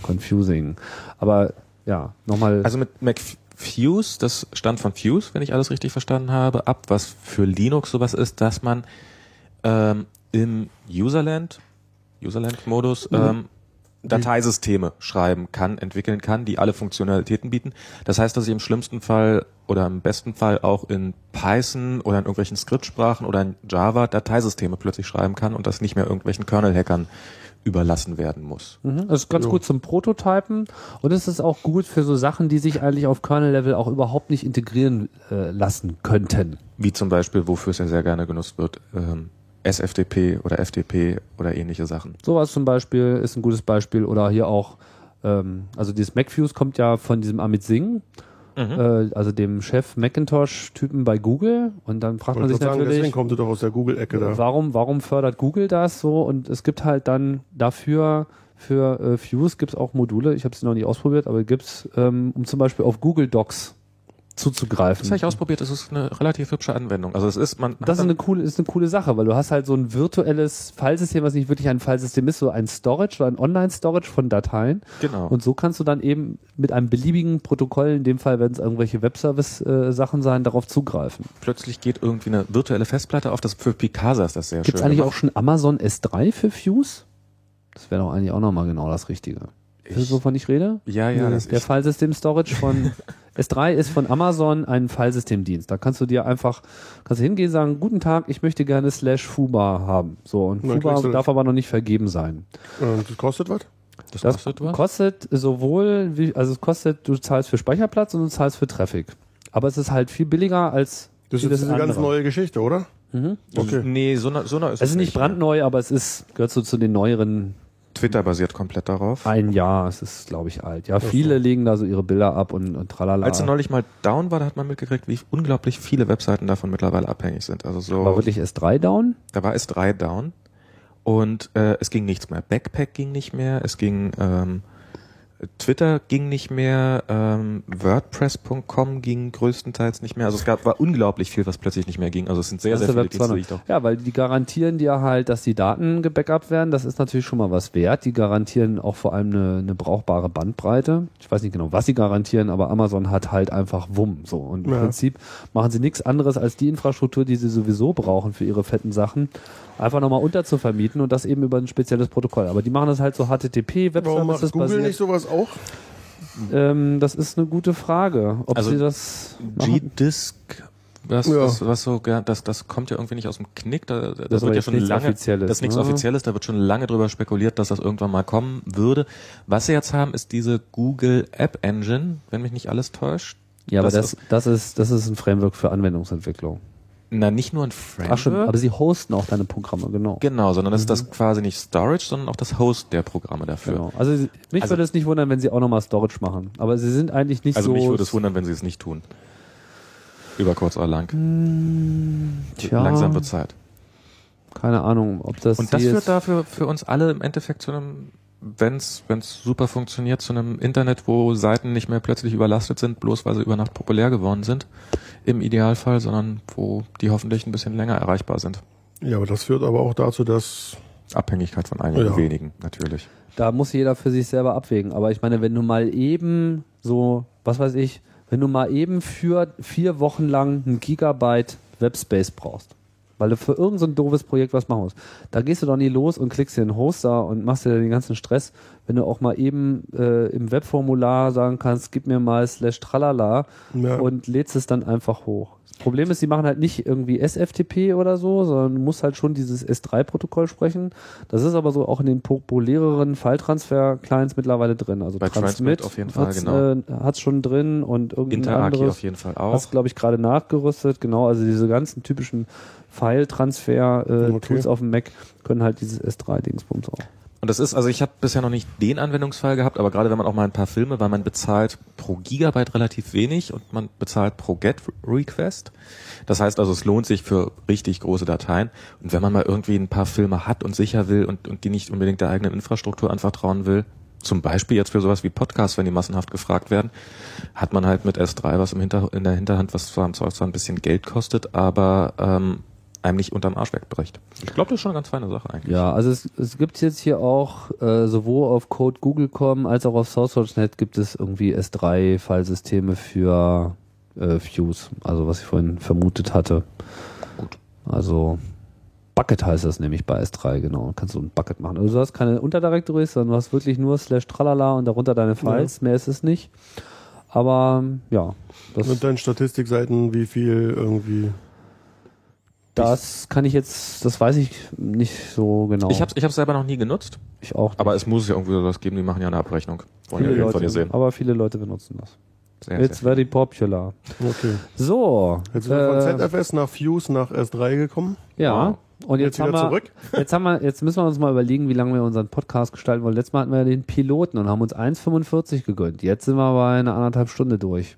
Confusing. Aber ja, nochmal.
Also mit Mac Fuse, das stand von Fuse, wenn ich alles richtig verstanden habe, ab, was für Linux sowas ist, dass man ähm, im Userland, Userland-Modus, ähm, Dateisysteme schreiben kann, entwickeln kann, die alle Funktionalitäten bieten. Das heißt, dass ich im schlimmsten Fall oder im besten Fall auch in Python oder in irgendwelchen Skriptsprachen oder in Java Dateisysteme plötzlich schreiben kann und das nicht mehr irgendwelchen Kernel-Hackern überlassen werden muss.
Mhm, Das ist ganz
Jo.
gut zum Prototypen und es ist auch gut für so Sachen, die sich eigentlich auf Kernel-Level auch überhaupt nicht integrieren äh, lassen könnten.
Wie zum Beispiel, wofür es ja sehr gerne genutzt wird, ähm, SFTP oder FTP oder ähnliche Sachen.
Sowas zum Beispiel ist ein gutes Beispiel oder hier auch, ähm, also dieses MacFuse kommt ja von diesem Amit Singh, äh, also dem Chef Macintosh-Typen bei Google und dann fragt man sich
sagen,
natürlich,
deswegen kommt du doch aus der Google-Ecke da.
Warum, warum fördert Google das so? Und es gibt halt dann dafür, für äh, Fuse gibt es auch Module, ich habe sie noch nicht ausprobiert, aber gibt's, ähm, um zum Beispiel auf Google Docs zuzugreifen.
Das habe ich ausprobiert, das ist eine relativ hübsche Anwendung. Also es ist, man
Das ist eine coole, ist eine coole Sache, weil du hast halt so ein virtuelles Filesystem, was nicht wirklich ein Filesystem ist, so ein Storage oder ein Online-Storage von Dateien.
genau.
Und so kannst du dann eben mit einem beliebigen Protokoll, in dem Fall werden es irgendwelche Webservice-Sachen sein, darauf zugreifen.
plötzlich geht irgendwie eine virtuelle Festplatte auf. Das für Picasa ist das sehr
Gibt es
schön.
eigentlich auch schon Amazon S3 für Fuse? Das wäre doch eigentlich auch nochmal genau das Richtige. Wisst ihr,
Ich-
wovon ich rede?
Ja, ja, das
Der
ist,
Filesystem-Storage von S3 ist von Amazon ein Filesystemdienst. Da kannst du dir einfach, kannst du hingehen und sagen, guten Tag, ich möchte gerne slash Fuba haben. So, und
dann
Fuba darf aber noch nicht vergeben sein.
Und das kostet was?
das,
Das
kostet was?
kostet sowohl, wie, also es kostet, du zahlst für Speicherplatz und du zahlst für Traffic. Aber es ist halt viel billiger als
Das ist eine ganz
andere.
neue Geschichte, oder?
Mhm.
Okay.
Nee, so, ne- so eine ist
Es ist nicht brandneu, aber es ist, gehört so zu den neueren
Twitter basiert komplett darauf.
ein Jahr. Es ist, glaube ich, alt. Ja, viele legen da so ihre Bilder ab und, und tralala.
Als er neulich mal down war, da hat man mitgekriegt, wie unglaublich viele Webseiten davon mittlerweile abhängig sind. Also so,
War wirklich S3 down?
da war es drei down und äh, es ging nichts mehr. Backpack ging nicht mehr, es ging ähm, Twitter ging nicht mehr, ähm, WordPress.com ging größtenteils nicht mehr. Also es gab war unglaublich viel, was plötzlich nicht mehr ging. Also es sind sehr,
Das
sehr viele
Web 2.0.
Dienste, die ich doch
Ja, weil die garantieren dir halt, dass die Daten gebackupt werden. Das ist natürlich schon mal was wert. Die garantieren auch vor allem eine, eine brauchbare Bandbreite. Ich weiß nicht genau, was sie garantieren, aber Amazon hat halt einfach Wumm. So. Und im
Ja.
Prinzip machen sie nichts anderes als die Infrastruktur, die sie sowieso brauchen für ihre fetten Sachen, einfach nochmal unterzuvermieten und das eben über ein spezielles Protokoll. Aber die machen das halt so HTTP,
Warum macht Google
basiert.
nicht sowas auch?
Ähm, das ist eine gute Frage. Ob
Also
sie das?
G-Disk, was,
Ja.
was, was so, das, das kommt ja irgendwie nicht aus dem Knick. Da, da
Das ist
wird
aber
ja schon
nichts
lange,
Offizielles,
das ist nichts
ne?
Offizielles, da wird schon lange drüber spekuliert, dass das irgendwann mal kommen würde. Was sie jetzt haben, ist diese Google App Engine, wenn mich nicht alles täuscht.
Ja, aber
das
das, das, ist, das ist ein Framework für Anwendungsentwicklung.
Na, nicht nur ein Framework.
Ach schon, aber sie hosten auch deine Programme, genau.
Genau, sondern das ist das quasi nicht Storage, sondern auch das Host der Programme dafür.
Genau. Also mich
Also-
würde es nicht wundern, wenn sie auch nochmal Storage machen. Aber sie sind eigentlich nicht
Also
so.
mich würde es wundern, wenn sie es nicht tun. Über kurz oder lang.
Tja,
Langsam wird Zeit.
keine Ahnung, ob das
Und das führt dafür für uns alle im Endeffekt zu einem, wenn's wenn's super funktioniert, zu einem Internet, wo Seiten nicht mehr plötzlich überlastet sind, bloß weil sie über Nacht populär geworden sind, im Idealfall, sondern wo die hoffentlich ein bisschen länger erreichbar sind.
Ja, aber das führt aber auch dazu, dass
Abhängigkeit von einigen
Ja.
wenigen, natürlich.
da muss jeder für sich selber abwägen. Aber ich meine, wenn du mal eben so, was weiß ich, wenn du mal eben für vier Wochen lang ein Gigabyte Webspace brauchst, weil du für irgendein so ein doofes Projekt was machen musst, da gehst du doch nie los und klickst dir einen Hoster und machst dir den ganzen Stress, wenn du auch mal eben äh, im Webformular sagen kannst, gib mir mal slash tralala
Ja.
und lädst es dann einfach hoch. Das Problem ist, sie machen halt nicht irgendwie SFTP oder so, sondern du musst halt schon dieses S3-Protokoll sprechen. Das ist aber so auch in den populäreren File-Transfer-Clients mittlerweile drin. Also
Bei Transmit auf jeden Fall,
hat's,
genau.
Äh, hat's schon drin und
Interaki
anderes
auf jeden Fall auch.
hast, glaube ich, gerade nachgerüstet. Genau, also diese ganzen typischen File-Transfer-Tools
Okay.
auf dem Mac können halt dieses S3-Dingsbums auch.
Und das ist, also ich habe bisher noch nicht den Anwendungsfall gehabt, aber gerade wenn man auch mal ein paar Filme, weil man bezahlt pro Gigabyte relativ wenig und man bezahlt pro Get Request. Das heißt also, es lohnt sich für richtig große Dateien. Und wenn man mal irgendwie ein paar Filme hat und sicher will und, und die nicht unbedingt der eigenen Infrastruktur anvertrauen will, zum Beispiel jetzt für sowas wie Podcasts, wenn die massenhaft gefragt werden, hat man halt mit S3 was im Hinter, in der Hinterhand, was zwar, zwar ein bisschen Geld kostet, aber ähm, einem nicht unterm Arsch wegbricht. Ich glaube, das ist schon eine ganz feine Sache eigentlich.
Ja, also es, es gibt jetzt hier auch äh, sowohl auf Code Google.com als auch auf SourceForge.net gibt es irgendwie S3-Fallsysteme für äh, Fuse, also was ich vorhin vermutet hatte.
Gut.
Also Bucket heißt das nämlich bei S3, genau. Kannst du ein Bucket machen. Also du hast keine Unterdirectories, sondern du hast wirklich nur slash tralala und darunter deine Files, mehr ist es nicht. Aber ja, das,
mit deinen Statistikseiten, wie viel irgendwie.
Das kann ich jetzt, das weiß ich nicht so genau.
Ich habe ich hab's selber noch nie genutzt,
ich auch nicht.
aber es muss ja irgendwie was geben, die machen ja eine Abrechnung. Wollen ja
viele
irgendwann
Leute,
ja sehen.
aber viele Leute benutzen das.
Sehr,
It's
sehr.
very popular.
Okay.
So.
Jetzt sind wir von
äh,
ZFS nach Fuse nach S3 gekommen.
ja.
Wow.
Und jetzt,
Jetzt
haben
wieder
wir,
zurück.
jetzt haben wir, jetzt müssen wir uns mal überlegen, wie lange wir unseren Podcast gestalten wollen. Letztes Mal hatten wir ja den Piloten und haben uns 1,45 gegönnt. Jetzt sind wir bei einer anderthalb Stunde durch.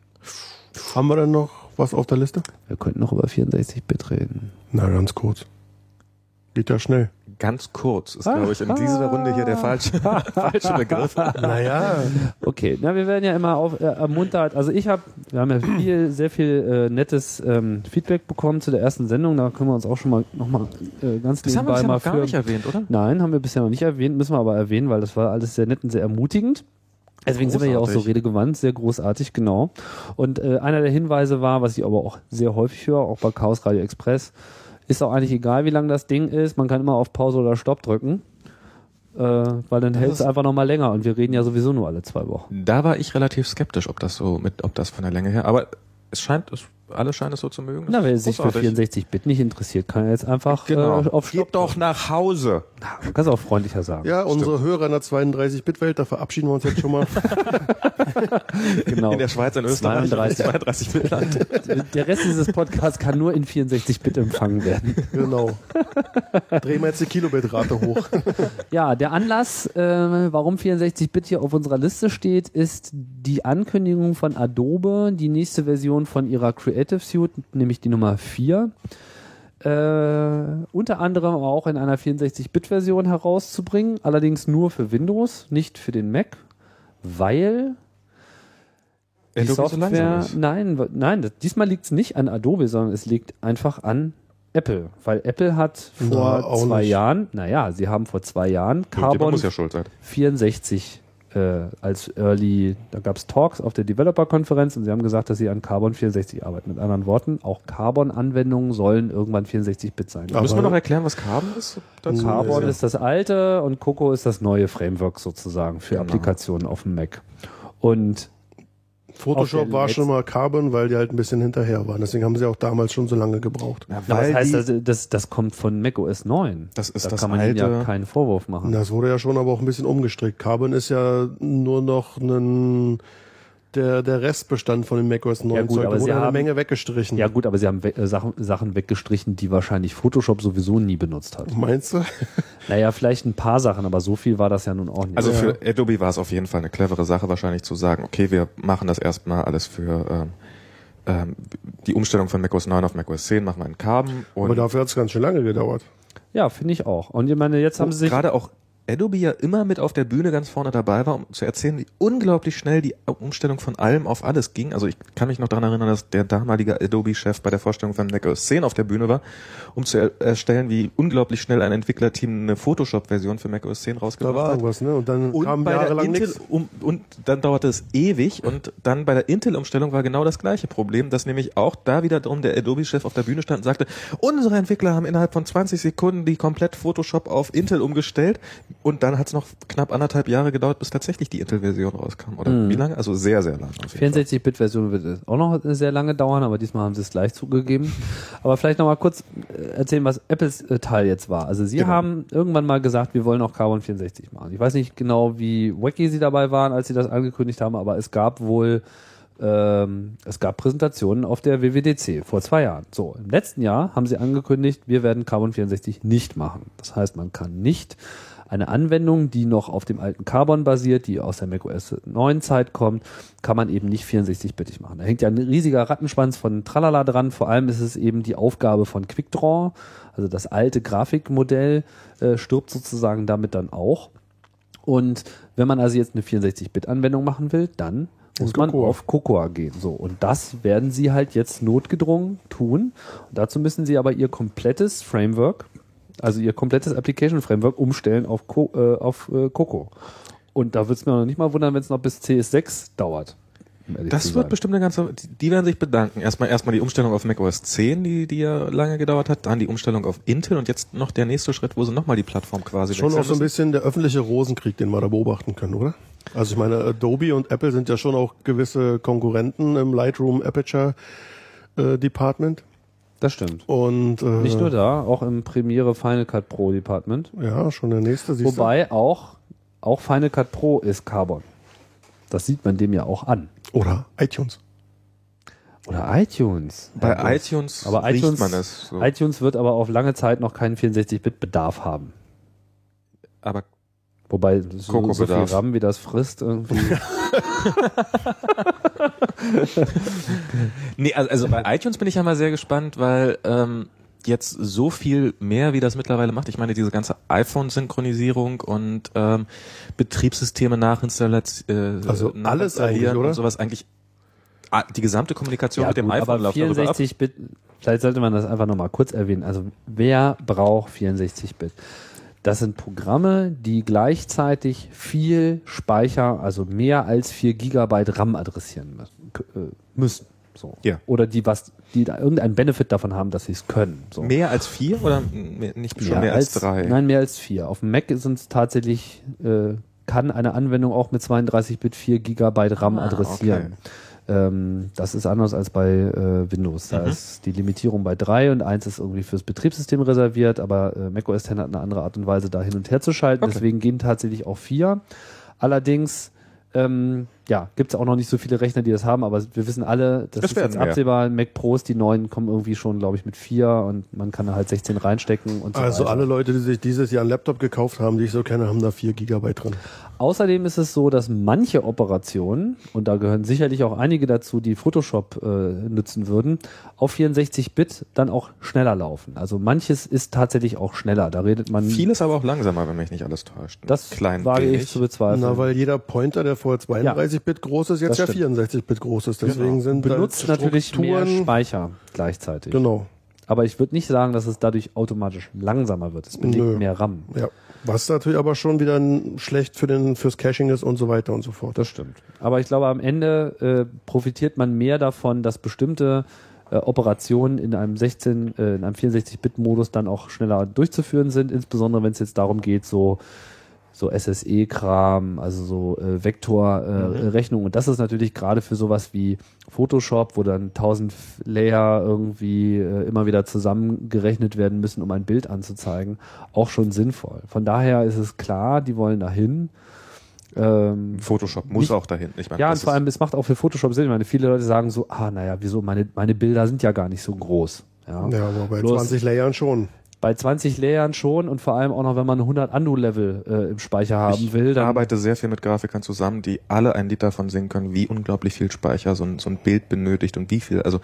Haben wir denn noch was auf der Liste?
Wir könnten noch über 64-Bit reden.
Na, ganz kurz. Geht ja schnell.
Ganz kurz ist, glaube ich, in dieser Runde hier der falsche, falsche Begriff.
Naja.
Okay, na, wir werden ja immer auf, äh, ermuntert. Also ich habe, wir haben ja viel, sehr viel äh, nettes ähm, Feedback bekommen zu der ersten Sendung. Da können wir uns auch schon mal nochmal äh, ganz
Das haben wir
nebenbei
bisher
mal
noch gar
für.
nicht erwähnt, oder?
Nein, haben wir bisher noch nicht erwähnt, müssen wir aber erwähnen, weil das war alles sehr nett und sehr ermutigend. Deswegen sind wir ja auch so
Großartig.
redegewandt, sehr großartig, genau. Und äh, einer der Hinweise war, was ich aber auch sehr häufig höre, auch bei Chaos Radio Express, ist auch eigentlich egal, wie lang das Ding ist, man kann immer auf Pause oder Stopp drücken, äh, weil dann hält es einfach nochmal länger und wir reden ja sowieso nur alle zwei Wochen.
Da war ich relativ skeptisch, ob das so mit, ob das von der Länge her, aber es scheint, es, alle scheinen es so zu mögen.
Na, wer sich für
großartig.
64-Bit nicht interessiert, kann ja jetzt einfach
Genau.
äh, auf Stopp
Geht doch nach Hause.
drücken. Du kannst auch freundlicher sagen.
Ja, unsere Hörer in der 32-Bit-Welt, da verabschieden wir uns jetzt schon mal.
genau.
In der Schweiz, in Österreich,
32.
32 Bitland.
Der Rest dieses Podcasts kann nur in 64-Bit empfangen werden.
genau. Drehen wir jetzt die Kilobitrate hoch.
Ja, der Anlass, äh, warum 64-Bit hier auf unserer Liste steht, ist die Ankündigung von Adobe, die nächste Version von ihrer Creative Suite, nämlich die Nummer 4, äh, unter anderem auch in einer 64-Bit-Version herauszubringen, allerdings nur für Windows, nicht für den Mac. weil die
Adobe so
Software,
ist.
nein, nein, diesmal liegt es nicht an Adobe, sondern es liegt einfach an Apple, weil Apple hat vor
auch
zwei
nicht.
Jahren, naja, sie haben vor zwei Jahren Carbon
ja schuld sein.
64 äh, als Early, da gab es Talks auf der Developer-Konferenz und sie haben gesagt, dass sie an Carbon 64 arbeiten. Mit anderen Worten, auch Carbon-Anwendungen sollen irgendwann 64-Bit sein.
Aber-
Müssen wir noch erklären, was Carbon ist? dazu?
Carbon ist das alte und Coco ist das neue Framework sozusagen für
Genau.
Applikationen auf dem Mac. Und
Photoshop war schon mal Carbon, weil die halt ein bisschen hinterher waren. Deswegen haben sie auch damals schon so lange gebraucht.
Ja,
das
weil
heißt,
die,
das, das, das kommt von Mac OS 9.
Das ist
da
das
kann man ihnen ja
alte-
keinen Vorwurf machen.
Das wurde ja schon aber auch ein bisschen umgestrickt. Carbon ist ja nur noch ein, der, der Restbestand von dem macOS 9
Ja gut,
Zeug.
aber
Da
sie
wurde eine
haben-
Menge weggestrichen.
Ja gut, aber sie haben we äh, Sachen, Sachen weggestrichen, die wahrscheinlich Photoshop sowieso nie benutzt hat.
Meinst du?
Naja, vielleicht ein paar Sachen, aber so viel war das ja nun auch nicht.
also
Ja.
für Adobe war es auf jeden Fall eine clevere Sache, wahrscheinlich zu sagen, okay, wir machen das erstmal alles für ähm, ähm, die Umstellung von macOS 9 auf macOS 10 machen wir in Carbon
Aber
und
dafür hat es ganz schön lange gedauert.
ja, finde ich auch. Und ich meine, jetzt haben sie sich
gerade auch Adobe ja immer mit auf der Bühne ganz vorne dabei war, um zu erzählen, wie unglaublich schnell die Umstellung von allem auf alles ging. Also ich kann mich noch daran erinnern, dass der damalige Adobe-Chef bei der Vorstellung von macOS 10 auf der Bühne war, um zu er erstellen, wie unglaublich schnell ein Entwicklerteam eine Photoshop-Version für macOS 10
Da
rausgebracht
war
hat.
irgendwas, ne? Und dann
Und
kam jahrelang nichts.
um, und dann dauerte es ewig und dann bei der Intel-Umstellung war genau das gleiche Problem, dass nämlich auch da wiederum der Adobe-Chef auf der Bühne stand und sagte, unsere Entwickler haben innerhalb von 20 Sekunden die komplett Photoshop auf Intel umgestellt und dann hat es noch knapp anderthalb Jahre gedauert, bis tatsächlich die Intel-Version rauskam. Oder
Mhm.
wie lange? Also sehr, sehr lange. auf jeden Fall.
64-Bit-Version wird es auch noch sehr lange dauern, aber diesmal haben sie es gleich zugegeben. Aber vielleicht noch mal kurz äh, erzählen, was Apples äh, Teil jetzt war. Also sie
Genau.
haben irgendwann mal gesagt, wir wollen auch Carbon 64 machen. Ich weiß nicht genau, wie wacky sie dabei waren, als sie das angekündigt haben, aber es gab wohl ähm, es gab Präsentationen auf der WWDC vor zwei Jahren. So, im letzten Jahr haben sie angekündigt, wir werden Carbon 64 nicht machen. Das heißt, man kann nicht eine Anwendung, die noch auf dem alten Carbon basiert, die aus der macOS 9 Zeit kommt, kann man eben nicht 64-bittig machen. Da hängt ja ein riesiger Rattenschwanz von Tralala dran. Vor allem ist es eben die Aufgabe von QuickDraw, also das alte Grafikmodell äh, stirbt sozusagen damit dann auch. Und wenn man also jetzt eine 64-Bit-Anwendung machen will, dann muss man
Cocoa.
auf Cocoa gehen. So, und das werden sie halt jetzt notgedrungen tun. Und dazu müssen sie aber ihr komplettes Framework, also ihr komplettes Application Framework umstellen auf, Co äh, auf äh, Coco. Und da wird es mir noch nicht mal wundern, wenn es noch bis CS6 dauert. um
Das wird bestimmt eine ganze, die- werden sich bedanken. Erstmal, erstmal die Umstellung auf macOS 10, die, die ja lange gedauert hat, dann die Umstellung auf Intel und jetzt noch der nächste Schritt, wo sie nochmal die Plattform quasi
Schon auch so ein bisschen der öffentliche Rosenkrieg, den wir da beobachten können, oder? Also ich meine, Adobe und Apple sind ja schon auch gewisse Konkurrenten im Lightroom Aperture äh, Department.
Das stimmt.
Und äh,
Nicht nur da, auch im Premiere Final Cut Pro Department.
Ja, schon der nächste, siehst
Wobei auch, auch Final Cut Pro ist Carbon. Das sieht man dem ja auch an.
du? Oder iTunes.
Oder iTunes.
Bei
Ja,
iTunes
aber
riecht
iTunes,
man es. So.
iTunes wird aber auf lange Zeit noch keinen 64-Bit-Bedarf haben.
Aber
Wobei so, so viel. RAM, wie das frisst, irgendwie.
Nee, also, also bei iTunes bin ich ja mal sehr gespannt, weil ähm, jetzt so viel mehr, wie das mittlerweile macht. Ich meine, diese ganze iPhone-Synchronisierung und ähm, Betriebssysteme nachinstallieren, äh,
Also alles eigentlich, oder?
und sowas eigentlich. ah, Die gesamte Kommunikation mit dem
gut,
iPhone läuft darüber ab.
64-Bit, vielleicht sollte man das einfach nochmal kurz erwähnen. Also wer braucht 64-Bit? Das sind Programme, die gleichzeitig viel Speicher, also mehr als 4 Gigabyte RAM adressieren müssen. äh, müssen so.
Ja.
Oder die was, die da irgendeinen Benefit davon haben, dass sie es können. So.
Mehr als vier oder mehr, nicht schon mehr als, drei?
Nein, mehr als vier. Auf dem Mac sind es tatsächlich, äh, kann eine Anwendung auch mit 32-Bit 4 Gigabyte RAM
Ah,
adressieren. Ähm, das ist anders als bei äh, Windows. Da
Mhm.
ist die Limitierung bei drei und eins ist irgendwie fürs Betriebssystem reserviert, aber äh, Mac OS X hat eine andere Art und Weise, da hin und her zu schalten.
Okay.
Deswegen gehen tatsächlich auch vier. Allerdings ähm, ja, gibt es auch noch nicht so viele Rechner, die das haben, aber wir wissen alle, das
Es
ist jetzt
mehr.
absehbar. Mac Pros, die neuen kommen irgendwie schon, glaube ich, mit vier und man kann da halt 16 reinstecken und so
Also
weiter.
alle Leute, die sich dieses Jahr einen Laptop gekauft haben, die ich so kenne, haben da 4 Gigabyte drin.
Außerdem ist es so, dass manche Operationen, und da gehören sicherlich auch einige dazu, die Photoshop äh, nutzen würden, auf 64-Bit dann auch schneller laufen. Also manches ist tatsächlich auch schneller. Da redet man.
Vieles aber auch langsamer, wenn mich nicht alles täuscht.
das wage ich zu bezweifeln.
Na, weil jeder Pointer, der vorher 32-Bit groß ist, jetzt ja
stimmt.
64-Bit groß ist. Deswegen sind da
benutzt natürlich mehr Speicher gleichzeitig.
Genau.
Aber ich würde nicht sagen, dass es dadurch automatisch langsamer wird. Es
Nö.
mehr RAM.
Ja. Was natürlich aber schon wieder schlecht für den, fürs Caching ist und so weiter und so fort.
Das stimmt. Aber ich glaube, am Ende äh, profitiert man mehr davon, dass bestimmte äh, Operationen in einem 16, äh, in einem 64-Bit-Modus dann auch schneller durchzuführen sind, insbesondere wenn es jetzt darum geht, so so SSE-Kram, also so äh, Vektorrechnung. Und das ist natürlich gerade für sowas wie Photoshop, wo dann 1000 Layer irgendwie äh, immer wieder zusammengerechnet werden müssen, um ein Bild anzuzeigen, auch schon sinnvoll. Von daher ist es klar, die wollen dahin. Ähm,
Photoshop muss
Nicht-
auch dahin. Ich meine,
ja, und vor allem, es macht auch für Photoshop Sinn. Ich meine, viele Leute sagen so, ah, naja, wieso, meine, meine Bilder sind ja gar nicht so groß. Ja.
Ja, aber bei
Bloß
20 Layern schon.
Bei 20 Layern schon und vor allem auch noch, wenn man 100 Andu-Level äh, im Speicher haben
ich
will, dann
arbeite sehr viel mit Grafikern zusammen, die alle ein Lied davon singen können, wie unglaublich viel Speicher so ein, so ein Bild benötigt und wie viel. Also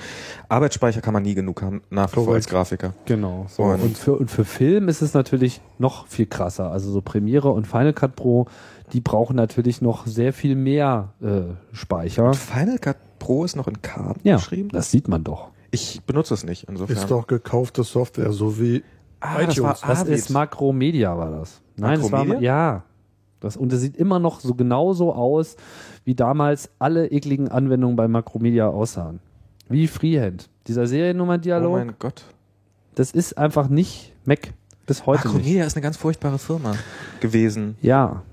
Arbeitsspeicher kann man nie genug haben, nach wie vor als Grafiker.
Genau. So.
Und-
Und, für, und für Film ist es natürlich noch viel krasser. Also so Premiere und Final Cut Pro, die brauchen natürlich noch sehr viel mehr äh, Speicher.
Final Cut Pro ist noch in Karten
Ja,
geschrieben.
das sieht man doch.
Ich benutze es nicht, insofern.
Ist doch gekaufte Software, so wie
ah, das
iTunes.
war
Das
Avid.
ist Makromedia, war das. Nein, das war
Makromedia?
ja. Das, und es sieht immer noch so genauso aus, wie damals alle ekligen Anwendungen bei Makromedia aussahen. Wie Freehand. Dieser
Oh
Seriennummer-Dialog,
mein Gott.
das ist einfach nicht Mac. Bis heute nicht.
Macromedia ist eine ganz furchtbare Firma gewesen.
Ja,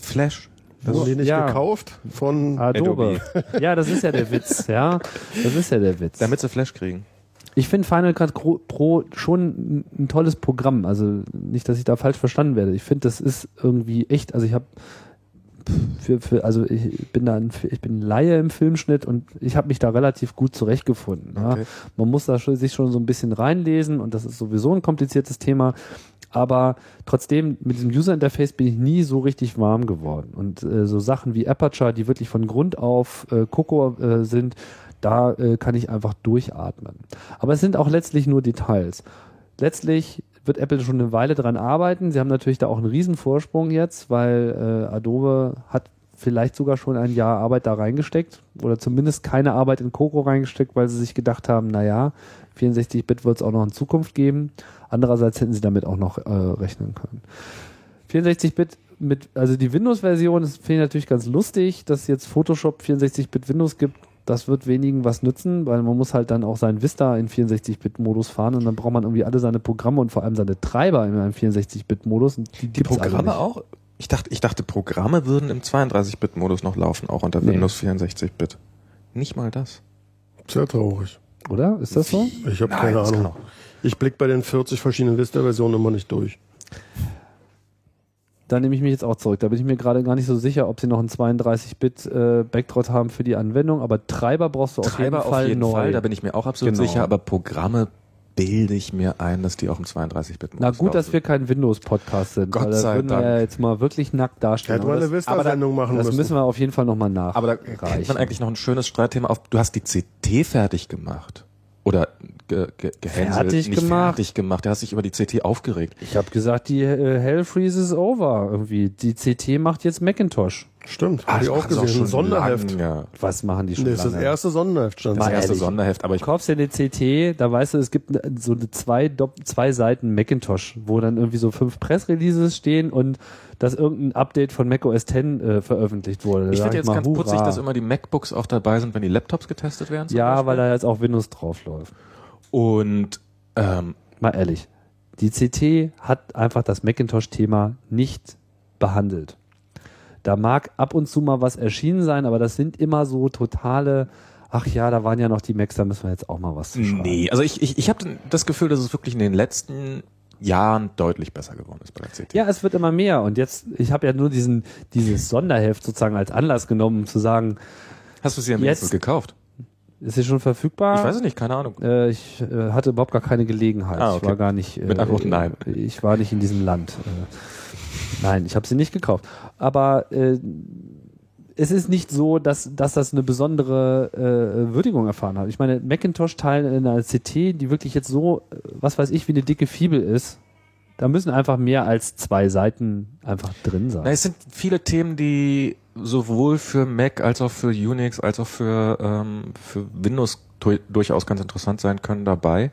Flash.
Wurden die nicht
Ja.
gekauft von
Adobe. ja, das ist ja der Witz, ja. Das ist ja der Witz.
Damit sie Flash kriegen.
Ich finde Final Cut Pro- schon ein, tolles Programm. Also nicht, dass ich da falsch verstanden werde. Ich finde, das ist irgendwie echt. Also ich habe für, für also ich bin da ein, ich bin Laie im Filmschnitt und ich habe mich da relativ gut zurechtgefunden. Ja.
Okay.
Man muss da schon, sich schon so ein bisschen reinlesen und das ist sowieso ein kompliziertes Thema. Aber trotzdem, mit diesem User Interface bin ich nie so richtig warm geworden. Und äh, so Sachen wie Aperture, die wirklich von Grund auf äh, Coco äh, sind, da äh, kann ich einfach durchatmen. Aber es sind auch letztlich nur Details. Letztlich wird Apple schon eine Weile dran arbeiten. Sie haben natürlich da auch einen riesen Vorsprung jetzt, weil äh, Adobe hat vielleicht sogar schon ein Jahr Arbeit da reingesteckt oder zumindest keine Arbeit in Coco reingesteckt, weil sie sich gedacht haben, naja, 64-Bit wird es auch noch in Zukunft geben. Andererseits hätten sie damit auch noch äh, rechnen können. 64-Bit mit, also die Windows-Version, das finde ich natürlich ganz lustig, dass jetzt Photoshop 64-Bit Windows gibt. Das wird wenigen was nützen, weil man muss halt dann auch sein Vista in 64-Bit-Modus fahren und dann braucht man irgendwie alle seine Programme und vor allem seine Treiber in einem 64-Bit-Modus. und Die,
Die Programme
nicht.
auch? Ich dachte, ich dachte, Programme würden im 32-Bit-Modus noch laufen, auch unter
Nee.
Windows 64-Bit. Nicht mal das.
Sehr traurig.
Oder? Ist das so?
Ich habe keine Ahnung. Ich blick bei den 40 verschiedenen Vista-Versionen immer nicht durch.
Da nehme ich mich jetzt auch zurück. Da bin ich mir gerade gar nicht so sicher, ob sie noch einen 32-Bit äh, Backdrop haben für die Anwendung, aber Treiber brauchst du auf
Treiber
jeden Fall
auf jeden
neu.
Fall, da bin ich mir auch absolut
Genau.
sicher, aber Programme bilde ich mir ein, dass die auch im 32-Bit-Modus
Na gut, dass wir kein Windows-Podcast sind.
Gott sei
würden wir ja jetzt mal wirklich nackt dastehen.
Hätte man
Aber
eine
das,
Vista-Sendung machen
das
müssen.
müssen wir auf jeden Fall nochmal nach.
Aber da kennt
reichen.
man eigentlich noch ein schönes Streitthema auf. Du hast die CT fertig gemacht. Oder ge, ge, gehänselt,
Fertig
nicht
gemacht?
fertig gemacht. Du hast dich über die CT aufgeregt.
Ich habe gesagt, die äh, Hell Freeze is over. Irgendwie. Die CT macht jetzt Macintosh.
Stimmt,
Ah,
habe ich auch gesehen. Ein Sonderheft.
lange.
Was machen die schon
Nee, das ist das erste Sonderheft, stand
Das erste
ehrlich.
Sonderheft, aber ich
Du kaufst dir eine CT, da weißt du, es gibt so eine zwei, zwei Seiten Macintosh, wo dann irgendwie so fünf Pressreleases stehen und dass irgendein Update von Mac OS X äh, veröffentlicht wurde. Da
Ich finde jetzt
mal,
ganz putzig,
hurra.
dass immer die MacBooks auch dabei sind, wenn die Laptops getestet werden.
Ja,
Beispiel.
weil da jetzt auch Windows drauf läuft.
Und ähm,
Mal ehrlich. Die CT hat einfach das Macintosh-Thema nicht behandelt. Da mag ab und zu mal was erschienen sein, aber das sind immer so totale, ach ja, da waren ja noch die Macs, da müssen wir jetzt auch mal was zu schreiben.
nee, also ich, ich, ich habe das Gefühl, dass es wirklich in den letzten Jahren deutlich besser geworden ist bei der CT.
Ja, es wird immer mehr. Und jetzt, ich habe ja nur diesen, dieses Sonderheft sozusagen als Anlass genommen, um zu sagen,
Hast du sie am
Jetzt-
gekauft?
Ist sie schon verfügbar?
Ich weiß es nicht, keine Ahnung.
Äh, ich äh, hatte überhaupt gar keine Gelegenheit.
Ah,
Ich
okay.
war gar nicht. Äh,
Mit Antwort nein.
Ich war nicht in diesem Land. Äh, nein, ich habe sie nicht gekauft. Aber äh, es ist nicht so, dass, dass das eine besondere äh, Würdigung erfahren hat. Ich meine, Macintosh-Teil in einer CT, die wirklich jetzt so, äh, was weiß ich, wie eine dicke Fibel ist, da müssen einfach mehr als zwei Seiten einfach drin sein.
Na, es sind viele Themen, die sowohl für Mac als auch für Unix als auch für, ähm, für Windows du durchaus ganz interessant sein können dabei.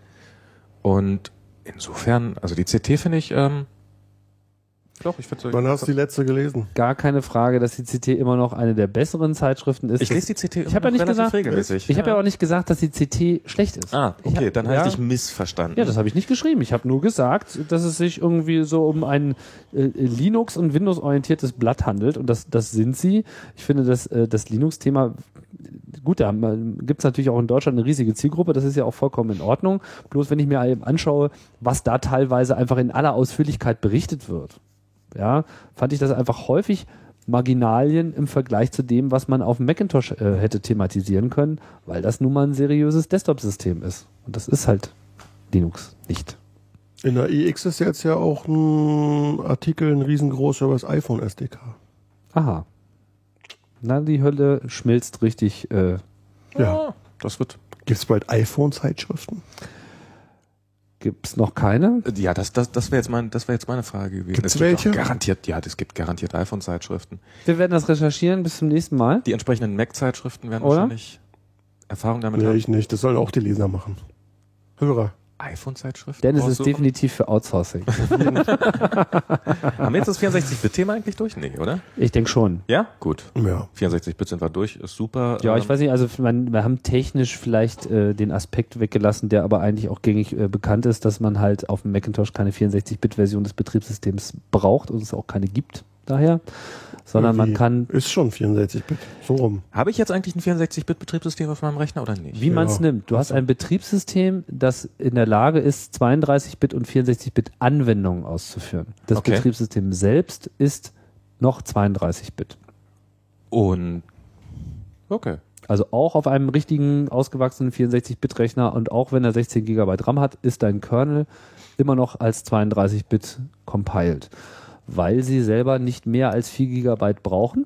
Und insofern, also die CT finde ich, ähm, doch, ich finde
Wann hast du die letzte gelesen?
Gar keine Frage, dass die CT immer noch eine der besseren Zeitschriften ist.
Ich lese die CT
Ich hab ja nicht gesagt-
regelmäßig.
Ich habe ja auch nicht gesagt, dass die CT schlecht ist.
Ah, okay,
hab-
dann habe
ja.
ich dich missverstanden.
Ja, das habe ich nicht geschrieben. Ich habe nur gesagt, dass es sich irgendwie so um ein äh, Linux- und Windows-orientiertes Blatt handelt. Und das, das sind sie. Ich finde, dass äh, das Linux-Thema, gut, da gibt es natürlich auch in Deutschland eine riesige Zielgruppe. Das ist ja auch vollkommen in Ordnung. Bloß wenn ich mir eben anschaue, was da teilweise einfach in aller Ausführlichkeit berichtet wird, ja, fand ich das einfach häufig Marginalien im Vergleich zu dem, was man auf dem Macintosh äh, hätte thematisieren können, weil das nun mal ein seriöses Desktop-System ist. Und das ist halt Linux nicht.
In der iX ist jetzt ja auch ein Artikel, ein riesengroßer über das iPhone SDK.
Aha. Na, die Hölle schmilzt richtig. Äh,
Ja.
Das wird.
Gibt es bald iPhone-Zeitschriften?
Gibt's noch keine?
Ja, das, das, das wäre jetzt, mein, das wär jetzt meine Frage gewesen.
Gibt's
Es gibt
welche?
auch Garantiert, ja, es gibt garantiert iPhone-Zeitschriften.
Wir werden das recherchieren bis zum nächsten Mal.
Die entsprechenden Mac-Zeitschriften werden
Oder?
wahrscheinlich Erfahrung damit
Nee,
haben.
ich nicht. Das sollen auch die Leser machen. Hörer.
iPhone-Zeitschriften?
Denn es ist definitiv für Outsourcing.
Haben wir jetzt das 64-Bit-Thema eigentlich durch? Nee, oder?
ich denke schon.
Ja? Gut.
Ja.
64-Bit sind wir durch, ist super.
Ja, ich
Ähm,
weiß nicht, also man, wir haben technisch vielleicht äh, den Aspekt weggelassen, der aber eigentlich auch gängig äh, bekannt ist, dass man halt auf dem Macintosh keine 64-Bit-Version des Betriebssystems braucht und es auch keine gibt daher, sondern man
Irgendwie
kann,
Ist schon 64-Bit. So rum.
Habe ich jetzt eigentlich ein 64-Bit-Betriebssystem auf meinem Rechner oder nicht?
wie man es
Ja.
nimmt. Du hast ein Betriebssystem, das in der Lage ist, 32-Bit und 64-Bit Anwendungen auszuführen. Das
Okay.
Betriebssystem selbst ist noch 32-Bit.
Und okay.
Also auch auf einem richtigen, ausgewachsenen 64-Bit-Rechner und auch wenn er 16 GB RAM hat, ist dein Kernel immer noch als 32-Bit compiled. Weil sie selber nicht mehr als 4 GB brauchen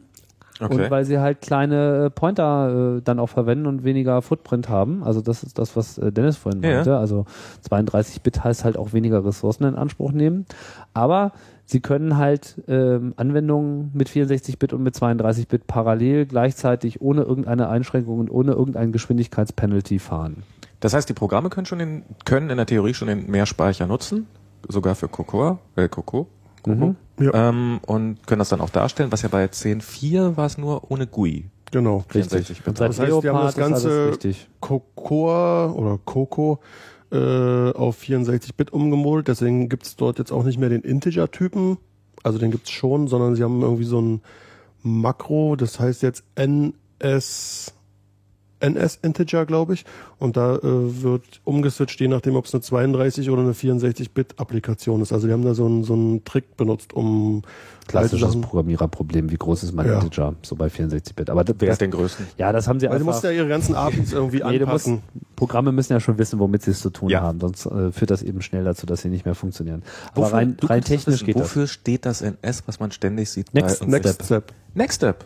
Okay.
und weil sie halt kleine äh, Pointer äh, dann auch verwenden und weniger Footprint haben. Also das ist das, was äh, Dennis vorhin
Ja.
meinte. Also 32-Bit heißt halt auch weniger Ressourcen in Anspruch nehmen. Aber sie können halt ähm, Anwendungen mit 64-Bit und mit 32-Bit parallel gleichzeitig ohne irgendeine Einschränkung und ohne irgendein Geschwindigkeitspenalty fahren.
Das heißt, die Programme können schon in, können in der Theorie schon den Mehrspeicher nutzen, sogar für Cocoa, äh, Coco.
Mhm.
Ja.
Ähm, und können das dann auch darstellen, was ja bei 10.4 war es nur ohne GUI.
Genau.
64
Und seit
Das heißt, die haben das Ganze-
richtig.
Cocoa oder Coco äh, auf 64-Bit umgemodelt. Deswegen gibt's dort jetzt auch nicht mehr den Integer-Typen. Also den gibt's schon, sondern sie haben irgendwie so ein Makro, das heißt jetzt NS NS-Integer, glaube ich. Und da äh, wird umgeswitcht, je nachdem, ob es eine 32 oder eine 64-Bit-Applikation ist. Also die haben da so einen, so einen Trick benutzt, um
Klassisches
Sachen-
Programmiererproblem. Wie groß ist mein
Ja.
Integer? So bei 64-Bit. Aber das,
Wer
das,
ist den größten?
ja, das haben sie
Weil du
einfach.
musst ja ihre ganzen APIs irgendwie
Nee, du musst,
anpassen.
Programme müssen ja schon wissen, womit sie es zu tun
Ja.
haben, sonst äh, führt das eben schnell dazu, dass sie nicht mehr funktionieren. Aber
Wofür-
rein,
du
rein
das
technisch
wissen.
geht
Wofür steht das NS, was man ständig sieht?
Next-
bei
Next
Step.
Step.
Next Step.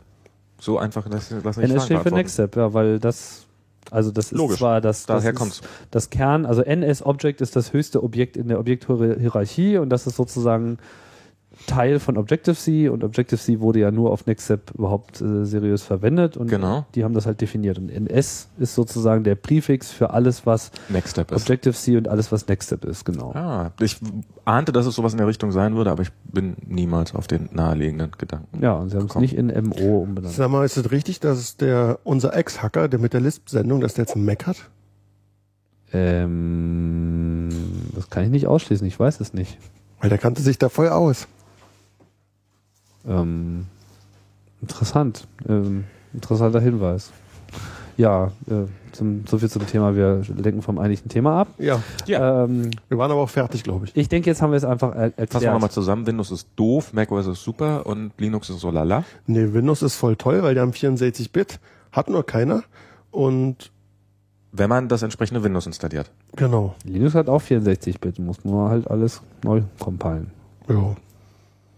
So einfach, lass
das.
mich
NS steht für. Next Step, ja, weil das, also das ist
Logisch.
zwar das, das
Daher
ist
kommt's.
das Kern, also NS Object ist das höchste Objekt in der Objekthierarchie und das ist sozusagen Teil von Objective-C und Objective-C wurde ja nur auf NextStep überhaupt äh, seriös verwendet und
Genau.
die haben das halt definiert und NS ist sozusagen der Präfix für alles, was
Next Step ist.
Objective-C und alles, was NextStep ist, genau.
Ah, ich ahnte, dass es sowas in der Richtung sein würde, aber ich bin niemals auf den naheliegenden Gedanken.
Ja, und sie haben es nicht in MO umbenannt.
Sag mal, ist es richtig, dass der unser Ex-Hacker, der mit der Lisp-Sendung, dass der jetzt einen Mac hat?
Ähm, das kann ich nicht ausschließen, ich weiß es nicht.
Weil der kannte sich da voll aus.
Ähm, interessant. Ähm, interessanter Hinweis. Ja, äh, zum, so viel zum Thema. Wir lenken vom eigentlichen Thema ab.
Ja,
Ja.
Ähm,
wir waren aber auch fertig, glaube ich.
ich denke, jetzt haben wir es einfach er
Fassen wir
erklärt.
nochmal zusammen. Windows ist doof, macOS ist super und Linux ist so lala.
Nee, Windows ist voll toll, weil die haben 64-Bit, hat nur keiner. Und
Wenn man das entsprechende Windows installiert.
genau,
Linux hat auch 64-Bit, muss nur halt alles neu compilen.
ja.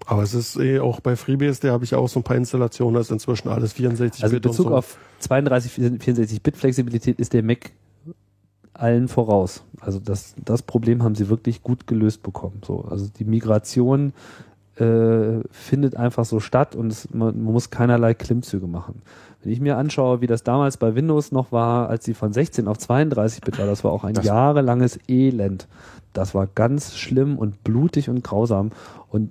Aber es ist eh auch bei FreeBSD habe ich auch so ein paar Installationen, da ist inzwischen alles 64-Bit
Also in Bezug
so.
auf 32, 64-Bit Flexibilität ist der Mac allen voraus. Also das, das Problem haben sie wirklich gut gelöst bekommen. So, also die Migration äh, findet einfach so statt und es, man, man muss keinerlei Klimmzüge machen. Wenn ich mir anschaue, wie das damals bei Windows noch war, als sie von 16 auf 32 Bit war, das war auch ein
Das-
jahrelanges Elend. Das war ganz schlimm und blutig und grausam und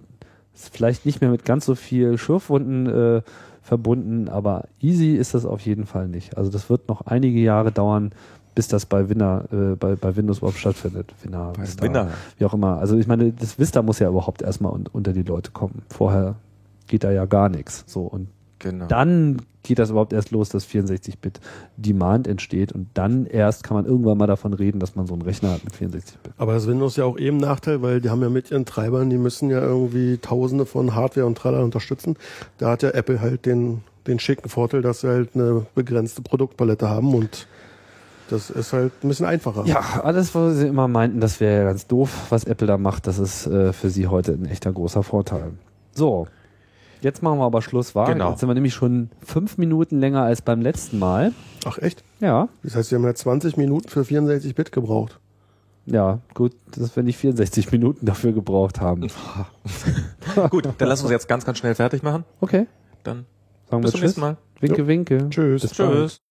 ist vielleicht nicht mehr mit ganz so viel Schürfwunden äh, verbunden, aber easy ist das auf jeden Fall nicht. Also das wird noch einige Jahre dauern, bis das bei Winner, äh, bei, bei Windows überhaupt stattfindet. Winner,
Bei
Vista,
Winner.
wie auch immer. Also ich meine, das Vista muss ja überhaupt erstmal un unter die Leute kommen. Vorher geht da ja gar nichts. So und
Genau.
dann geht das überhaupt erst los, dass 64-Bit Demand entsteht und dann erst kann man irgendwann mal davon reden, dass man so einen Rechner hat mit 64-Bit.
Aber das Windows ja auch eben Nachteil, weil die haben ja mit ihren Treibern, die müssen ja irgendwie tausende von Hardware und Tralala unterstützen. Da hat ja Apple halt den, den schicken Vorteil, dass sie halt eine begrenzte Produktpalette haben und das ist halt ein bisschen einfacher.
Ja, alles, was sie immer meinten, das wäre ja ganz doof, was Apple da macht, das ist äh, für sie heute ein echter großer Vorteil. So, jetzt machen wir aber Schluss, war.
Genau.
Jetzt sind wir nämlich schon fünf Minuten länger als beim letzten Mal.
Ach echt?
Ja,
Das heißt, wir haben ja 20 Minuten für 64-Bit gebraucht.
ja, gut, dass wir nicht 64 Minuten dafür gebraucht haben.
Gut, dann lass uns jetzt ganz, ganz schnell fertig machen.
Okay,
Dann
sagen wir
bis zum
Tschüss.
nächsten Mal.
Winke, winke.
Tschüss.
Bis bald.
Tschüss.